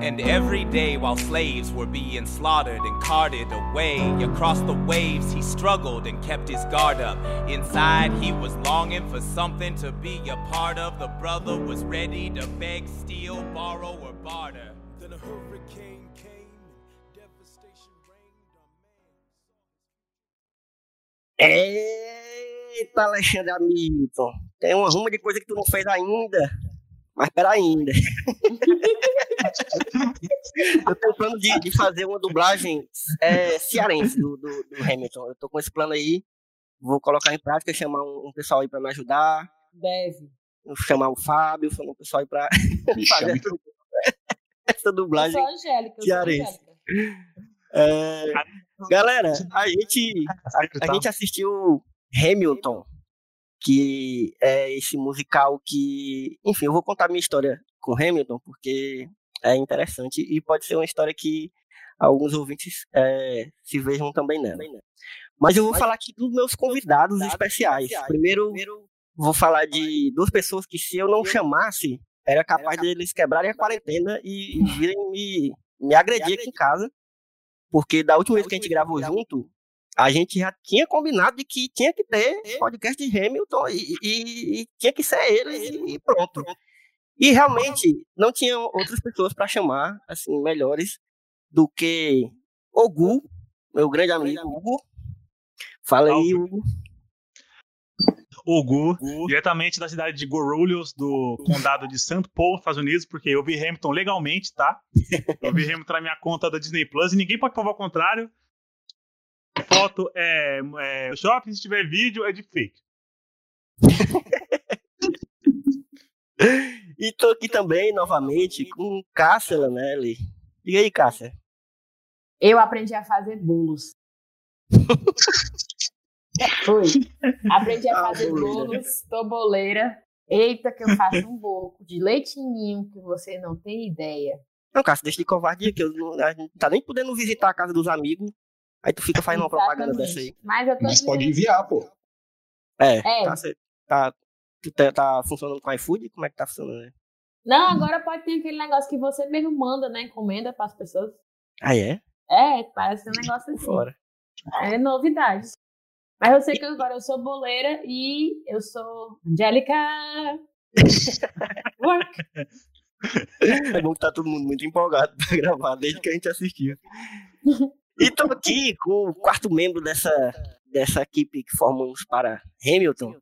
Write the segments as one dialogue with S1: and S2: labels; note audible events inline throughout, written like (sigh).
S1: And every day while slaves were being slaughtered and carted away across the waves, he struggled and kept his guard up. Inside, he was longing for something to be a part of. The brother was ready to beg, steal, borrow, or barter.
S2: Then a hurricane came and devastation reigned on man.
S3: Eita, Alexandre Hamilton. Tem uma ruma de coisa que tu não fez ainda. Mas pera ainda. (laughs) eu tenho plano de, de fazer uma dublagem é, cearense do, do, do Hamilton. Eu tô com esse plano aí. Vou colocar em prática, chamar um, um pessoal aí pra me ajudar.
S4: Deve.
S3: Vou chamar o Fábio, chamar um pessoal aí pra
S5: Me (laughs)
S3: fazer essa, essa
S4: Eu
S3: dublagem.
S4: sou Angélica. Eu sou
S3: Cearense.
S4: Angélica.
S3: É, galera, a gente, a, a gente assistiu Hamilton, que é esse musical que. Enfim, eu vou contar minha história com Hamilton, porque é interessante e pode ser uma história que alguns ouvintes é, se vejam também nela. Mas eu vou falar aqui dos meus convidados especiais. Primeiro, vou falar de duas pessoas que, se eu não chamasse, era capaz deles quebrarem a quarentena e, e (laughs) virem me, me agredir aqui em casa. Porque da última vez que a gente gravou junto, a gente já tinha combinado de que tinha que ter podcast de Hamilton e, e- e tinha que ser eles e pronto. E realmente não tinha outras pessoas para chamar, assim, melhores do que o Gu, meu grande amigo Hugo. Fala aí, Hugo.
S5: O Gu, diretamente da cidade de Guarulhos, do condado de St. Paul, Estados Unidos, porque eu vi Hamilton legalmente, tá? Eu vi (laughs) Hamilton na minha conta da Disney Plus e ninguém pode provar o contrário. Foto é, é shopping, se tiver vídeo é de fake. (laughs)
S3: E tô aqui também, novamente, com Cássia Lanelli. Diga aí, Cássia.
S4: Eu aprendi a fazer bolos. (laughs) Foi. Aprendi a
S3: Ah,
S4: fazer
S3: boleira.
S4: bolos, tô boleira. Eita, que eu faço um bolo de leitinho que você não tem ideia.
S3: Não, Cássia, deixa de covardia, que eu não, a gente não tá nem podendo visitar a casa dos amigos. Aí tu fica fazendo uma propaganda dessa aí.
S4: Mas eu tô
S5: Mas pode enviar, pô.
S3: É,
S4: É.
S3: Tá, tu tá, tá funcionando com iFood? Como é que tá funcionando? né?
S4: Não, agora pode ter aquele negócio que você mesmo manda, né? Encomenda pras pessoas.
S3: Ah, é?
S4: É, parece um negócio assim.
S3: Fora.
S4: É novidade. Mas eu sei que agora eu sou boleira e eu sou Angélica. (laughs) Work.
S3: É bom que tá todo mundo muito empolgado pra gravar, desde que a gente assistiu. (laughs) E tô aqui com o quarto membro dessa, dessa equipe que formamos para Hamilton,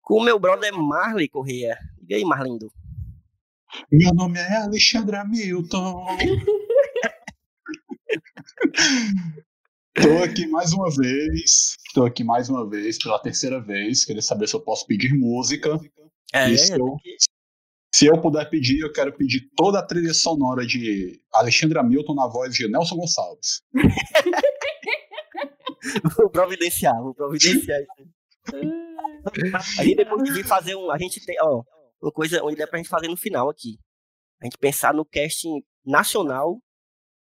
S3: com o meu brother Marley Correia. E aí, Marlindo?
S5: Meu nome é Alexandre Hamilton. (laughs) Tô aqui mais uma vez. Tô aqui mais uma vez, pela terceira vez. Queria saber se eu posso pedir música.
S3: É,
S5: E se, eu, puder pedir, eu quero pedir toda a trilha sonora de Alexandre Hamilton na voz de Nelson Gonçalves. (laughs)
S3: vou providenciar, vou providenciar isso. aí. Depois de fazer um. A gente tem, ó, uma coisa onde dá pra gente fazer no final aqui. A gente pensar no casting nacional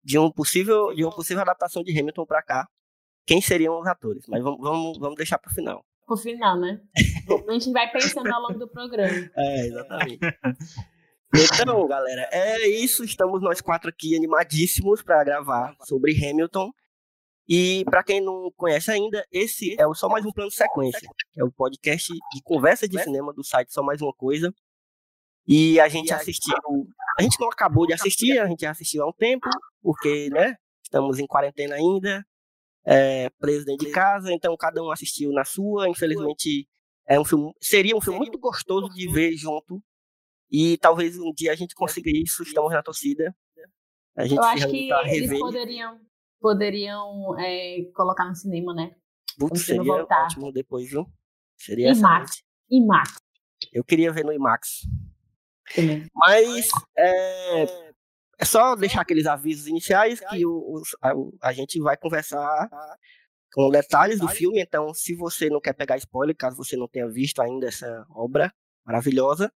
S3: de um possível, de uma possível adaptação de Hamilton pra cá. Quem seriam os atores? Mas vamos, vamos, vamos deixar pro final.
S4: Pro final, né? A gente vai pensando ao longo do programa. (laughs)
S3: É, exatamente. Então, galera, é isso. Estamos nós quatro aqui animadíssimos para gravar sobre Hamilton. E para quem não conhece ainda, esse é o Só Mais Um Plano Sequência, é o podcast de conversa de cinema do site Só Mais Uma Coisa. E a gente assistiu a gente não acabou de assistir, a gente assistiu há um tempo, porque, né, estamos em quarentena ainda, é, preso dentro de casa, então cada um assistiu na sua. Infelizmente, é um filme, seria um filme muito gostoso de ver junto. E talvez um dia a gente consiga isso, estamos na torcida. A gente
S4: Eu acho que eles poderiam, poderiam é, colocar no cinema, né?
S3: Putz, seria
S4: voltar.
S3: ótimo depois, viu? Seria
S4: IMAX.
S3: excelente.
S4: E Max
S3: Eu queria ver no IMAX.
S4: também.
S3: Mas é, é só deixar aqueles avisos iniciais que o, os- a, o- a gente vai conversar com detalhes do filme. Então, se você não quer pegar spoiler, caso você não tenha visto ainda essa obra maravilhosa,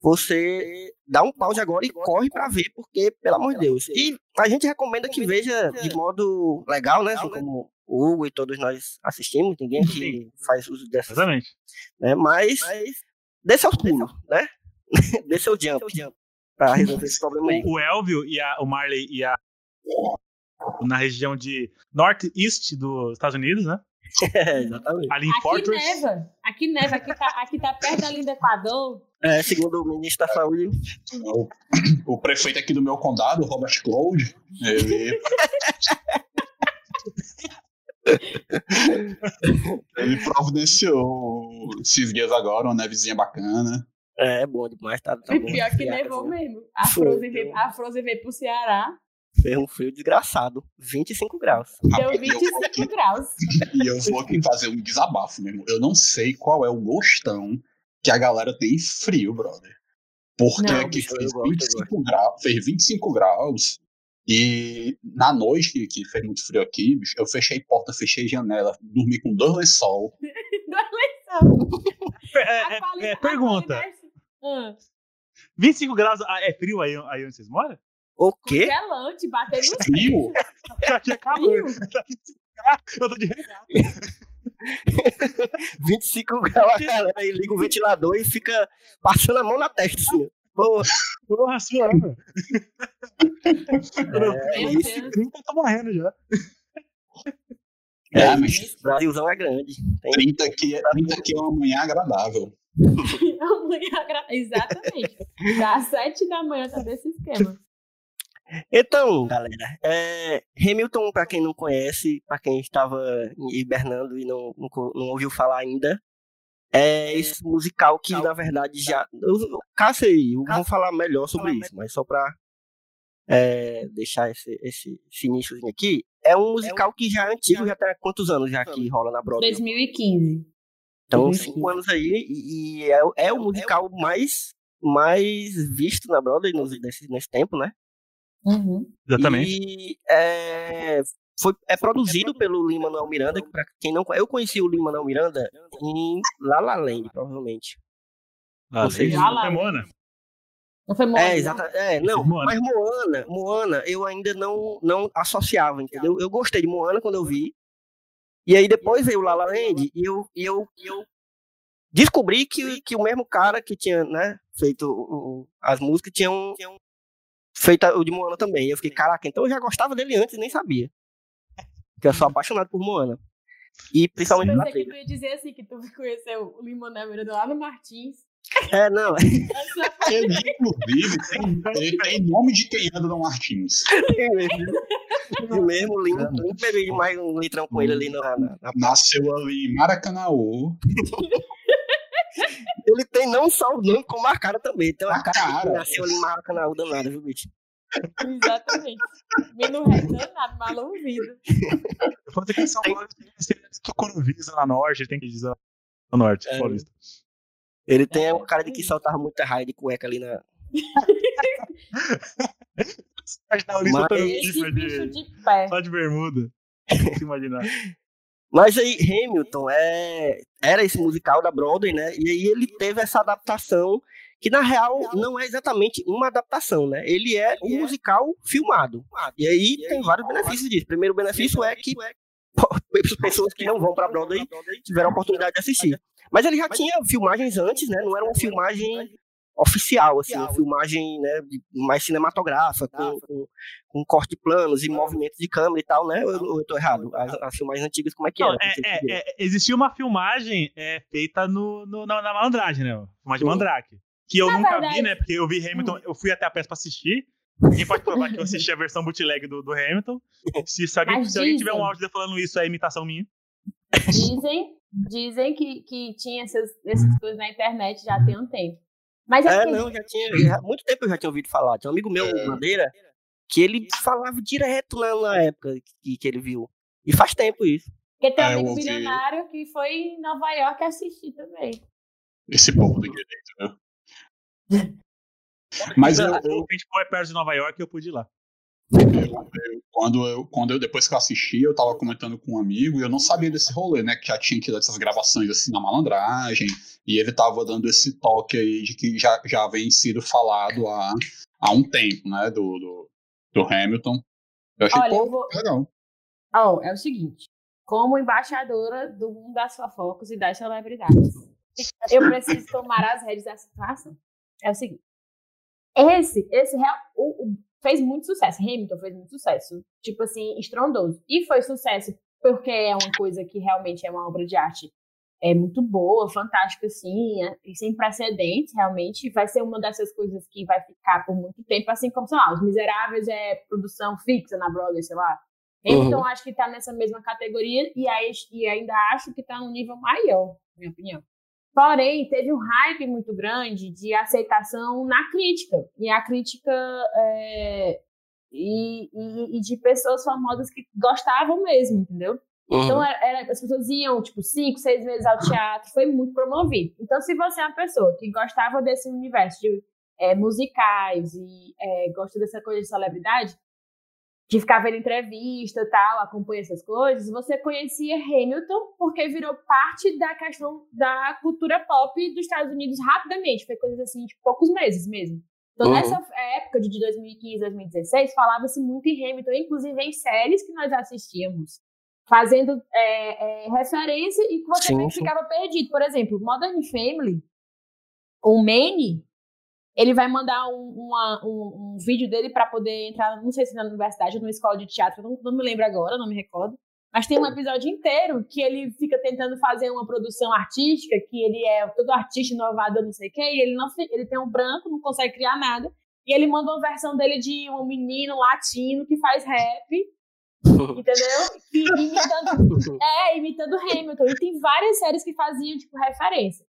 S3: você dá um pause agora e corre pra ver, porque, pelo amor de Deus. E a gente recomenda que veja de modo legal, né? Assim como o Hugo e todos nós assistimos, ninguém aqui faz uso dessas
S5: Exatamente.
S3: né? Mas dê seus pulos, né? (laughs) dê seu jump pra resolver esse problema aí.
S5: O, o Elvio e a, o Marley e a. Na região de Northeast dos Estados Unidos, né? (laughs)
S3: É, exatamente.
S5: Ali em
S4: Aqui
S5: Fortress.
S4: neva. Aqui neva. Aqui tá, aqui tá perto da linha do Equador.
S3: É, segundo o ministro da Saúde,
S6: O, o prefeito aqui do meu condado, Robert Cloud, ele. (laughs) ele providenciou esses dias agora uma nevezinha bacana.
S3: É, é bom demais, tá, tá
S4: E
S3: bom.
S4: pior que nevou
S3: viu?
S4: mesmo. A
S3: Foi,
S4: Frozen,
S3: foi.
S4: veio, a Frozen veio pro Ceará.
S3: Fez um frio desgraçado, 25 graus.
S4: Deu
S6: Rapaz, e eu vou
S4: 25
S6: aqui-
S4: graus.
S6: E eu vou aqui fazer um desabafo mesmo. Eu não sei qual é o gostão que a galera tem em frio, brother. Porque
S4: Não,
S6: aqui fez
S3: gosto, eu
S6: 25 graus, fez 25 graus. E na noite, que- fez muito frio aqui, bicho, eu fechei porta, fechei janela, dormi com dois lençol. (laughs)
S4: Da eleição. (laughs)
S5: É, é- é, pergunta:
S4: qualidade- Ah,
S5: 25 graus ah, é frio aí, aí onde vocês moram?
S3: O quê?
S4: Congelante, batendo no
S6: Frio? (laughs)
S5: Já tinha calor. (laughs)
S4: frio.
S5: Eu tô de (laughs) regata.
S3: 25 graus, a galera aí liga o ventilador e fica passando a mão na testa, assim. Pô,
S5: Porra, suando.
S3: é.
S5: 30 eu tô morrendo já.
S6: É,
S3: É
S6: mas.
S3: O Brasilzão é grande. Tem
S6: 30 aqui, é- 30 aqui é uma manhã agradável. (laughs)
S4: Amanhã gra- Exatamente. Das sete da manhã tá desse esquema.
S3: Então, galera, é, Hamilton, para quem não conhece, para quem estava hibernando e não, não, não ouviu falar ainda, é esse musical que, na verdade, já. e eu vou falar melhor sobre isso, mas só para deixar esse, esse, esse iníciozinho aqui. É um musical que já é antigo, já tem quantos anos já que rola na Broadway?
S4: 2015.
S3: Então,
S4: 2015.
S3: cinco anos aí, e, e é, o- é o musical mais, mais visto na Broadway nos- nesse, nesse tempo, né?
S4: Uhum.
S5: Exatamente.
S3: E é, foi, é produzido pelo Lin-Manuel Miranda, que pra quem não conhece, eu conheci o Lin-Manuel Miranda em La La Land, provavelmente.
S5: Ah,
S3: Ou seja,
S5: desde
S4: lá-
S5: a Moana.
S4: Não foi Moana,
S3: É,
S4: não?
S3: exata, é, não,
S5: Moana.
S3: mas Moana, Moana, eu ainda não, não associava, entendeu? Eu gostei de Moana quando eu vi, e aí depois veio o La La Land, e eu, e eu, e eu descobri que, que o mesmo cara que tinha, né, feito o- as músicas tinha um, feito o de Moana também. Eu fiquei, caraca, então eu já gostava dele antes e nem sabia. (laughs) Porque eu sou apaixonado por Moana. E principalmente
S4: Eu pensei que tu ia dizer assim, que tu conheceu o Miranda lá no Martins.
S3: É, não,
S6: Ele, (laughs) inclusive, tem, ele tem nome de quem anda no Martins.
S3: é mesmo. Eu mesmo, lindo. Eu peguei mais um litrão com ele ali na, na, na
S6: Nasceu ali em Maracanãú. (laughs)
S3: Ele tem não só o nome, como a cara também. Então a cara,
S6: cara.
S3: nasceu ali em Maracanã, danada, viu, bicho?
S4: Exatamente. Menino recanado, mal ouvido.
S5: Eu falei que em São Paulo tocou no Visa lá norte, ele tem que dizer lá no norte,
S3: É.
S5: paulista.
S3: Ele tem a cara de que soltava muita raia de cueca ali na.
S5: O Lins
S3: Mas-
S4: Esse bicho
S5: de,
S4: de pé.
S5: só de bermuda. Se imaginar.
S3: Mas aí, Hamilton é... era esse musical da Broadway, né? E aí ele teve essa adaptação, que na real não é exatamente uma adaptação, né? Ele é um musical filmado. E aí tem vários benefícios disso. O primeiro benefício é que as (laughs) pessoas que não vão pra Broadway tiveram a oportunidade de assistir. Mas ele já tinha filmagens antes, né? Não era uma filmagem oficial, assim, uma filmagem né, mais cinematográfica, com, com, com corte de planos e movimentos de câmera e tal, né? Ou eu, eu tô errado? As, as filmagens antigas, como é que
S5: Não,
S3: era?
S5: é, é, é, existia uma filmagem é, feita no, no- na, na malandragem, né? Filmagem de
S3: Sim.
S5: Mandrake. que eu
S4: Na
S5: nunca
S4: verdade-
S5: vi, né? Porque eu vi Hamilton, eu fui até a peça pra assistir. Ninguém pode provar que eu assisti a versão bootleg do, do Hamilton. (laughs) Se, se alguém,
S4: Mas
S5: se alguém tiver um áudio falando isso, é imitação minha.
S4: Dizem, dizem que, que tinha essas, essas coisas na internet já tem um tempo. Mas é,
S3: É,
S4: porque-
S3: não, já tinha. já- muito tempo eu já tinha ouvido falar. Tinha um amigo meu,
S6: É.
S3: Bandeira, que ele falava direto na, na época que, que ele viu. E faz tempo isso.
S4: porque tem um
S6: É, eu
S4: amigo
S6: ouvi.
S4: bilionário que foi em Nova York assistir também.
S6: Esse povo do direito, né? (laughs) Mas eu, eu,
S5: O paintball é perto de Nova York e eu pude ir lá.
S6: Quando eu, quando eu, depois que eu assisti, eu tava comentando com um amigo e eu não sabia desse rolê, né? Que já tinha tido essas gravações assim na malandragem, e ele tava dando esse toque aí de que já, já vem sido falado há, há um tempo, né? Do, do, do Hamilton. Eu achei,
S4: Olha,
S6: pô,
S4: eu vou-
S6: legal.
S4: Ó, é o seguinte. Como embaixadora do mundo das fofocas e das celebridades, eu preciso tomar as rédeas da situação. É o seguinte. Esse, esse o- fez muito sucesso. Hamilton fez muito sucesso. Tipo assim, estrondoso. E foi sucesso porque é uma coisa que realmente é uma obra de arte é muito boa, fantástica, assim, é- e sem precedentes, realmente. Vai ser uma dessas coisas que vai ficar por muito tempo, assim como, sei lá, Os Miseráveis é produção fixa na Broadway, sei lá. Então, acho que tá nessa mesma categoria e, aí, e ainda acho que tá num nível maior, na minha opinião. Porém, teve um hype muito grande de aceitação na crítica. E a crítica é, e, e- e de pessoas famosas que gostavam mesmo, entendeu? Então,
S3: Uhum.
S4: era- era- as pessoas iam, tipo, cinco, seis vezes ao teatro, foi muito promovido. Então, se você é uma pessoa que gostava desse universo de é, musicais e é, gosta dessa coisa de celebridade, de ficar vendo entrevista e tal, acompanha essas coisas, você conhecia Hamilton porque virou parte da questão da cultura pop dos Estados Unidos rapidamente. Foi coisa assim, de poucos meses mesmo. Então,
S3: Uhum.
S4: nessa época de 2015, 2016, falava-se muito em Hamilton, inclusive em séries que nós assistíamos, fazendo é, é, referência e que você
S3: Sim, sim.
S4: ficava perdido. Por exemplo, Modern Family, o Manny, ele vai mandar um, uma- um- um vídeo dele para poder entrar, não sei se na universidade ou numa escola de teatro, não, não me lembro agora, não me recordo. Mas tem um episódio inteiro que ele fica tentando fazer uma produção artística, que ele é todo artista inovador, não sei o quê, e ele, não, ele tem um branco, não consegue criar nada. E ele manda uma versão dele de um menino latino que faz rap, (laughs) entendeu? E, imitando, (laughs) é, imitando Hamilton. E tem várias séries que faziam, tipo, referência.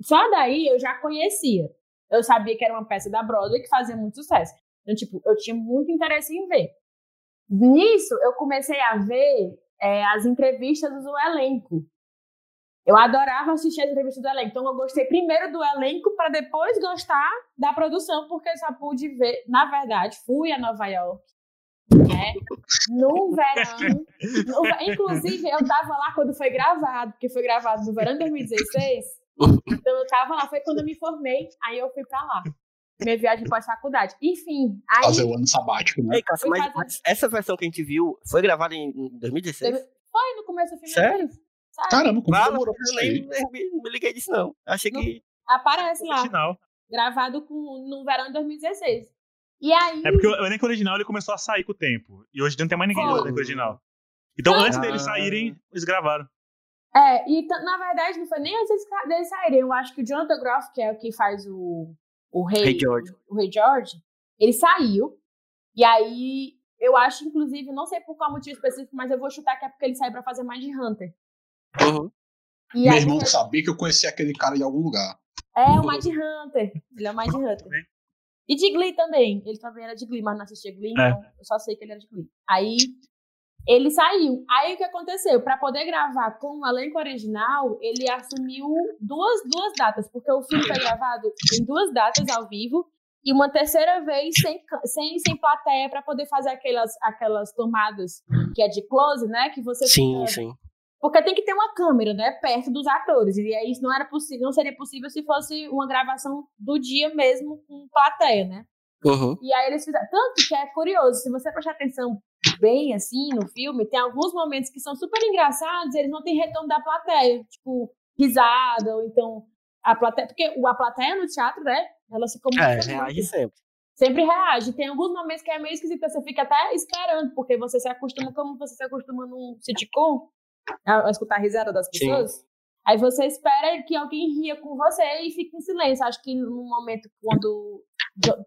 S4: Só daí eu já conhecia. Eu sabia que era uma peça da Broadway que fazia muito sucesso. Então, tipo, eu tinha muito interesse em ver. Nisso, eu comecei a ver é, as entrevistas do elenco. Eu adorava assistir as entrevistas do elenco. Então, eu gostei primeiro do elenco para depois gostar da produção, porque eu só pude ver. Na verdade, fui a Nova York. Né? No verão. no ve- inclusive, eu tava lá quando foi gravado, porque foi gravado no verão de 2016. Então, eu tava lá, foi quando eu me formei. Aí eu fui pra lá. Minha viagem pós-faculdade. Enfim, aí.
S6: Fazer o ano sabático, né?
S3: Ei, Cássio, mas,
S4: fazer-
S3: mas essa versão que a gente viu foi gravada em em 2016?
S4: Foi no começo do filme.
S3: Sério?
S4: sabe?
S6: Caramba, como
S3: Fala,
S6: demorou pra
S3: eu
S6: isso
S3: nem, me, não me liguei disso, não. Achei
S4: Não.
S3: que.
S4: Aparece lá,
S5: Original.
S4: gravado com, no verão de 2016. E aí.
S5: É porque o elenco original ele começou a sair com o tempo. E hoje não tem mais ninguém no
S4: Foi.
S5: elenco original. Então,
S4: Ah.
S5: antes deles saírem, eles gravaram.
S4: É, e na verdade não foi nem antes deles saírem. Eu acho que o Jonathan Groff, que é o que faz o, o rei,
S3: Rei George.
S4: O, rei George, ele saiu. E aí, eu acho, inclusive, não sei por qual motivo específico, mas eu vou chutar que é porque ele saiu pra fazer Mind Hunter.
S3: Uhum.
S4: E
S6: Meu
S4: aí,
S6: irmão sabia que eu conhecia aquele cara de algum lugar.
S4: É o Mind Hunter. Ele é o Mind Hunter. E de Glee também. Ele também era de Glee, mas não assistia Glee,
S5: É.
S4: então eu só sei que ele era de Glee. Aí ele saiu. Aí o que aconteceu? Pra poder gravar com o elenco original, ele assumiu duas, duas datas, porque o filme foi gravado em duas datas ao vivo e uma terceira vez sem, sem, sem plateia pra poder fazer aquelas, aquelas tomadas que é de close, né? Que você
S3: Sim,
S4: fica-
S3: sim.
S4: porque tem que ter uma câmera, né, perto dos atores. E aí isso não era possível, não seria possível se fosse uma gravação do dia mesmo com plateia, né?
S3: Uhum.
S4: E aí eles fizeram. Tanto que é curioso, se você prestar atenção bem assim no filme, tem alguns momentos que são super engraçados, eles não têm retorno da plateia, tipo, risada, ou então a plateia. Porque a plateia no teatro, né? Ela se comunica.
S3: É, reage sempre.
S4: Sempre reage. Tem alguns momentos que é meio esquisito, você fica até esperando, porque você se acostuma como você se acostuma num sitcom, a, a escutar a risada das
S3: Sim.
S4: pessoas. Aí você espera que alguém ria com você e fica em silêncio. Acho que no momento quando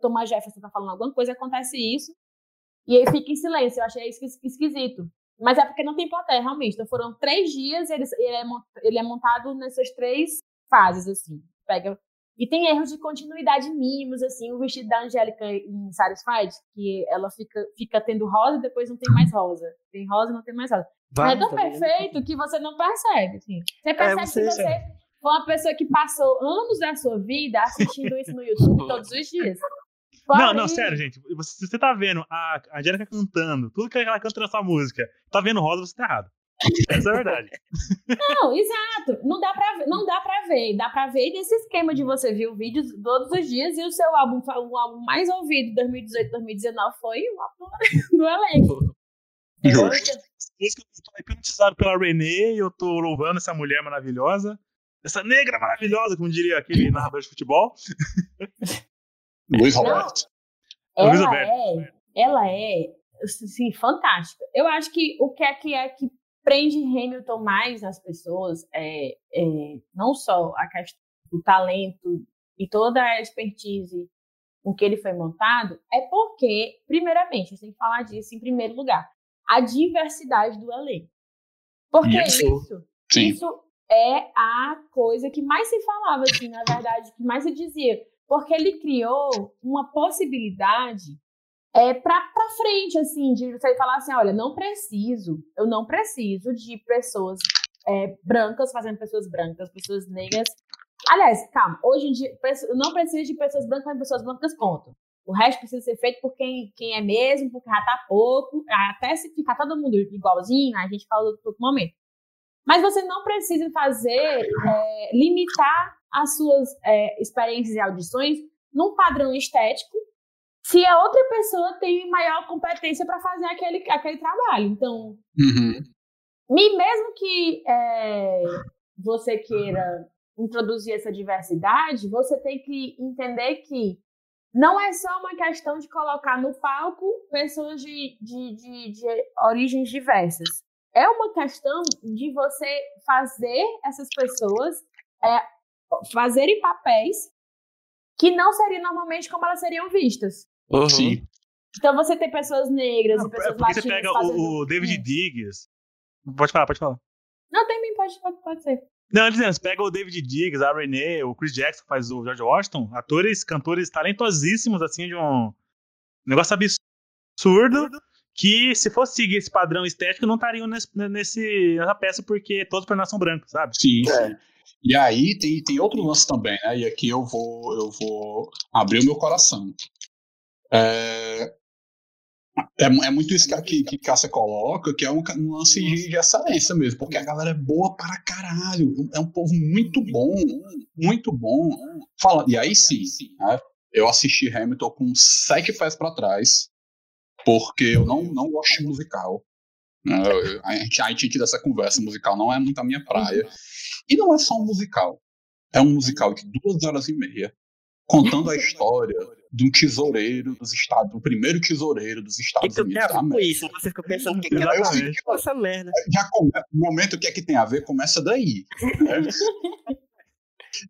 S4: Thomas Jefferson tá falando alguma coisa, acontece isso. E aí fica em silêncio. Eu achei isso esqui- esquisito. Mas é porque não tem plateia, realmente. Então foram três dias e ele, ele, é, ele é montado nessas três fases, assim. Pega. E tem erros de continuidade mínimos, assim. O vestido da Angélica em Satisfied, que ela fica, fica tendo rosa e depois não tem mais rosa. Tem rosa e não tem mais rosa. Mas é tão
S3: né?
S4: perfeito que você não percebe. Assim. Você percebe
S3: você-
S4: que você foi uma pessoa que passou anos da sua vida assistindo isso no (laughs) YouTube todos os dias.
S5: Não, não, sério, gente. Você- Se você tá vendo a a Angélica cantando, tudo que ela canta nessa música, tá vendo rosa, você tá errado. Essa é a verdade. (laughs)
S4: Não, exato. Não dá pra ver, não dá pra ver. Dá pra ver nesse esquema de você ver o vídeo todos os dias e o seu álbum, o álbum mais ouvido de 2018, 2019 foi o álbum do (laughs) elenco.
S6: Justo.
S5: Eu tô hipnotizado pela Renee e eu tô louvando essa mulher maravilhosa. Essa negra maravilhosa, como diria aquele narrador de futebol. (laughs)
S6: Luiz Roberto.
S5: Luiz
S4: Ela é, ela é, assim, fantástica. Eu acho que o que é que é que prende Hamilton mais nas pessoas é, é não só a questão do talento e toda a expertise com que ele foi montado, é porque, primeiramente, você tem que falar disso em primeiro lugar, a diversidade do elenco. Porque
S6: Isso.
S4: isso, isso é a coisa que mais se falava, assim, na verdade, que mais se dizia. Porque ele criou uma possibilidade é, para frente, assim, de você falar assim, olha, não preciso, eu não preciso de pessoas é, brancas fazendo pessoas brancas, pessoas negras. Aliás, calma, hoje em dia, eu não preciso de pessoas brancas fazendo pessoas brancas, ponto. O resto precisa ser feito por quem, quem é mesmo, porque já tá pouco, até se ficar todo mundo igualzinho, a gente fala outro momento. Mas você não precisa fazer, é, limitar as suas é, experiências e audições num padrão estético, se a outra pessoa tem maior competência para fazer aquele, aquele trabalho. Então,
S6: Uhum.
S4: me- mesmo que é, você queira introduzir essa diversidade, você tem que entender que não é só uma questão de colocar no palco pessoas de, de, de, de origens diversas. É uma questão de você fazer essas pessoas é, fazerem papéis que não seriam normalmente como elas seriam vistas.
S3: Uhum.
S6: Sim.
S4: Então você tem pessoas negras
S5: Não,
S4: e pessoas
S5: é você
S4: latinas
S5: pega
S4: fazendo...
S5: o, David. Diggs. Pode falar, pode falar.
S4: Não, tem mim, pode, pode, pode ser.
S5: Não, dizendo, você pega o David Diggs, a Renee, o Chris Jackson que faz o George Washington, atores, cantores talentosíssimos, assim, de um negócio absurdo, que se fosse seguir esse padrão estético, não estariam nesse, nesse- nessa peça, porque todos os personagens são brancos, sabe?
S6: Sim,
S3: É.
S6: sim. E aí tem, tem outro lance também, né? E aqui eu vou, eu vou abrir o meu coração. É, é, é muito isso que, a- que, Cássia coloca, que é um, um lance de, de excelência mesmo, porque a galera é boa para caralho. É um povo muito bom, muito bom. Fala, e aí sim, né? eu assisti Hamilton com sete pés para trás, porque eu não, não gosto de musical. né? A gente, a gente tido essa conversa, musical não é muito a minha praia. E não é só um musical. É um musical de duas horas e meia, contando a história de um tesoureiro dos Estados, do primeiro tesoureiro dos Estados Unidos
S3: a
S6: da
S3: ver com isso? Você fica pensando o que, que
S6: fico,
S3: com essa merda.
S6: já come, o momento que é que tem a ver começa daí. né? (laughs)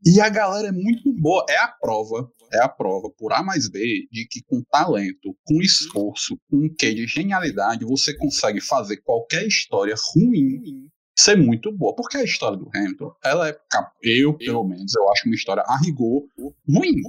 S6: e a galera é muito boa. É a prova, é a prova, por A mais B, de que com talento, com esforço, com um quê de genialidade, você consegue fazer qualquer história ruim ser muito boa. Porque a história do Hamilton, ela é, eu, pelo menos, eu acho uma história a rigor ruim.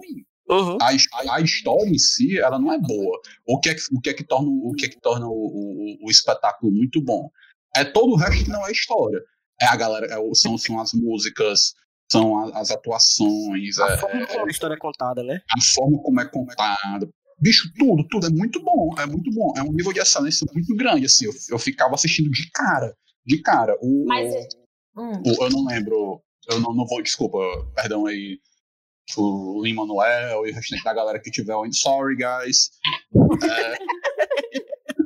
S3: Uhum.
S6: A, a história em si, ela não é boa. O que é que, o que, é que torna, o, que é que torna o, o, o espetáculo muito bom? É todo o resto que não é história. É a galera, é são, são as músicas, são as atuações,
S3: A
S6: é,
S3: forma como a história é contada, né?
S6: a forma como é contada. Bicho, tudo, tudo é muito bom, é muito bom. É um nível de excelência muito grande, assim. Eu, eu ficava assistindo de cara, de cara. O,
S4: Mas, hum,
S6: o- eu não lembro, eu não, não vou, desculpa, perdão aí, o Lin Manuel e o restante da galera que tiver ouvindo. Sorry, guys. (laughs)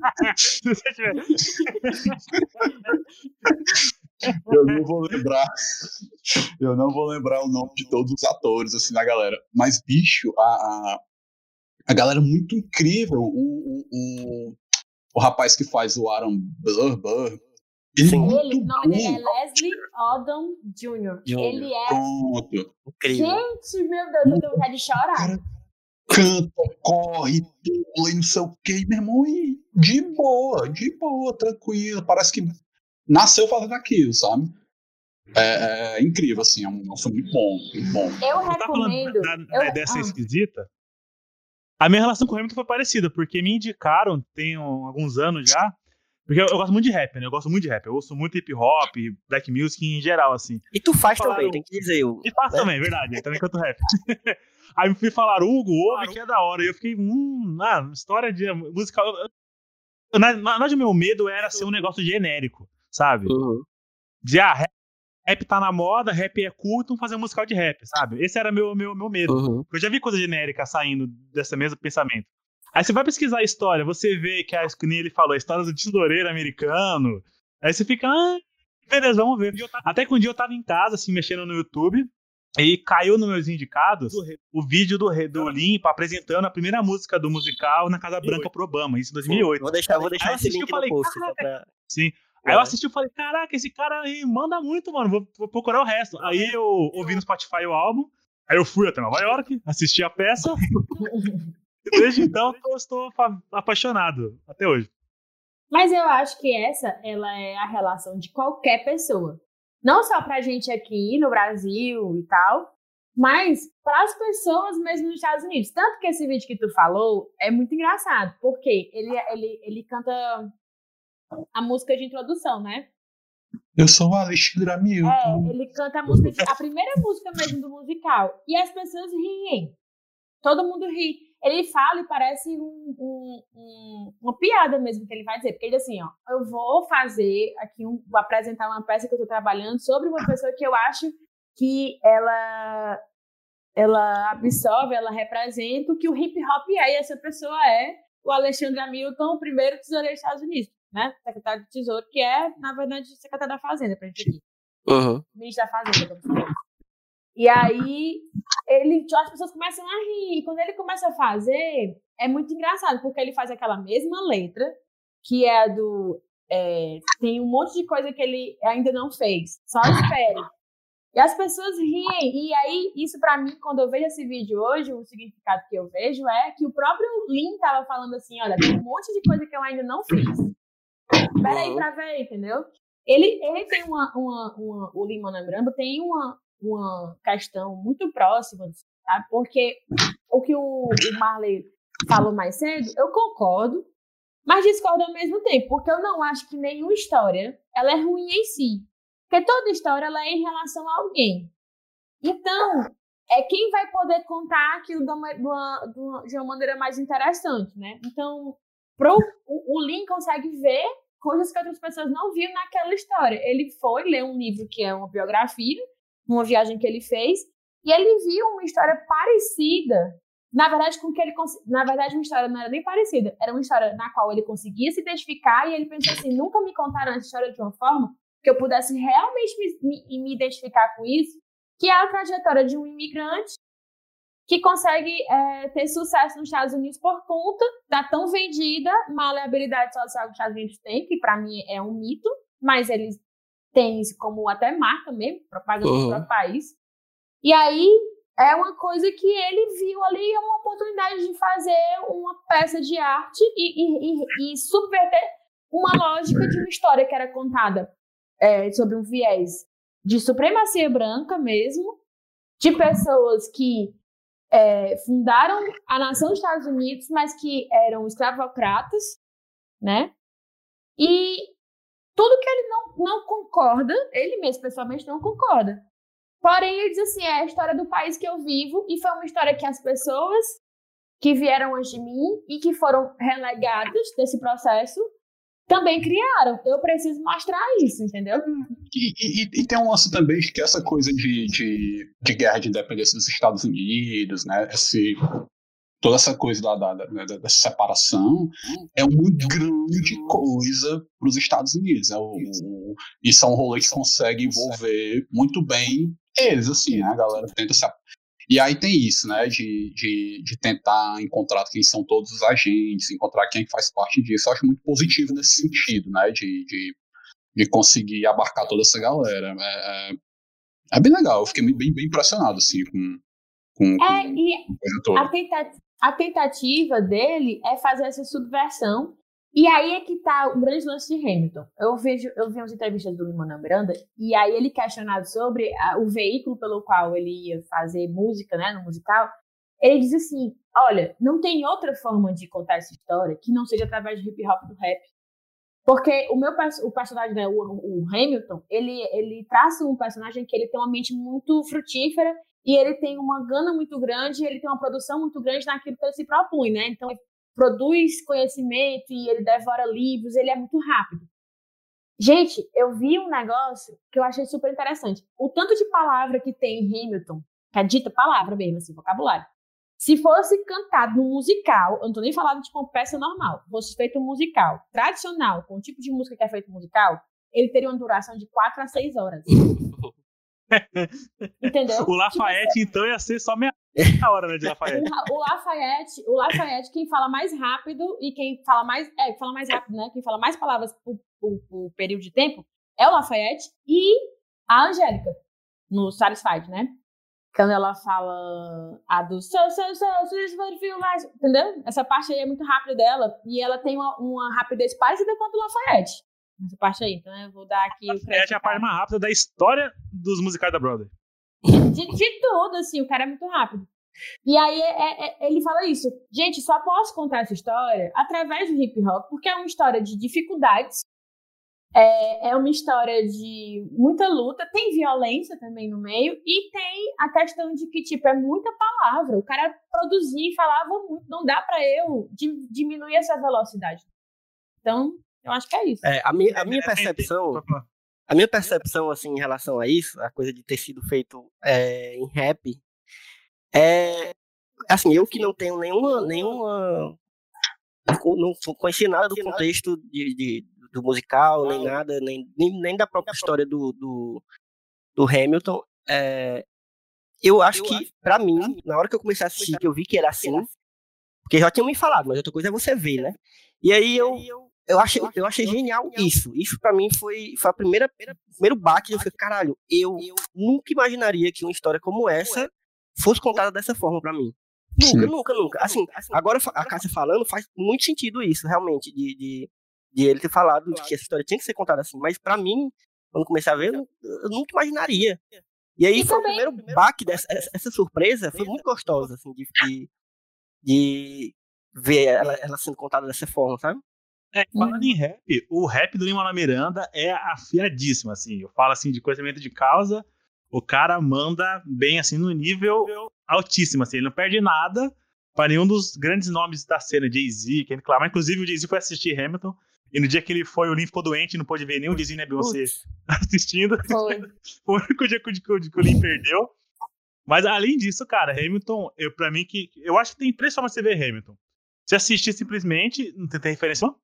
S6: (laughs)
S5: Se você tiver- (laughs) (laughs)
S6: Eu não vou lembrar. Eu não vou lembrar o nome de todos os atores, assim, da galera. Mas, bicho, a, a, a galera é muito incrível. O, o, o, o rapaz que faz o Aaron Burr, Burr Ele é
S3: Sim.
S6: muito
S4: Ele, o nome dele é
S6: bom.
S4: Leslie Odom Jr.
S3: Jr.
S4: Ele é.
S6: Pronto.
S3: Incrível.
S4: Gente, meu Deus, eu tenho vontade de chorar.
S6: Cara, canta, corre, pula e não sei o que, meu irmão, e de boa, de boa, tranquilo. Parece que nasceu fazendo aquilo, sabe? É, é incrível, assim, é um nossa, muito bom, muito bom.
S4: Eu
S5: Você tá
S4: recomendo.
S5: da, da-
S4: eu-
S5: dessa
S4: ah.
S5: esquisita? A minha relação com o Hamilton foi parecida, porque me indicaram, tem um- alguns anos já, porque eu, eu gosto muito de rap, né? Eu gosto muito de rap. Eu ouço muito hip hop, black music em geral, assim.
S3: E tu faz
S5: Falaram-
S3: também, tem que dizer. o-
S5: E faço
S3: É.
S5: também, verdade. Eu também canto rap. Aí me fui falar, Hugo, ouve que é da hora. E eu fiquei, hum, ah, história de musical. Eu- Na, na verdade, o meu medo era ser um negócio genérico, sabe?
S3: Uhum.
S5: De, ah, rap, rap tá na moda, rap é culto, vamos fazer um musical de rap, sabe? Esse era meu, meu, meu medo.
S3: Uhum.
S5: Eu já vi coisa genérica saindo desse mesmo pensamento. Aí você vai pesquisar a história, você vê que, a, que ele falou, a história do tesoureiro americano. Aí você fica, ah, beleza, vamos ver. Até que um dia eu tava em casa, assim, mexendo no YouTube, e caiu nos meus indicados o vídeo do, do Limpa apresentando a primeira música do musical na Casa Branca pro Obama, isso em 2008.
S3: Vou deixar, vou deixar
S5: Aí
S3: esse link
S5: eu falei,
S3: no post.
S5: Sim. Aí eu assisti e falei, caraca, esse cara aí manda muito, mano. Vou, vou procurar o resto. Aí eu ouvi no Spotify o álbum. Aí eu fui até Nova York, assisti a peça. (laughs) e desde então eu estou apaixonado até hoje.
S4: Mas eu acho que essa, ela é a relação de qualquer pessoa. Não só pra gente aqui no Brasil e tal, mas para as pessoas mesmo nos Estados Unidos. Tanto que esse vídeo que tu falou é muito engraçado, porque ele, ele, ele canta a música de introdução, né?
S6: Eu sou o Alexandre
S4: É,
S6: Hamilton.
S4: ele canta a música, de- a primeira música mesmo do musical. E as pessoas riem. Todo mundo ri. Ele fala e parece um- um- um- uma piada mesmo que ele vai dizer. Porque ele diz assim, ó, eu vou fazer aqui, um, vou apresentar uma peça que eu tô trabalhando sobre uma pessoa que eu acho que ela, ela absorve, ela representa o que o hip hop é. E essa pessoa é o Alexandre Hamilton, o primeiro tesoureiro dos Estados Unidos, né? Secretário de Tesouro, que é, na verdade, secretário da Fazenda, pra gente aqui
S3: Uhum.
S4: ministro da Fazenda. como fosse. E aí, ele, as pessoas começam a rir. E quando ele começa a fazer, é muito engraçado, porque ele faz aquela mesma letra, que é a do. é, tem um monte de coisa que ele ainda não fez. Só espere. E as pessoas riem. E aí, isso pra mim, quando eu vejo esse vídeo hoje, o significado que eu vejo é que o próprio Lin tava falando assim: olha, tem um monte de coisa que eu ainda não fiz. Peraí pra ver, entendeu? Ele, ele tem uma, uma, uma. O Lin Manuel Miranda tem uma, uma questão muito próxima, sabe? Porque o que o, o Marley falou mais cedo, eu concordo, mas discordo ao mesmo tempo, porque eu não acho que nenhuma história ela é ruim em si. Porque toda história ela é em relação a alguém. Então, é quem vai poder contar aquilo de uma, de uma, de uma- de uma maneira mais interessante, né? Então, pro, o, o Lin consegue ver coisas que outras pessoas não viram naquela história. Ele foi ler um livro que é uma biografia, uma viagem que ele fez, e ele viu uma história parecida. Na verdade, com que ele na verdade uma história não era nem parecida, era uma história na qual ele conseguia se identificar e ele pensou assim, nunca me contaram essa história de uma forma que eu pudesse realmente me, me, me identificar com isso, que é a trajetória de um imigrante que consegue é, ter sucesso nos Estados Unidos por conta da tão vendida maleabilidade social que os Estados Unidos têm, que para mim é um mito, mas eles têm isso como até marca mesmo, propaganda do
S3: Uhum.
S4: próprio país. E aí é uma coisa que ele viu ali, é uma oportunidade de fazer uma peça de arte e, e, e, e subverter uma lógica de uma história que era contada é, sobre um viés de supremacia branca mesmo, de pessoas que é, fundaram a nação dos Estados Unidos, mas que eram escravocratas, né? E tudo que ele não, não concorda, ele mesmo pessoalmente não concorda. Porém, ele diz assim: é a história do país que eu vivo, e foi uma história que as pessoas que vieram antes de mim e que foram relegadas desse processo também criaram. Eu preciso mostrar isso, entendeu?
S6: E, e- e tem um lance também que essa coisa de, de, de guerra de independência dos Estados Unidos, né? Esse, toda essa coisa da, da, da- da- dessa separação é uma grande coisa para os Estados Unidos. É o, o- isso é um rolê que consegue envolver muito bem eles, assim, né? A galera tenta se. E aí tem isso, né? De, de, de tentar encontrar quem são todos os agentes, encontrar quem faz parte disso. Eu acho muito positivo nesse sentido, né? De, de de conseguir abarcar toda essa galera. É, é, é bem legal, eu fiquei bem, bem impressionado, assim, com, com, com
S4: É,
S6: coisa toda.
S4: a, tenta- a tentativa dele é fazer essa subversão. E aí é que tá o grande lance de Hamilton. Eu vejo, eu vi umas entrevistas do Lin-Manuel Miranda, e aí ele questionado sobre a- o veículo pelo qual ele ia fazer música, né, no musical. Ele diz assim: olha, não tem outra forma de contar essa história que não seja através do hip hop do rap. Porque o meu o personagem, né, o, o Hamilton, ele, ele traça um personagem que ele tem uma mente muito frutífera e ele tem uma gana muito grande, ele tem uma produção muito grande naquilo que ele se propõe, né? Então, produz conhecimento e ele devora livros, ele é muito rápido. Gente, eu vi um negócio que eu achei super interessante. O tanto de palavra que tem em Hamilton, que é dita palavra mesmo, assim, vocabulário. Se fosse cantado num musical, eu não tô nem falando de uma peça normal, fosse feito um musical tradicional, com o tipo de música que é feito musical, ele teria uma duração de 4 a 6 horas. (laughs) Entendeu?
S5: O Lafayette, então, ia ser só meia hora, né, de Lafayette. (laughs)
S4: O Lafayette, o Lafayette, quem fala mais rápido e quem fala mais. É, fala mais rápido, né? Quem fala mais palavras por, por- por período de tempo é o Lafayette e a Angélica, no Satisfied, né? Quando ela fala a do so, so, so, so this would feel. Entendeu? Essa parte aí é muito rápida dela e ela tem uma, uma rapidez parecida com a do Lafayette. Essa parte aí, então eu vou dar aqui o
S5: Lafayette
S4: crédito.
S5: é a parte mais rápida da história dos musicais da Brother.
S4: De, de tudo, assim, o cara é muito rápido. E aí é- é- é- ele fala isso. Gente, só posso contar essa história através do hip hop, porque é uma história de dificuldades, é, é uma história de muita luta, tem violência também no meio, e tem a questão de que, tipo, é muita palavra. O cara produzia e falava muito, não dá pra eu di- diminuir essa velocidade. Então, eu acho que é isso.
S3: É, a minha, a minha
S5: É, é,
S3: percepção. A minha percepção assim em relação a isso, a coisa de ter sido feito é, em rap, é assim, eu que não tenho nenhuma nenhuma não, conheci nada do contexto de, de- do musical, nem nada, nem, nem, nem da própria história do, do, do Hamilton. é, eu acho que, pra mim, na hora que eu comecei a assistir, que eu vi que era assim, porque já tinham me falado, mas outra coisa é você ver, né? E aí eu, eu achei, eu achei genial isso. Isso pra mim foi, foi a primeira, primeiro baque. Eu falei, caralho, eu nunca imaginaria que uma história como essa fosse contada dessa forma pra mim. Nunca,
S6: Sim.
S3: nunca, nunca. Assim, agora fa- a Cássia falando faz muito sentido isso, realmente, de, de, de ele ter falado que essa história tinha que ser contada assim. Mas pra mim, quando comecei a ver, eu, eu nunca imaginaria. E aí
S4: E
S3: foi
S4: também-
S3: o primeiro baque dessa essa, essa surpresa, foi muito gostosa, assim, de, de, de ver ela, ela sendo contada dessa forma, sabe?
S5: É, falando em rap, o rap do Lima Miranda é afiadíssimo, assim. Eu falo assim de conhecimento de causa, o cara manda bem assim no nível altíssimo, assim. Ele não perde nada para nenhum dos grandes nomes da cena, Jay-Z, Kendrick Lamar. Inclusive o Jay-Z foi assistir Hamilton. E no dia que ele foi, o Lin ficou doente e não pôde ver o Jay-Z nem a Beyoncé (laughs) assistindo. (laughs)
S4: Foi.
S5: O único dia que, o- que, o- que o Lin perdeu. Mas além disso, cara, Hamilton, eu, pra mim, que. Eu acho que tem três formas de você ver Hamilton. Você assistir simplesmente, não tem, tem referência, não?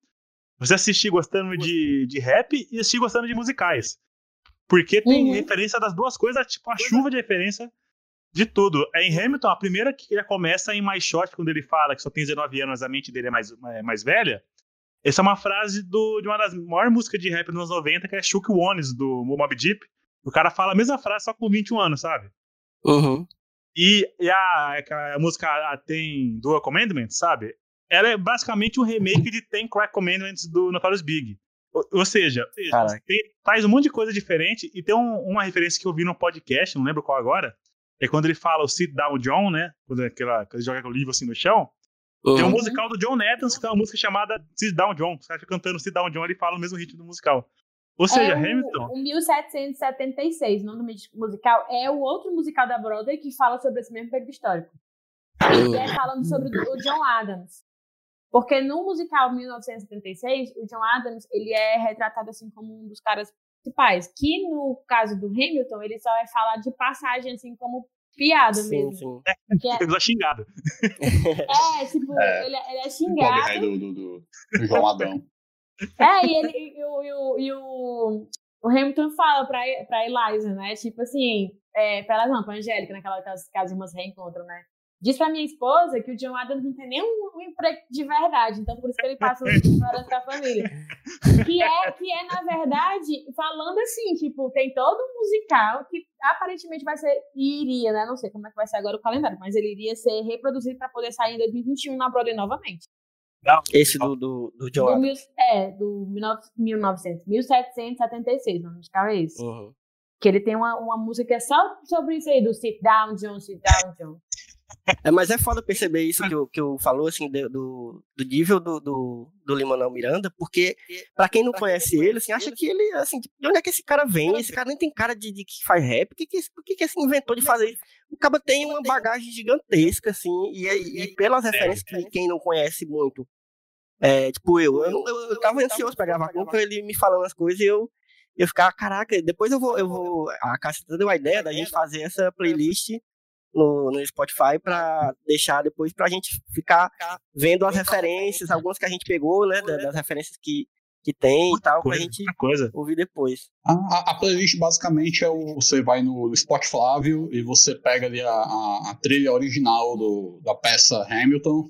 S5: Você assistir gostando de, de rap e assistir gostando de musicais. Porque tem
S4: Uhum.
S5: referência das duas coisas, tipo, a chuva de referência de tudo. É em Hamilton, a primeira que já começa em mais short, quando ele fala que só tem 19 anos, a mente dele é mais, é mais velha. Essa é uma frase do, de uma das maiores músicas de rap dos anos 90, que é Shook Ones, do Mob Deep. O cara fala a mesma frase, só com 21 anos, sabe?
S3: Uhum.
S5: E, e a, a música a, tem Dual Commandments, sabe? Ela é basicamente um remake de Ten Crack Commandments do Notorious Big. Ou, ou seja, tem- faz um monte de coisa diferente e tem um- uma referência que eu vi no podcast, não lembro qual agora, é quando ele fala o Sit Down John, né? Quando, é aquela, quando ele joga o livro assim no chão. Tem um
S3: Uhum.
S5: musical do John Adams que tem uma música chamada Sit Down John. Os caras ficam cantando Sit Down John, ele fala o mesmo ritmo do musical. Ou seja,
S4: é o,
S5: Hamilton.
S4: o 1776, o nome do musical, é o outro musical da Broadway que fala sobre esse mesmo período histórico. E é falando sobre o John Adams. Porque no musical 1976, o John Adams, ele é retratado assim como um dos caras principais. Que no caso do Hamilton, ele só é falar de passagem assim como piada
S3: Sim,
S4: mesmo.
S3: sim. (laughs)
S4: Que é,
S5: Ele tá xingado.
S4: é, tipo,
S6: É.
S4: Ele, é- ele é
S6: Pobre
S4: xingado.
S6: rei do, do, do, do João Adão.
S4: É, e, ele, e, o, e, o, e o, o Hamilton fala pra, pra Eliza, né? Tipo assim, é, pra ela não, pra Angélica, naquela que as, que as irmãs se reencontram, né? Diz pra minha esposa que o John Adams não tem nenhum um emprego de verdade, então por isso que ele passa os ignorantes da família. Que é, que é, na verdade, falando assim, tipo, tem todo um musical que aparentemente vai ser, iria, né? Não sei como é que vai ser agora o calendário, mas ele iria ser reproduzido para poder sair em 2021 na Broadway novamente.
S3: Esse do, do, do John
S4: Do
S3: Adams.
S4: mil, é, do 1900, 1776, não ficava isso.
S3: Uhum.
S4: Que ele tem uma, uma música que é só sobre isso aí, do sit down, John, sit down, John.
S3: É, mas é foda perceber isso que eu, que eu falou, assim, do, do, nível do, do, do Limanel Miranda, porque pra quem não conhece ele, assim, acha que ele, assim, de onde é que esse cara vem? Esse cara nem tem cara de, de que faz rap, por que que, por que que esse inventou de fazer isso? O cara tem uma bagagem gigantesca, assim, e, e, pelas referências que quem não conhece muito, é, tipo eu, eu, eu, eu tava ansioso pra gravar com ele me falando as coisas e eu, eu ficava, caraca, depois eu vou, eu vou, a Cássia deu a ideia da gente fazer essa playlist no, no Spotify pra deixar depois pra gente ficar vendo as referências, algumas que a gente pegou, né, da- das referências que, que tem e tal, pra
S5: Coisa,
S3: gente
S5: coisa.
S3: ouvir depois.
S6: A, a- a playlist basicamente é o. Você vai no Spotify Flávio e você pega ali a, a- a trilha original do, da peça Hamilton.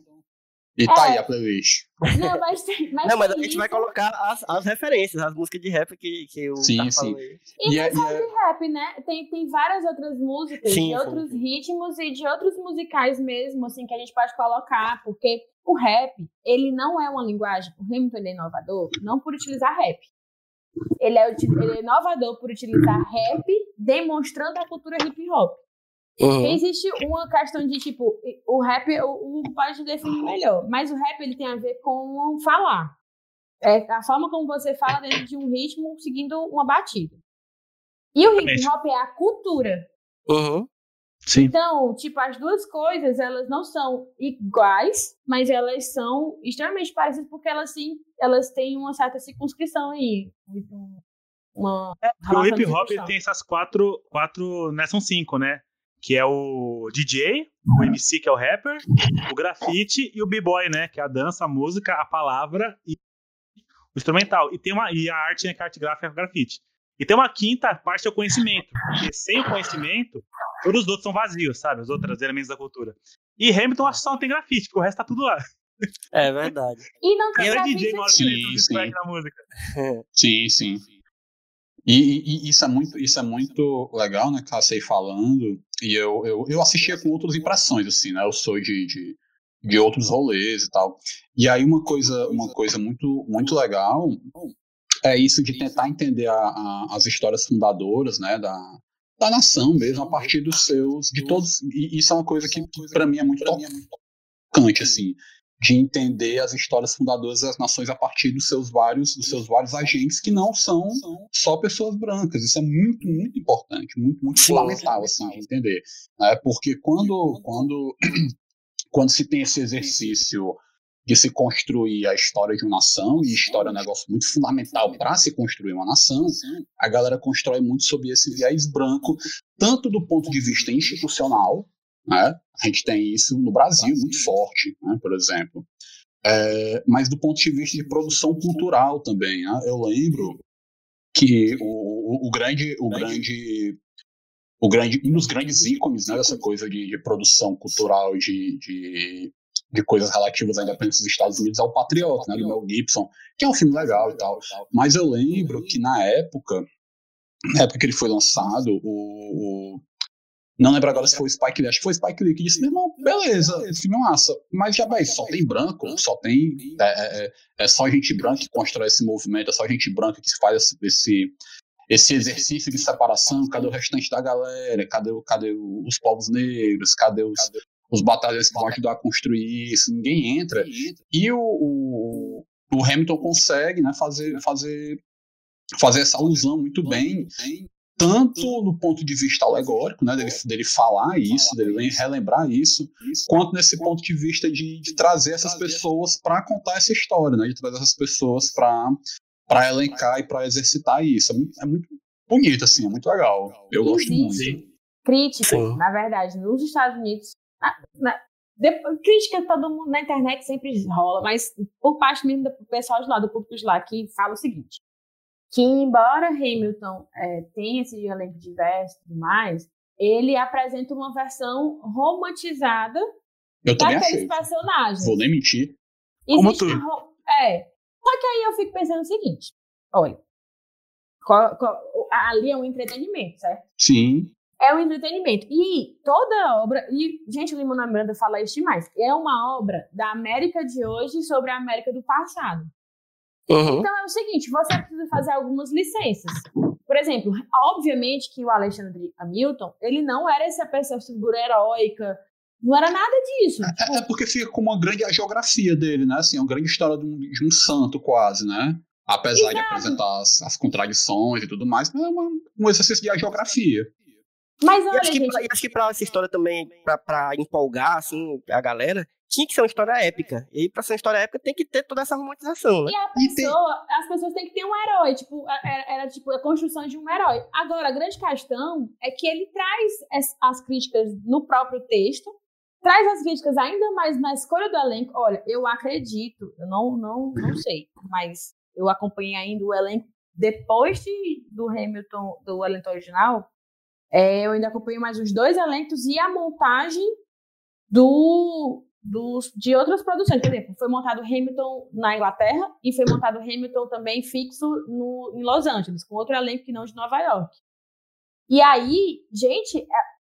S6: E tá
S4: É.
S6: aí a playlist.
S4: Não, mas mas
S3: Não, mas a gente vai colocar as, as referências, as músicas de rap que, que eu
S6: Sim,
S3: tava
S6: sim.
S3: falando aí.
S4: E,
S6: E
S4: não
S6: é-
S4: só
S6: e é-
S4: de rap, né? Tem, tem várias outras músicas,
S3: Sim,
S4: de
S3: sim,
S4: outros
S3: sim.
S4: ritmos e de outros musicais mesmo, assim, que a gente pode colocar, porque o rap, ele não é uma linguagem, o Hamilton ele é inovador, não por utilizar rap. Ele é, ele é inovador por utilizar rap, demonstrando a cultura hip hop.
S3: Uhum.
S4: Existe uma questão de, tipo, o rap, o, o pode definir melhor, mas o rap ele tem a ver com falar. É a forma como você fala dentro de um ritmo seguindo uma batida. E o hip hop é a cultura.
S3: Uhum.
S5: Sim.
S4: Então, tipo, as duas coisas, elas não são iguais, mas elas são extremamente parecidas porque elas sim, elas têm uma certa circunscrição aí. um- Uma
S5: Porque o hip hop tem essas quatro, quatro, né, são cinco, né? Que é o DJ, o MC que é o rapper, o grafite e o b-boy, né? Que é a dança, a música, a palavra e o instrumental. E tem uma e a arte, né, que é a arte gráfica é o grafite. E tem uma quinta parte é o conhecimento, porque sem o conhecimento, todos os outros são vazios, sabe? Os outros elementos da cultura. E Hamilton acho que só não tem grafite, porque o resto tá tudo lá.
S3: É verdade.
S4: E não tem grafite
S5: DJ que
S6: Sim, sim.
S5: na música.
S6: Sim, sim. E, e- isso, é muito, isso é muito legal, né, Cássia aí falando. E eu, eu, eu assistia com outras impressões, assim, né? Eu sou de, de, de outros rolês e tal. E aí uma coisa, uma coisa muito, muito legal é isso de tentar entender a- a- as histórias fundadoras, né, da, da nação mesmo, a partir dos seus, de todos. E isso é uma coisa que, que para mim é muito tocante, assim, de entender as histórias fundadoras das nações a partir dos seus vários, dos seus vários agentes que não são só pessoas brancas. Isso é muito, muito importante, muito, muito
S3: Sim.
S6: fundamental, assim, de entender. né? Porque quando, quando, (clears throat) quando se tem esse exercício de se construir a história de uma nação, e história é um negócio muito fundamental para se construir uma nação, a galera constrói muito sob esse viés branco, tanto do ponto de vista institucional, né? a gente tem isso no Brasil muito forte, né? por exemplo, É, mas do ponto de vista de produção cultural também. né? Eu lembro que o, o, o grande, o grande, o grande, um dos grandes ícones né, dessa coisa de, de produção cultural de, de, de coisas relativas à independência dos Estados Unidos é o Patriota, né, do Mel Gibson, que é um filme legal e tal. Mas eu lembro que na época, na época que ele foi lançado, o, o- não lembro agora se foi o Spike Lee, acho que foi o Spike Lee que disse, meu irmão, beleza, filme é massa, mas já vai, só tem branco, só tem, é, é- é só gente branca que constrói esse movimento, é só gente branca que faz esse, esse, exercício de separação, cadê o restante da galera, cadê, cadê os povos negros, cadê os, os batalhões que vão ajudar a construir isso, ninguém entra, e o, o, o Hamilton consegue né, fazer, fazer, fazer essa alusão muito bem, tanto no ponto de vista alegórico, né, dele, dele falar isso, dele relembrar isso, quanto nesse ponto de vista de, de trazer essas pessoas para contar essa história, né, de trazer essas pessoas para elencar e para exercitar isso. É muito, é muito bonito, assim, é muito legal. Eu gosto muito.
S4: Existe crítica,
S3: Sim.
S4: na verdade, nos Estados Unidos. na- na- depois- crítica todo mundo na internet sempre rola, mas por parte mesmo do pessoal de lá, do público de lá, que fala o seguinte: que embora Hamilton é, tenha esse elenco diverso e tudo mais, ele apresenta uma versão romantizada
S6: Eu também
S4: daqueles personagens.
S6: Vou nem mentir.
S5: Como
S4: Existe ro- É. Só que aí eu fico pensando o seguinte: olha, qual- qual- ali é um entretenimento, certo?
S6: Sim.
S4: É um entretenimento. E toda obra. E, gente, o Limona Miranda fala isso demais. É uma obra da América de hoje sobre a América do passado.
S3: Uhum.
S4: Então é o seguinte: você precisa fazer algumas licenças. Por exemplo, obviamente que o Alexandre Hamilton, ele não era essa pessoa, figura heróica. Não era nada disso. Tipo,
S6: É, é porque fica com uma grande a geografia dele, né? Assim, uma grande história de um, de um santo, quase, né? Apesar de
S4: Exato.
S6: apresentar as, as contradições e tudo mais, é uma, um exercício de geografia.
S4: Mas
S3: E
S4: olha,
S3: acho que,
S4: gente,
S3: pra, e acho que pra essa história também, pra, pra empolgar, assim, a galera, tinha que ser uma história épica. E pra ser uma história épica tem que ter toda essa romantização, né?
S4: E a
S6: E tem-
S4: pessoa, as pessoas têm que ter um herói, tipo, era, era, tipo a construção de um herói. Agora, a grande questão é que ele traz as, as críticas no próprio texto, traz as críticas ainda mais na escolha do elenco. Olha, eu acredito, eu não, não, não (laughs) sei, mas eu acompanhei ainda o elenco depois de, do Hamilton, do elenco original. É, eu ainda acompanhei mais os dois elencos e a montagem do, dos, de outras produções. Por exemplo, foi montado Hamilton na Inglaterra e foi montado Hamilton também fixo no, em Los Angeles, com outro elenco que não de Nova York. E aí, gente, é-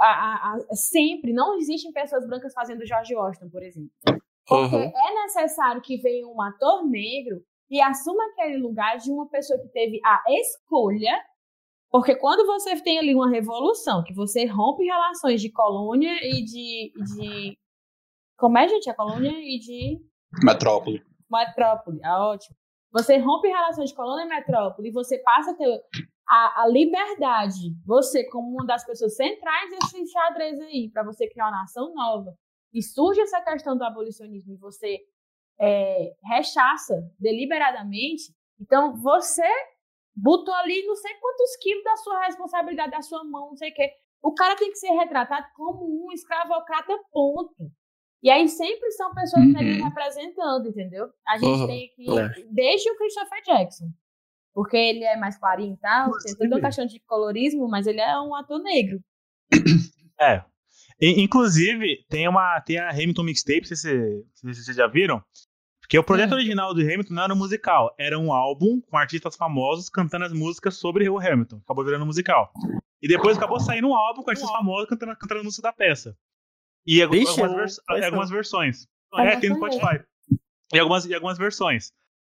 S4: a- a- a- sempre não existem pessoas brancas fazendo George Washington, por exemplo. Porque
S3: Uhum.
S4: é necessário que venha um ator negro e assuma aquele lugar de uma pessoa que teve a escolha. Porque quando você tem ali uma revolução, que você rompe relações de colônia e de. de como é, gente? A colônia e de
S6: Metrópole.
S4: metrópole. É ótimo. Você rompe relações de colônia e metrópole e você passa a ter a, a liberdade, você como uma das pessoas centrais desse xadrez aí, para você criar uma nação nova. E surge essa questão do abolicionismo e você é, rechaça deliberadamente. Então, você botou ali não sei quantos quilos da sua responsabilidade, da sua mão, não sei o quê. O cara tem que ser retratado como um escravocrata, ponto. E aí sempre são pessoas
S6: Uhum.
S4: negras representando, entendeu? A gente
S3: Uhum.
S4: tem que.
S3: É.
S4: Desde o Christopher Jackson. Porque ele é mais clarinho e tal, tem toda uma questão de colorismo, mas ele é um ator negro.
S5: É. E, inclusive, tem uma tem a Hamilton Mixtape, se vocês já viram. Porque o projeto
S4: Hum.
S5: original do Hamilton não era um musical, era um álbum com artistas famosos cantando as músicas sobre o Hamilton. Acabou virando um musical. E depois acabou saindo um álbum com artistas famosos cantando, cantando a música da peça. E algumas, vers-
S3: conheço,
S5: algumas versões. É,
S4: não
S5: tem no. Spotify. E algumas, e algumas versões.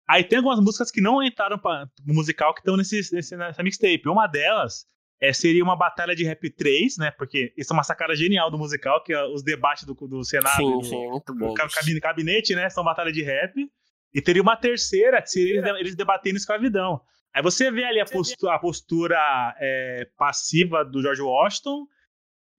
S5: Aí tem algumas músicas que não entraram para o musical que estão nesse, nesse- nessa mixtape. Uma delas é, seria uma batalha de rap 3, né? Porque isso é uma sacada genial do musical, que é os debates do, do Senado,
S3: Sim,
S5: do,
S3: sim, muito
S5: do ca- cabi- gabinete, né? São batalha de rap. E teria uma terceira, que seria eles, eles debatendo escravidão. Aí você vê ali a postura, a postura é, passiva do George Washington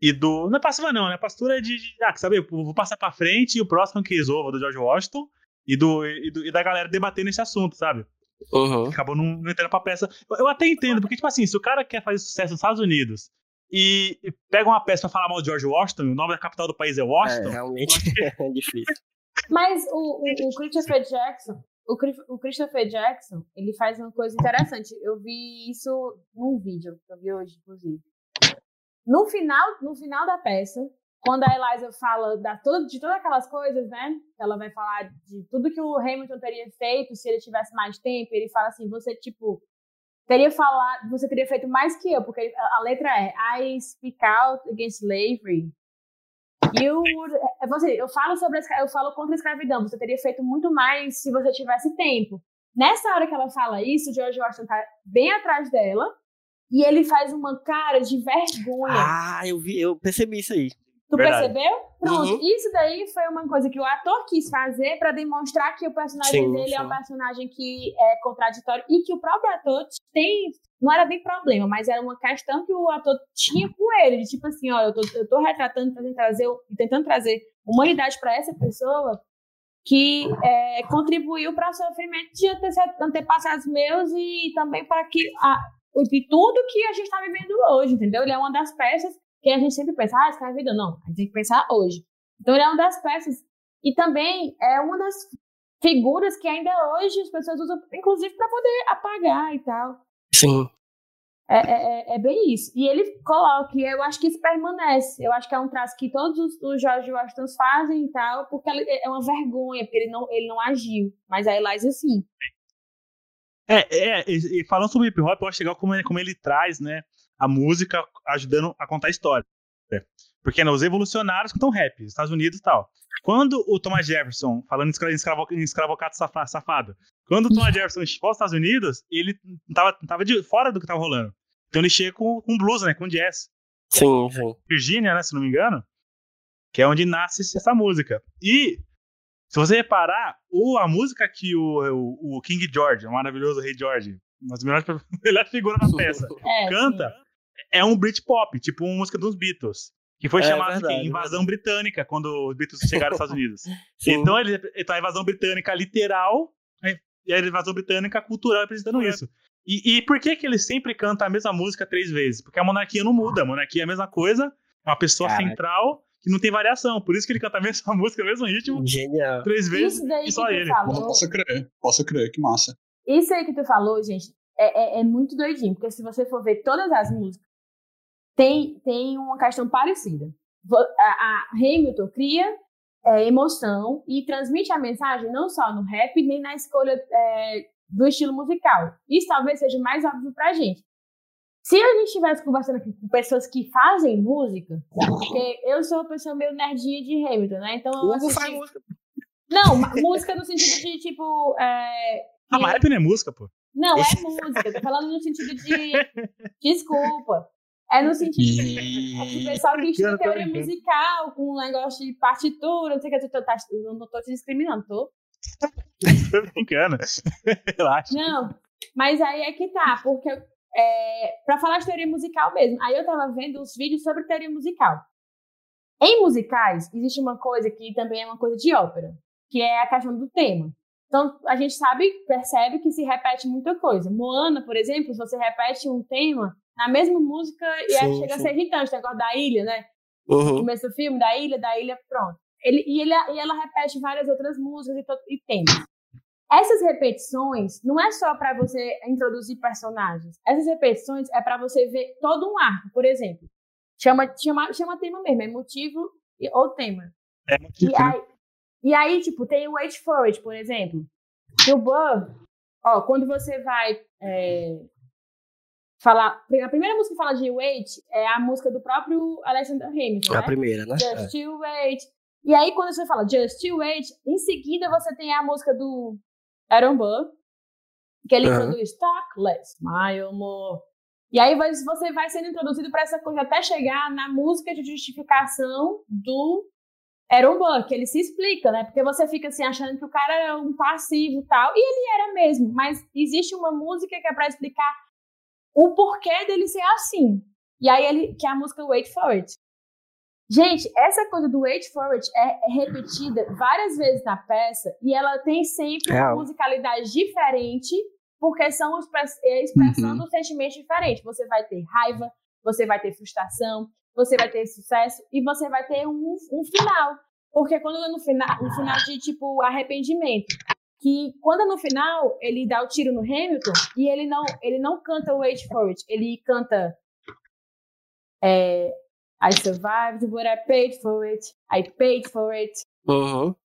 S5: e do. Não é passiva, não, né? A postura de. de ah, sabe, eu vou passar pra frente e o próximo que resolva do George Washington e, do, e, do- e da galera debatendo esse assunto, sabe?
S3: Uhum.
S5: Acabou não, entrando pra peça. Eu, eu até entendo, porque, tipo assim, se o cara quer fazer sucesso nos Estados Unidos e, pega uma peça pra falar mal de George Washington, o nome da capital do país é
S3: É,
S5: Washington,
S3: realmente (laughs) é difícil.
S4: Mas o, o, o Christopher Jackson, o, o Christopher Jackson, ele faz uma coisa interessante. Eu vi isso num vídeo que eu vi hoje, inclusive. No final, no final da peça, quando a Eliza fala da, de todas aquelas coisas, né? Ela vai falar de tudo que o Hamilton teria feito se ele tivesse mais tempo. Ele fala assim: você, tipo, teria falado, você teria feito mais que eu, porque a, letra é I speak out against slavery. You would, é, você, eu falo sobre eu falo contra a escravidão. Você teria feito muito mais se você tivesse tempo. Nessa hora que ela fala isso, o George Washington tá bem atrás dela e ele faz uma cara de vergonha.
S3: Ah, eu vi, eu percebi isso aí.
S4: Tu
S5: verdade.
S4: percebeu? Pronto.
S3: Uhum.
S4: Isso daí foi uma coisa que o ator quis fazer pra demonstrar que o personagem
S3: Sim,
S4: dele é um
S3: sim.
S4: personagem que é contraditório e que o próprio ator tem. Não era nem problema, mas era uma questão que o ator tinha com ele. De tipo assim, ó, eu tô, eu tô retratando, tentando trazer, tentando trazer humanidade pra essa pessoa que é, contribuiu para o sofrimento de ante- antepassados meus e também para que a, o- de tudo que a gente está vivendo hoje, entendeu? Ele é uma das peças que a gente sempre pensa, ah, escravidão. Não, a gente tem que pensar hoje. Então, ele é uma das peças. E também é uma das figuras que ainda hoje as pessoas usam, inclusive, para poder apagar e tal.
S3: Sim.
S4: É, é, é- é bem isso. E ele coloca, e eu acho que isso permanece. Eu acho que é um traço que todos os, os George Washingtons fazem e tal, porque ele- é uma vergonha, porque ele não, ele não agiu. Mas a Eliza, sim.
S5: É, é, e, e falando sobre hip hop, eu acho legal como ele, como ele traz, né, a música ajudando a contar a história. Porque né, os evolucionários cantam rap, Estados Unidos e tal. Quando o Thomas Jefferson, falando em escra- em escravo, em escravocato safa- safado, quando o Thomas Jefferson foi aos Estados Unidos, ele tava, tava de, fora do que tava rolando. Então ele chega com, com blues, né, com jazz.
S3: Sim, sim.
S5: Virgínia, né, se não me engano, que é onde nasce essa música. E, se você reparar, o, a música que o, o, o King George, o maravilhoso Rei George, uma das melhores, (laughs) melhores figuras da peça,
S4: É,
S5: canta, é um Britpop, tipo uma música dos Beatles. Que foi
S3: É
S5: chamada de
S3: verdade,
S5: Invasão Britânica, quando os Beatles chegaram aos Estados (laughs) Unidos. Então ele, ele tá a invasão britânica literal e a invasão britânica cultural representando isso. E, e por que que ele sempre canta a mesma música três vezes? Porque a monarquia não muda, a monarquia é a mesma coisa, é uma pessoa
S3: Caraca.
S5: central que não tem variação. Por isso que ele canta a mesma (laughs) música, o mesmo ritmo,
S3: Genial.
S5: três vezes e só ele.
S4: falou.
S6: Posso crer, posso crer, que massa.
S4: Isso aí que tu falou, gente, é, é, é muito doidinho, porque se você for ver todas as músicas, tem, tem uma questão parecida. A, a Hamilton cria é, emoção e transmite a mensagem não só no rap, nem na escolha é, do estilo musical. Isso talvez seja mais óbvio pra gente. Se a gente estivesse conversando aqui com pessoas que fazem música, porque eu sou uma pessoa meio nerdinha de Hamilton, né? Então eu assisti-
S3: faz música.
S4: Não, música no sentido de, tipo... É,
S5: Ah, mas rap não é música, pô.
S4: não, é música. Tô falando no sentido de. Desculpa. É no sentido de. Que o pessoal que estuda teoria
S5: brincando.
S4: musical, com um negócio de partitura, não sei o que, eu tô, tá, não tô te discriminando, tô?
S5: Tô brincando. (laughs) Relaxa.
S4: Não, mas aí é que tá, porque é, pra falar de teoria musical mesmo, aí eu tava vendo os vídeos sobre teoria musical. Em musicais, existe uma coisa que também é uma coisa de ópera, que é a questão do tema. Então, a gente sabe, percebe que se repete muita coisa. Moana, por exemplo, se você repete um tema na mesma música e
S3: Sim,
S4: chega a
S3: sim.
S4: ser irritante, o negócio da ilha, né?
S3: Uhum.
S4: começo do filme, da ilha, da ilha, pronto. Ele, e, ele, e ela repete várias outras músicas e, e temas. Essas repetições não é só para você introduzir personagens. Essas repetições é para você ver todo um arco. Por exemplo, chama, chama, chama tema mesmo, é motivo e, ou tema.
S5: É muito
S4: E
S5: né?
S4: aí, e aí, tipo, tem o Wait for It, por exemplo. Que o Bob, ó, quando você vai é, falar. A primeira música que fala de Wait é a música do próprio Alexander Hamilton.
S3: A
S4: né?
S3: primeira, né?
S4: Just You Wait. E aí, quando você fala Just You Wait, em seguida você tem a música do Aaron Burr, que ele introduz Talk Less, Smile More. E aí você vai sendo introduzido para essa coisa até chegar na música de justificação do Aaron Burr, que ele se explica, né? Porque você fica assim achando que o cara era um passivo e tal, e ele era mesmo, mas existe uma música que é para explicar o porquê dele ser assim. E aí ele, que é a música Wait For It. Gente, essa coisa do Wait For It é repetida várias vezes na peça e ela tem sempre uma
S3: Real.
S4: musicalidade diferente, porque são express- é a expressão
S6: Uhum.
S4: dos sentimentos diferentes. Você vai ter raiva, você vai ter frustração, você vai ter sucesso e você vai ter um, um final. Porque quando é no final, um final de tipo arrependimento, que quando é no final ele dá o tiro no Hamilton e ele não, ele não canta Wait For It, ele canta é, I survived, but I paid for it. I paid for it.
S3: Uhum.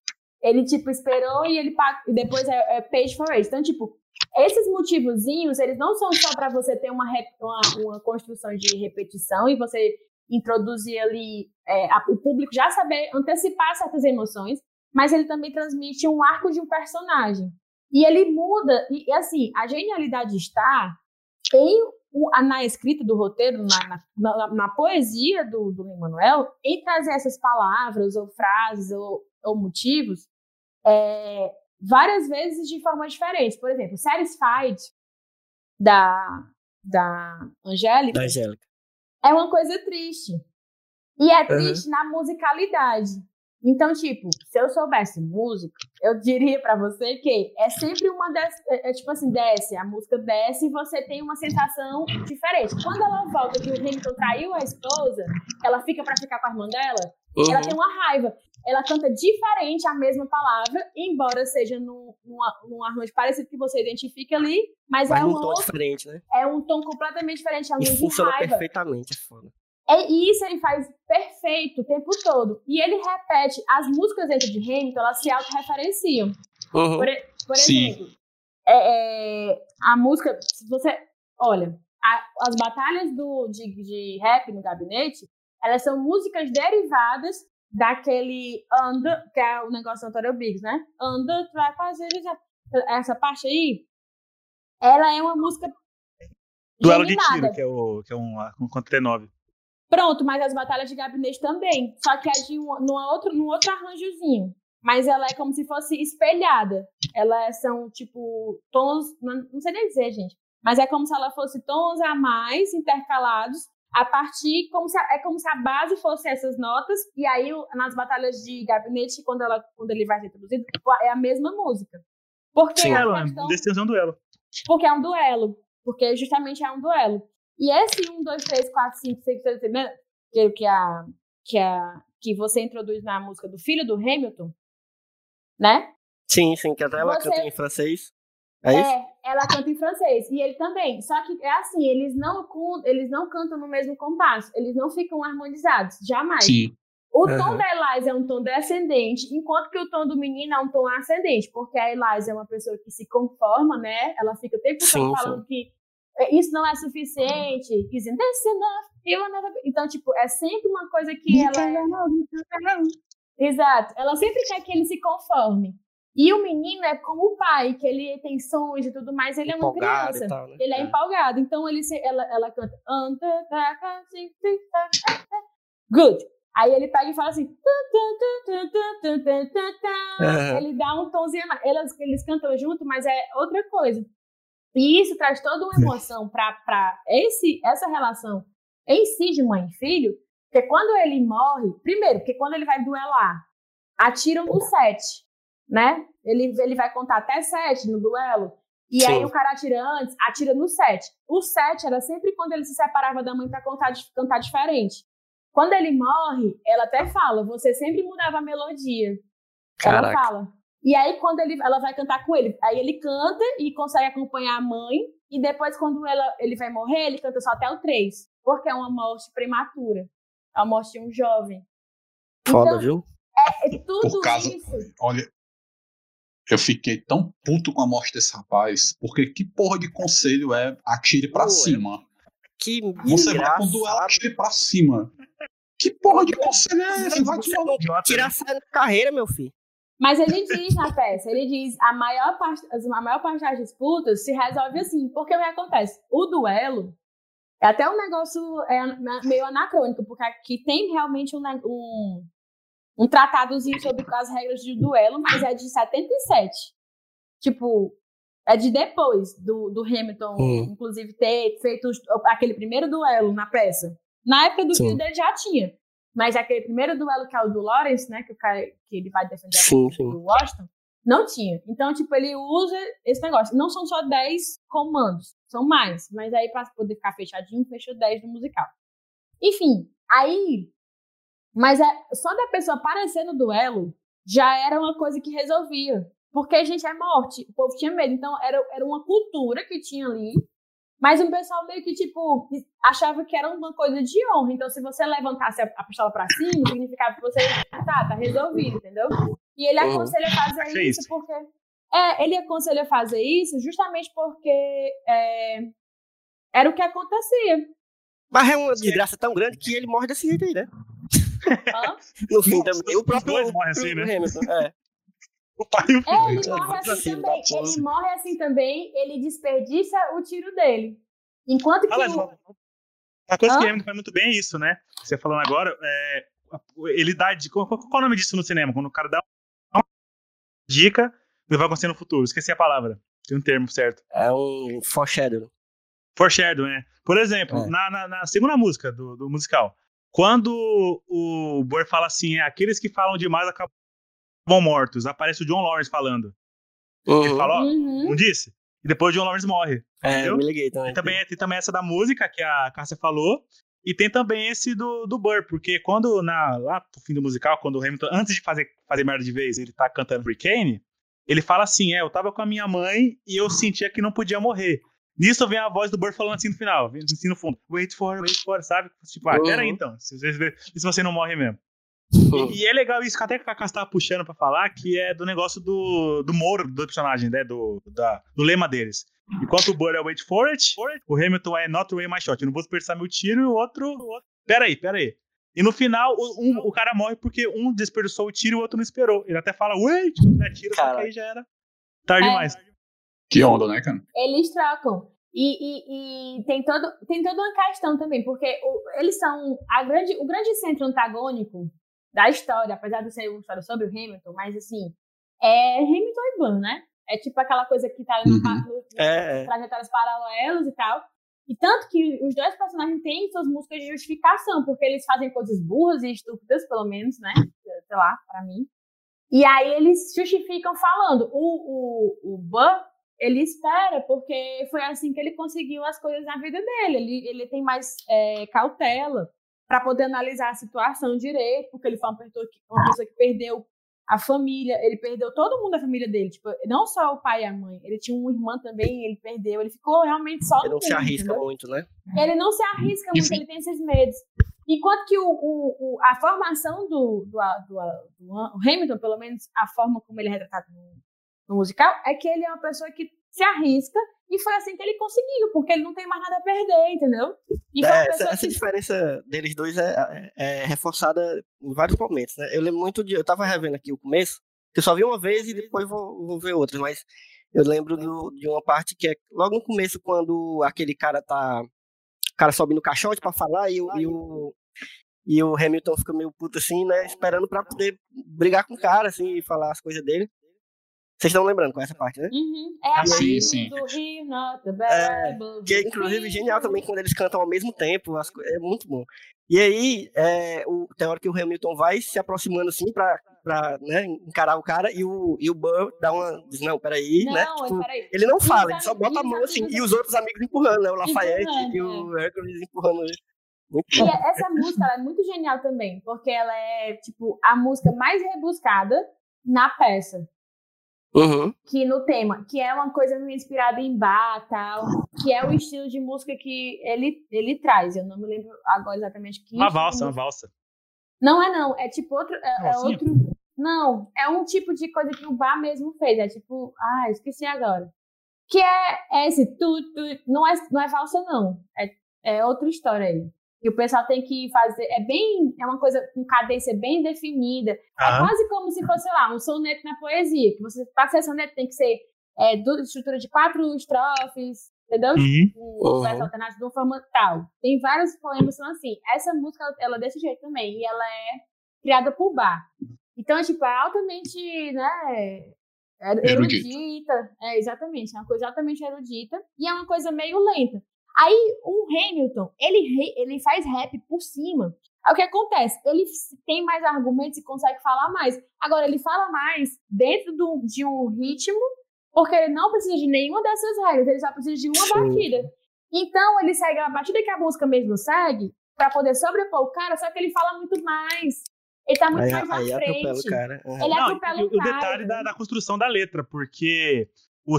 S4: Ele, tipo, esperou e ele e depois é, é paid for it. Então, tipo, esses motivozinhos, eles não são só para você ter uma, uma, uma construção de repetição e você introduzir ali é, a- o público já saber antecipar certas emoções, mas ele também transmite um arco de um personagem. E ele muda, e, e, assim, a genialidade está em na escrita do roteiro, na, na, na- poesia do, do Emmanuel, em trazer essas palavras, ou frases, ou, ou motivos, é, várias vezes de formas diferentes. Por exemplo, Satisfied, da, da Angélica,
S3: Da Angélica.
S4: É uma coisa triste. E é triste na musicalidade. Então, tipo, se eu soubesse música, eu diria pra você que é sempre uma des... é, é tipo assim, desce, a música desce e você tem uma sensação diferente. Quando ela volta que o Hamilton traiu a esposa, ela fica pra ficar com a irmã dela, ela
S3: Uhum.
S4: tem uma raiva. Ela canta diferente a mesma palavra, embora seja num, num, num arranjo parecido que você identifica ali, mas,
S3: Mas
S4: é, um
S3: tom
S4: outro,
S3: diferente, né?
S4: é um tom completamente diferente, é um
S3: E funciona
S4: raiva.
S3: perfeitamente, é foda.
S4: É, e isso ele faz perfeito o tempo todo. E ele repete, as músicas dentro de Hamilton, elas se autorreferenciam.
S3: Uhum.
S4: Por, por exemplo, é, é, a música, se você olha, a- as batalhas do, de, de rap no gabinete, elas são músicas derivadas daquele anda, que é o negócio do Antônio Biggs, né? Anda, tu vai fazer. Essa parte aí, ela é uma música
S5: Duelo de tiro, que é, o, que é um, um contra T9.
S4: Pronto, mas as batalhas de gabinete também. Só que é de um, numa outro, num outro arranjozinho. Mas ela é como se fosse espelhada. Elas são, tipo, tons. Não, não sei nem dizer, gente. Mas é como se ela fosse tons a mais intercalados a partir. Como se, a- é como se a base fosse essas notas. E aí, nas batalhas de gabinete, quando, ela, quando ele vai ser introduzido, é a mesma música. Porque
S3: Sim.
S4: a
S5: Duelo, né?
S4: questão-
S5: é um duelo.
S4: porque é um duelo. Porque justamente é um duelo. E esse 1, 2, 3, 4, 5, 6, 7, 8, 9, que, que, a, que, a, que você introduz na música do filho do Hamilton, né?
S3: Sim, sim, que até ela
S4: Você-
S3: canta em francês. É isso?
S4: ela canta em francês. E ele também. Só que é assim, eles não, com- eles não cantam no mesmo compasso. Eles não ficam harmonizados. Jamais.
S6: Sim.
S4: O
S3: Aham.
S4: tom da Eliza é um tom descendente, enquanto que o tom do menino é um tom ascendente, porque a Eliza é uma pessoa que se conforma, né? Ela fica o tempo todo
S3: Sim,
S4: falando que "É, isso não é suficiente, isn't this enough? You be-" Então, tipo, é sempre uma coisa que ela... Exato. Ela sempre quer que ele se conforme. E o menino é como o pai, que ele tem sonhos e tudo mais, ele empolgado é uma criança.
S3: Tal, né?
S4: Ele é,
S3: é,
S4: empolgado. Então ele se, ela, ela canta. Good. Aí ele pega e fala assim. Ele dá um tomzinho. Eles, eles cantam junto, mas é outra coisa. E isso traz toda uma emoção para essa relação em si de mãe e filho. Porque quando ele morre, primeiro, porque quando ele vai duelar, atiram no set né? Ele, ele vai contar até sete no duelo. E aí
S3: Sim.
S4: o cara atira antes, atira no sete. O sete era sempre quando ele se separava da mãe para contar, cantar diferente. Quando ele morre, ela até fala, você sempre mudava a melodia. Ela
S3: Caraca.
S4: fala. E aí, quando ele, ela vai cantar com ele, aí ele canta e consegue acompanhar a mãe. E depois, quando ela, ele vai morrer, ele canta só até o 3. Porque é uma morte prematura. É a morte de um jovem.
S3: Foda,
S4: Então,
S3: viu?
S4: É tudo
S6: Por causa-
S4: isso.
S6: Olha, eu fiquei tão puto com a morte desse rapaz, porque que porra de conselho é atire
S3: é
S6: cima?
S3: Que
S6: Você vai com duelo,
S3: engraçado.
S6: atire pra cima. Que porra de conselho é esse? Vai tomar
S3: não
S5: Idiota,
S3: tirar
S5: né?
S3: essa carreira, meu filho.
S4: Mas ele diz na peça, ele diz, a maior parte, a maior parte das disputas se resolve assim. Porque o que acontece? O duelo é até um negócio é, meio anacrônico, porque aqui tem realmente um, um, um tratadozinho sobre as regras de duelo, mas é de 77. Tipo, é de depois do, do Hamilton,
S3: Hum.
S4: inclusive, ter feito aquele primeiro duelo na peça. Na época do filho dele já tinha. Mas aquele primeiro duelo que é o do Lawrence, né? Que, o cara, que ele vai defender
S3: Sim, sim.
S4: do Washington, não tinha. Então, tipo, ele usa esse negócio. Não são só 10 comandos, são mais. Mas aí, pra poder ficar fechadinho, fechou 10 no musical. Enfim, aí. Mas é, só da pessoa aparecer no duelo já era uma coisa que resolvia. Porque, gente, é morte. O povo tinha medo. Então, era, era uma cultura que tinha ali. Mas o pessoal meio que, tipo, achava que era uma coisa de honra. Então, se você levantasse a, a pistola pra cima, significava que você, tá, tá resolvido, entendeu? E ele
S3: Uhum.
S4: aconselha fazer
S5: Achei
S4: isso
S5: isso.
S4: porque... É, ele aconselha fazer isso justamente porque é, era o que acontecia.
S3: Mas é uma desgraça tão grande que ele morre desse jeito aí, né?
S4: Hã?
S3: No fim também. O
S5: os
S3: próprio
S5: dois morrem assim, né?
S3: Hamilton, é.
S5: O pai e o filho.
S4: É, ele morre assim
S3: filho
S4: também.
S3: da puta.
S4: Ele morre assim também, ele desperdiça o tiro dele. Enquanto que o...
S5: uma, uma coisa que
S4: Hã?
S5: o Hamilton faz muito bem é isso, né? Você falando agora, é, ele dá dica. Qual, qual é o nome disso no cinema? Quando o cara dá uma dica do que vai acontecer no futuro. Esqueci a palavra. Tem um termo certo.
S3: É um foreshadow.
S5: Foreshadow, né? Por exemplo,
S3: É.
S5: na, na- na segunda música do, do musical, quando o Boer fala assim, é, aqueles que falam demais acabam mortos, aparece o John Lawrence falando. Ele
S3: Uhum.
S5: fala, ó,
S4: Uhum.
S5: não disse? E depois o John Lawrence morre.
S3: É,
S5: entendeu?
S3: eu me liguei também.
S5: E também tem também essa da música que a Cássia falou. E tem também esse do, do Burr, porque quando na, lá pro fim do musical, quando o Hamilton, antes de fazer, fazer merda de vez, ele tá cantando Hurricane, ele fala assim: é, eu tava com a minha mãe e eu sentia que não podia morrer. Nisso vem a voz do Burr falando assim no final, assim no fundo, wait for, wait for, sabe? Tipo, ah, peraí
S3: Uhum.
S5: então, se você, se você não morre mesmo. E, e é legal isso que até que a Cacá tava puxando pra falar, que é do negócio do, do Moro, do personagem, né? Do, da, do lema deles. Enquanto o Burr é wait for it, o Hamilton é not away my shot. Eu não vou desperdiçar meu tiro e o outro. o outro- Peraí, peraí. E no final, o, um- o cara morre porque um desperdiçou o tiro e o outro não esperou. Ele até fala, wait, quando ele atira, só que aí já era tarde
S4: É.
S5: demais.
S6: Que onda, né, cara?
S4: Eles trocam. E, e, e tem, todo, tem toda uma questão também, porque o- eles são a grande, o grande centro antagônico da história, apesar de ser uma história sobre o Hamilton, mas assim, é Hamilton e Burr, né? É tipo aquela coisa que tá no,
S6: Uhum.
S4: no,
S3: É, é.
S4: trajetórias paralelas e tal. E tanto que os dois personagens têm suas músicas de justificação, porque eles fazem coisas burras e estúpidas, pelo menos, né? Sei lá, pra mim. E aí eles justificam falando. O, o, o Burr, ele espera, porque foi assim que ele conseguiu as coisas na vida dele. Ele, ele tem mais é, cautela para poder analisar a situação direito, porque ele foi uma pessoa, que, uma pessoa que perdeu a família, ele perdeu todo mundo da família dele, tipo, não só o pai e a mãe, ele tinha uma irmã também, ele perdeu, ele ficou realmente só
S3: Ele não se arrisca
S4: entendeu?
S3: muito, né?
S4: Ele não se arrisca muito, ele tem esses medos. Enquanto que o, o- o- a formação do, do, do, do Hamilton, pelo menos a forma como ele é retratado no, no musical, é que ele é uma pessoa que se arrisca e foi assim que ele conseguiu, porque ele não tem mais nada a perder, entendeu? E
S3: É, essa, essa
S4: que-
S3: diferença deles dois é, é- é reforçada em vários momentos, né? Eu lembro muito de. Eu tava revendo aqui o começo, que eu só vi uma vez e depois vou, vou ver outras, mas eu lembro do- de uma parte que é logo no começo, quando aquele cara tá. O cara sobe no caixote pra falar e, o- e o. E o Hamilton fica meio puto assim, né? Esperando pra poder brigar com o cara, assim, e falar as coisas dele. Vocês estão lembrando com essa parte, né?
S4: Uhum, é a parte
S6: sim,
S4: do,
S6: sim.
S4: do He Not the
S3: É, Que é inclusive genial também quando eles cantam ao mesmo tempo. é muito bom. E aí, é, o, tem hora que o Hamilton vai se aproximando assim pra, pra né, encarar o cara e o, e o Burr dá uma. Diz, não, peraí,
S4: Não,
S3: né? Tipo,
S4: peraí.
S3: ele não fala, ele só bota a mão assim. E os outros amigos empurrando, né? O Lafayette
S4: Empurrando,
S3: e o Hercules empurrando ele. Muito
S4: E
S3: bom.
S4: essa música ela é muito genial também, porque ela é, tipo, a música mais rebuscada na peça.
S3: Uhum.
S4: que no tema, que é uma coisa meio inspirada em bar, tal, que é o estilo de música que ele, ele traz. Eu não me lembro agora exatamente que
S5: Uma
S4: de
S5: valsa, uma valsa.
S4: Não é não, é tipo outro, é, é outro. Não, é um tipo de coisa que o bar mesmo fez, é tipo, ah, esqueci agora. Que é, é esse tu, tu, não é não é valsa não, é, é outra história aí. E o pessoal tem que fazer, é bem, é uma coisa com cadência bem definida, é
S5: Aham.
S4: quase como se fosse, sei lá, um soneto na poesia. Que você, para ser soneto, tem que ser é, estrutura de quatro estrofes, entendeu?
S5: Uhum.
S4: Um
S3: Uhum.
S4: verso alternativo de uma forma tal. Tem vários poemas que são assim. Essa música, ela é desse jeito também. E ela é criada por Bar. Então, é, tipo, é altamente, né? er-
S6: Erudito.
S4: Erudita. É, exatamente. É uma coisa altamente erudita. E é uma coisa meio lenta. Aí, o Hamilton, ele, ele faz rap por cima. Aí o que acontece? Ele tem mais argumentos e consegue falar mais. Agora, ele fala mais dentro do- de um ritmo, porque ele não precisa de nenhuma dessas regras, ele só precisa de uma
S3: Sim.
S4: batida. Então, ele segue a batida que a música mesmo segue, pra poder sobrepor o cara, só que ele fala muito mais. Ele tá muito
S3: Aí,
S4: mais na
S3: aí atropela o
S4: frente.
S3: cara. Uhum.
S4: Ele
S5: Não,
S4: atropela o
S5: o, o
S4: cara.
S5: detalhe da, da construção da letra, porque o,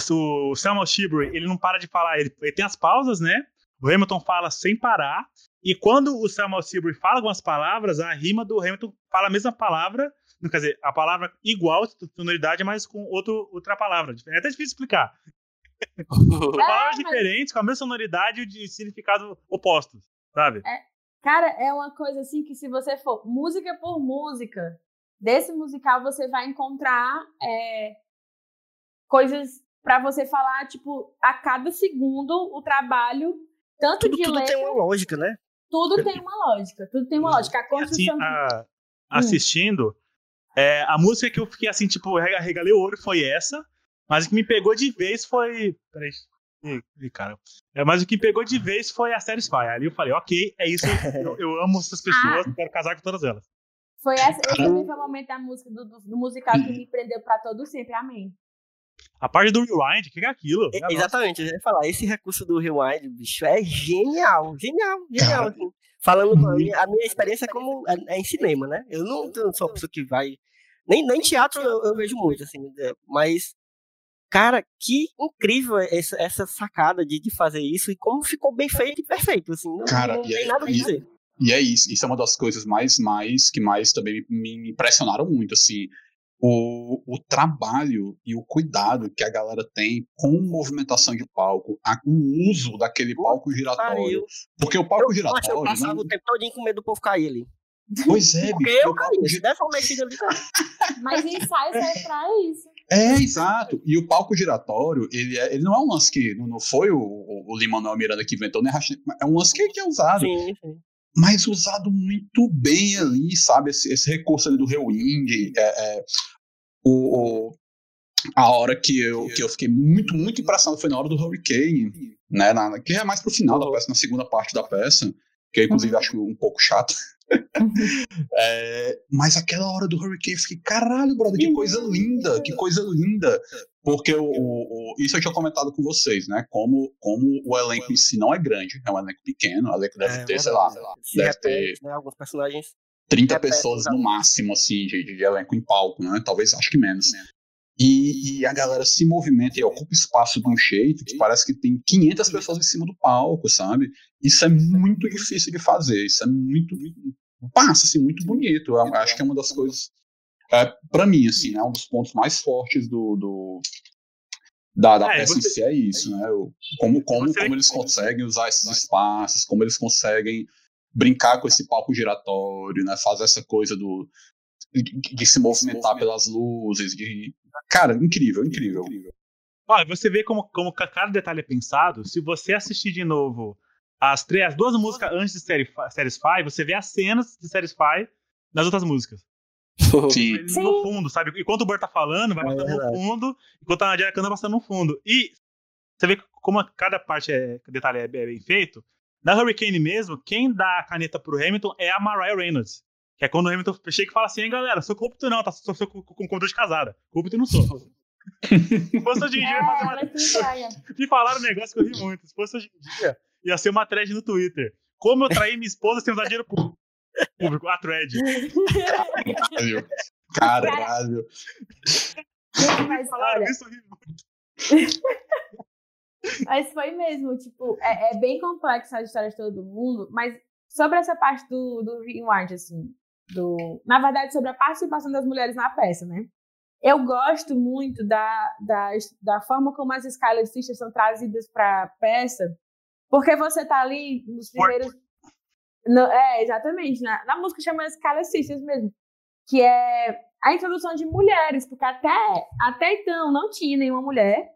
S5: o Samuel Shibbury, ele não para de falar, ele, ele tem as pausas, né? O Hamilton fala sem parar, e quando o Samuel Shibbury fala algumas palavras, a rima do Hamilton fala a mesma palavra, não, quer dizer, a palavra igual, sonoridade, mas com outro, outra palavra. É até difícil explicar. (laughs) São palavras
S4: É, mas-
S5: diferentes, com a mesma sonoridade e de significado opostos, sabe?
S4: Cara, é uma coisa assim que se você for música por música, desse musical você vai encontrar é, coisas pra você falar, tipo, a cada segundo o trabalho, tanto
S3: Tudo,
S4: de
S3: tudo
S4: letra,
S3: tem uma lógica, né?
S4: tudo tem uma lógica. Tudo tem uma lógica. A
S5: assim,
S4: construção.
S5: a- assistindo, é, a música que eu fiquei assim, tipo, rega- regalei o olho foi essa, mas o que me pegou de vez foi. Peraí. Ih, cara. É, mas o que me pegou de vez foi a Satisfy. Ali eu falei, ok, é isso. Eu, eu amo essas (laughs) pessoas, quero casar com todas elas.
S4: Foi esse, esse também foi o momento da música, do, do- do musical que me prendeu pra todo sempre. Amém.
S5: A parte do rewind, o que é aquilo?
S3: É, exatamente, eu ia falar, esse recurso do rewind, bicho, é genial, genial, genial. Assim. Falando a minha, a minha experiência é como é, é em cinema, né? Eu não, eu não sou uma pessoa que vai. Nem, nem teatro eu, eu vejo muito, assim, é, mas. Cara, que incrível essa, essa sacada de, de fazer isso e como ficou bem feito e perfeito, assim. Não,
S6: Cara,
S3: não
S6: e
S3: tem
S6: aí-
S3: nada a
S6: e-
S3: dizer.
S6: E é isso, isso é uma das coisas mais, mais que mais também me, me impressionaram muito, assim, o, o trabalho e o cuidado que a galera tem com movimentação de palco, a- o uso daquele palco giratório,
S3: Pariu.
S6: porque o palco
S3: Eu, nossa, eu
S6: giratório,
S3: passava
S6: né?
S3: o tempo todo com medo do povo cair ali.
S6: pois é, (laughs)
S3: Porque
S6: bicho,
S3: eu
S6: gi-
S3: se desse uma mexida ali, cara.
S4: Mas ensaio serve pra isso.
S6: É, exato. E o palco giratório, ele, é- ele não é um lance que não, foi o, o, o Lin-Manuel Miranda que inventou, Rachel- é um lance que, que é usado.
S3: Sim, sim.
S6: Mas usado muito bem ali, sabe? Esse, esse recurso ali do rewind, é, é, o, o- a hora que eu, que eu fiquei muito, muito impressionado foi na hora do Hurricane, né? Na, que é mais pro final da peça, na segunda parte da peça, que eu inclusive acho um pouco chato. É, mas aquela hora do Hurricane, eu fiquei, caralho, brother, que coisa linda, que coisa linda. Porque o, o- isso eu tinha comentado com vocês, né? Como, como o elenco em si não é grande, é um elenco pequeno, o elenco deve
S3: É,
S6: ter, sei lá,
S3: verdade. Se
S6: deve
S3: repete, né? Alguns personagens.
S6: 30
S3: Repete,
S6: pessoas no máximo, assim, de, de elenco em palco, né? Talvez, acho que menos. E, e a galera se movimenta e ocupa espaço de um jeito que parece que tem 500 pessoas em cima do palco, sabe? Isso é muito difícil de fazer, isso é muito. Passa, assim, muito bonito. Eu acho que é uma das coisas. É, para mim, assim, né? Um dos pontos mais fortes do. do da, da
S5: É,
S6: peça
S5: você-
S6: em si é isso, né? Como, como,
S5: Você
S6: como eles conseguem usar esses espaços, como eles conseguem brincar com esse palco giratório, né? Fazer essa coisa do de, de se movimentar pelas luzes, de cara, incrível, incrível.
S5: Olha, você vê como, como ca- cada detalhe é pensado. Se você assistir de novo as, três, as duas músicas antes de Série Satisfy, você vê as cenas de Satisfy nas outras músicas. (laughs)
S6: Sim.
S4: Sim.
S5: No fundo, sabe? Enquanto o Bert tá falando, vai
S3: É
S5: passando no
S3: verdade.
S5: fundo, enquanto a Nadia canta, vai passando no fundo. E você vê como cada parte, é, detalhe é, é bem feito. Na Hurricane mesmo, quem dá a caneta pro Hamilton é a Mariah Reynolds. Que é quando o Hamilton chega e fala assim, hein, galera, sou corrupto não, tá? Sou, sou com, com computador de casada. Corrupto eu não sou. (laughs) Se fosse hoje em dia,
S4: É,
S5: uma (laughs) me falaram um negócio que eu ri muito. Se fosse hoje em dia, ia ser uma thread no Twitter. Como eu traí minha esposa sem usar dinheiro público. Público, a thread. (laughs)
S6: Caralho. Caralho.
S4: Mas
S5: Falaram
S4: olha,
S5: isso, eu ri muito.
S4: Mas foi mesmo, tipo, é, é bem complexo a história de todo mundo, mas sobre essa parte do, do rewind, assim, do, na verdade, sobre a participação das mulheres na peça, né? Eu gosto muito da, da, da forma como as Sisters são trazidas pra peça, porque você tá ali nos primeiros. No- é, exatamente, na, na música chama Scarlet Sisters mesmo, que é a introdução de mulheres, porque até, até então não tinha nenhuma mulher.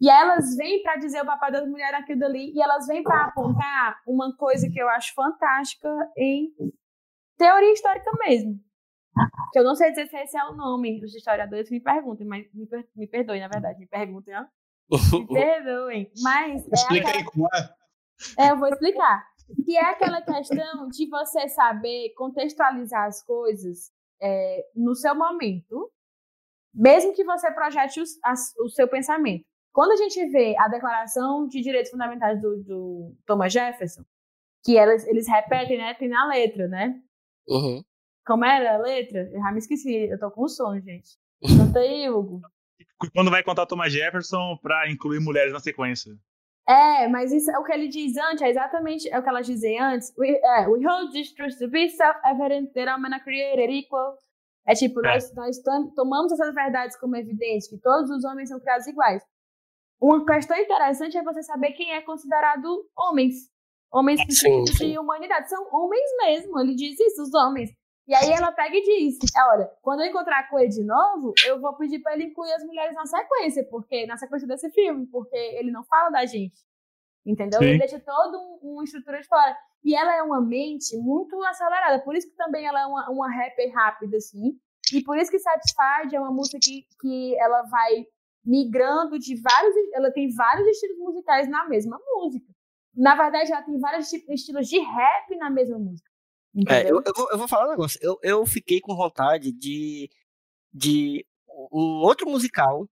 S4: E elas vêm para dizer o papel das mulheres naquilo dali, e elas vêm para apontar uma coisa que eu acho fantástica em teoria histórica mesmo. Que eu não sei dizer se esse é o nome, os historiadores me perguntem, mas me, per- me perdoem, na verdade, me perguntem, ó. Me (laughs) perdoem. Mas é
S6: Explica
S4: aquela
S6: aí como é.
S4: é, eu vou explicar. Que é aquela questão de você saber contextualizar as coisas é, no seu momento, mesmo que você projete os- as- o seu pensamento. Quando a gente vê a Declaração de Direitos Fundamentais do, do Thomas Jefferson, que elas, eles repetem, né? Tem na letra, né?
S3: Uhum.
S4: Como era a letra? Eu já me esqueci, eu tô com sono, gente. Canta aí, Hugo.
S5: Quando vai contar Thomas Jefferson pra incluir mulheres na sequência.
S4: É, mas isso é o que ele diz antes, é exatamente é o que elas dizem antes. We, é, we hold this truth to be self-evident that all men are created equal. É tipo,
S5: É.
S4: nós, nós tom- tomamos essas verdades como evidentes, que todos os homens são criados iguais. Uma questão interessante é você saber quem é considerado homens. Homens no
S3: Sim, sim.
S4: de humanidade. São homens mesmo, ele diz isso, os homens. E aí ela pega e diz: "É, olha, quando eu encontrar com ele de novo, eu vou pedir pra ele incluir as mulheres na sequência, porque na sequência desse filme, porque ele não fala da gente. Entendeu?
S5: Sim.
S4: Ele deixa toda um, uma estrutura de fora. E ela é uma mente muito acelerada. Por isso que também ela é uma, uma rapper rápida, assim. E por isso que Satisfied é uma música que, que ela vai migrando de vários. Ela tem vários estilos musicais na mesma música. Na verdade, ela tem vários tipos- estilos de rap na mesma música.
S3: É, eu, eu vou, eu vou falar um negócio. Eu, eu fiquei com vontade de, de um outro musical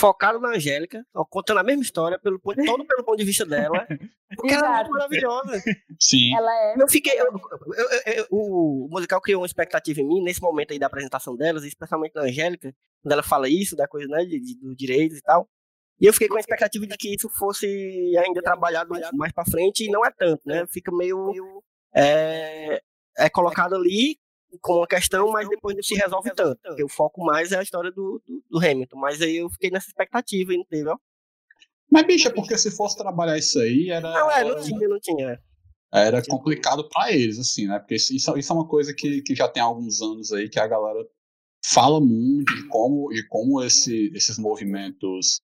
S3: focado na Angélica, contando a mesma história, pelo, todo pelo ponto de vista dela, porque ela é maravilhosa.
S6: Sim.
S4: Ela é.
S3: Eu fiquei. eu- eu- eu- eu- o musical criou uma expectativa em mim nesse momento aí da apresentação delas, especialmente na Angélica, quando ela fala isso, da coisa, né, de, de, dos direitos e tal. E eu fiquei com a expectativa de que isso fosse ainda trabalhado mais pra frente, e não é tanto, né? Fica meio. É, é colocado ali como uma questão, mas depois não se resolve tanto. Porque o foco mais é a história do, do, do Hamilton. Mas aí eu fiquei nessa expectativa, entendeu?
S6: Mas, bicha, porque se fosse trabalhar isso aí, era,
S3: Não, é, não tinha, não tinha.
S6: era complicado pra eles, assim, né? Porque isso, isso isso é uma coisa que, que já tem alguns anos aí que a galera fala muito de como, de como esse, esses movimentos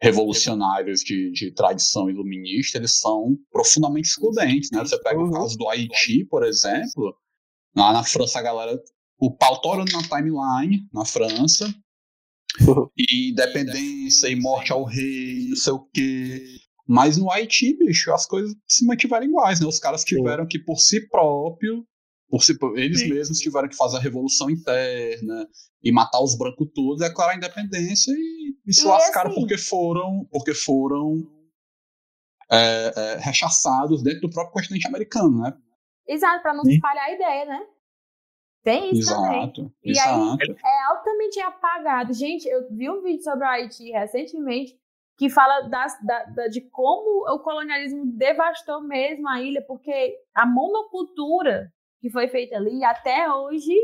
S6: revolucionários de, de tradição iluminista, eles são profundamente excludentes, né? Você pega o
S3: Uhum.
S6: caso do Haiti, por exemplo, lá na França a galera, o pau torando na timeline, na França, e independência e morte ao rei, não sei o quê. Mas no Haiti, bicho, as coisas se mantiveram iguais, né? Os caras tiveram que, por si próprio, si, eles
S5: Sim.
S6: mesmos tiveram que fazer a revolução interna e matar os brancos todos, declarar a independência e, e se
S4: E
S6: lascaram
S4: assim-
S6: porque foram, porque foram é, é, rechaçados dentro do próprio continente americano, né?
S4: Exato, pra não espalhar a ideia, né? Tem isso também.
S6: Exato,
S4: E
S6: exato.
S4: É altamente apagado. Gente, eu vi um vídeo sobre o Haiti recentemente que fala das- da- da- de como o colonialismo devastou mesmo a ilha, porque a monocultura que foi feita ali, até hoje,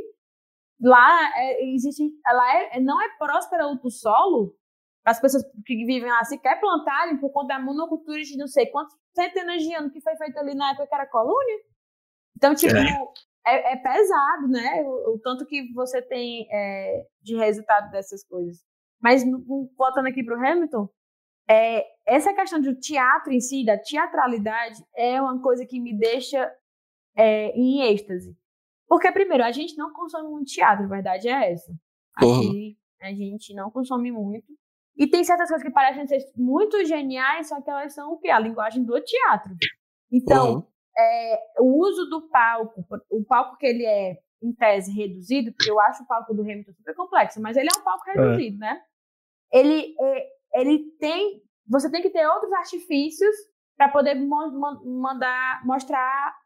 S4: lá é, existe, ela é, não é próspera o solo, as pessoas que vivem lá sequer plantarem por conta da monocultura de não sei quantas centenas de anos que foi feita ali na época que era colônia. Então, tipo, é, é pesado, né? O, o tanto que você tem é, de resultado dessas coisas. Mas, voltando aqui para o Hamilton, é, essa questão do teatro em si, da teatralidade, é uma coisa que me deixa é, em êxtase. Porque, primeiro, a gente não consome muito teatro, a verdade é essa. Aqui, a gente não consome muito. E tem certas coisas que parecem ser muito geniais, só que elas são o quê? A linguagem do teatro. Então,
S3: Uhum.
S4: é, o uso do palco, o palco que ele é, em tese, reduzido, porque eu acho o palco do Hamilton super complexo, mas ele é um palco reduzido, né? Ele, é, ele tem. Você tem que ter outros artifícios para poder mandar, mostrar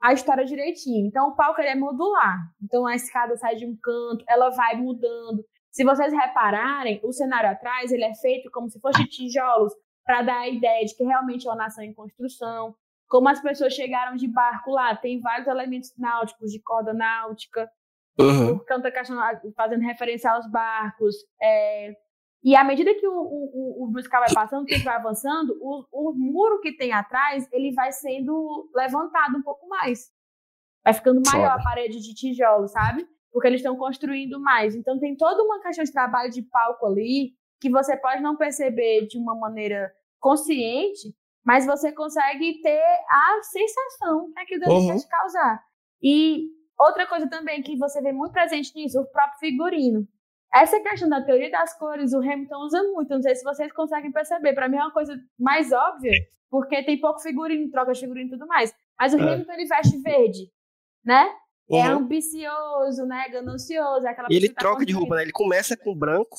S4: a história direitinho. Então, o palco ele é modular. Então, a escada sai de um canto, ela vai mudando. Se vocês repararem, o cenário atrás ele é feito como se fosse tijolos para dar a ideia de que realmente é uma nação em construção como as pessoas chegaram de barco lá. Tem vários elementos náuticos, de corda náutica,
S3: Uhum.
S4: da questão, fazendo referência aos barcos. é, E à medida que o, o, o, vai passando, o tempo vai avançando, o, o muro que tem atrás, ele vai sendo levantado um pouco mais. Vai ficando maior
S3: Foda.
S4: a parede de tijolo, sabe? Porque eles estão construindo mais. Então tem toda uma questão de trabalho de palco ali, que você pode não perceber de uma maneira consciente, mas você consegue ter a sensação que aquilo
S3: Uhum.
S4: vai te causar. E outra coisa também que você vê muito presente nisso, o próprio figurino. Essa questão da teoria das cores, o Hamilton usa muito. Não sei se vocês conseguem perceber. Para mim é uma coisa mais óbvia, porque tem pouco figurino, troca de figurino e tudo mais. Mas o
S3: É.
S4: Hamilton ele veste verde, né? É
S3: Uhum.
S4: ambicioso, né? Ganancioso. É aquela
S3: E ele
S4: tá
S3: troca de roupa, né? Ele começa com branco,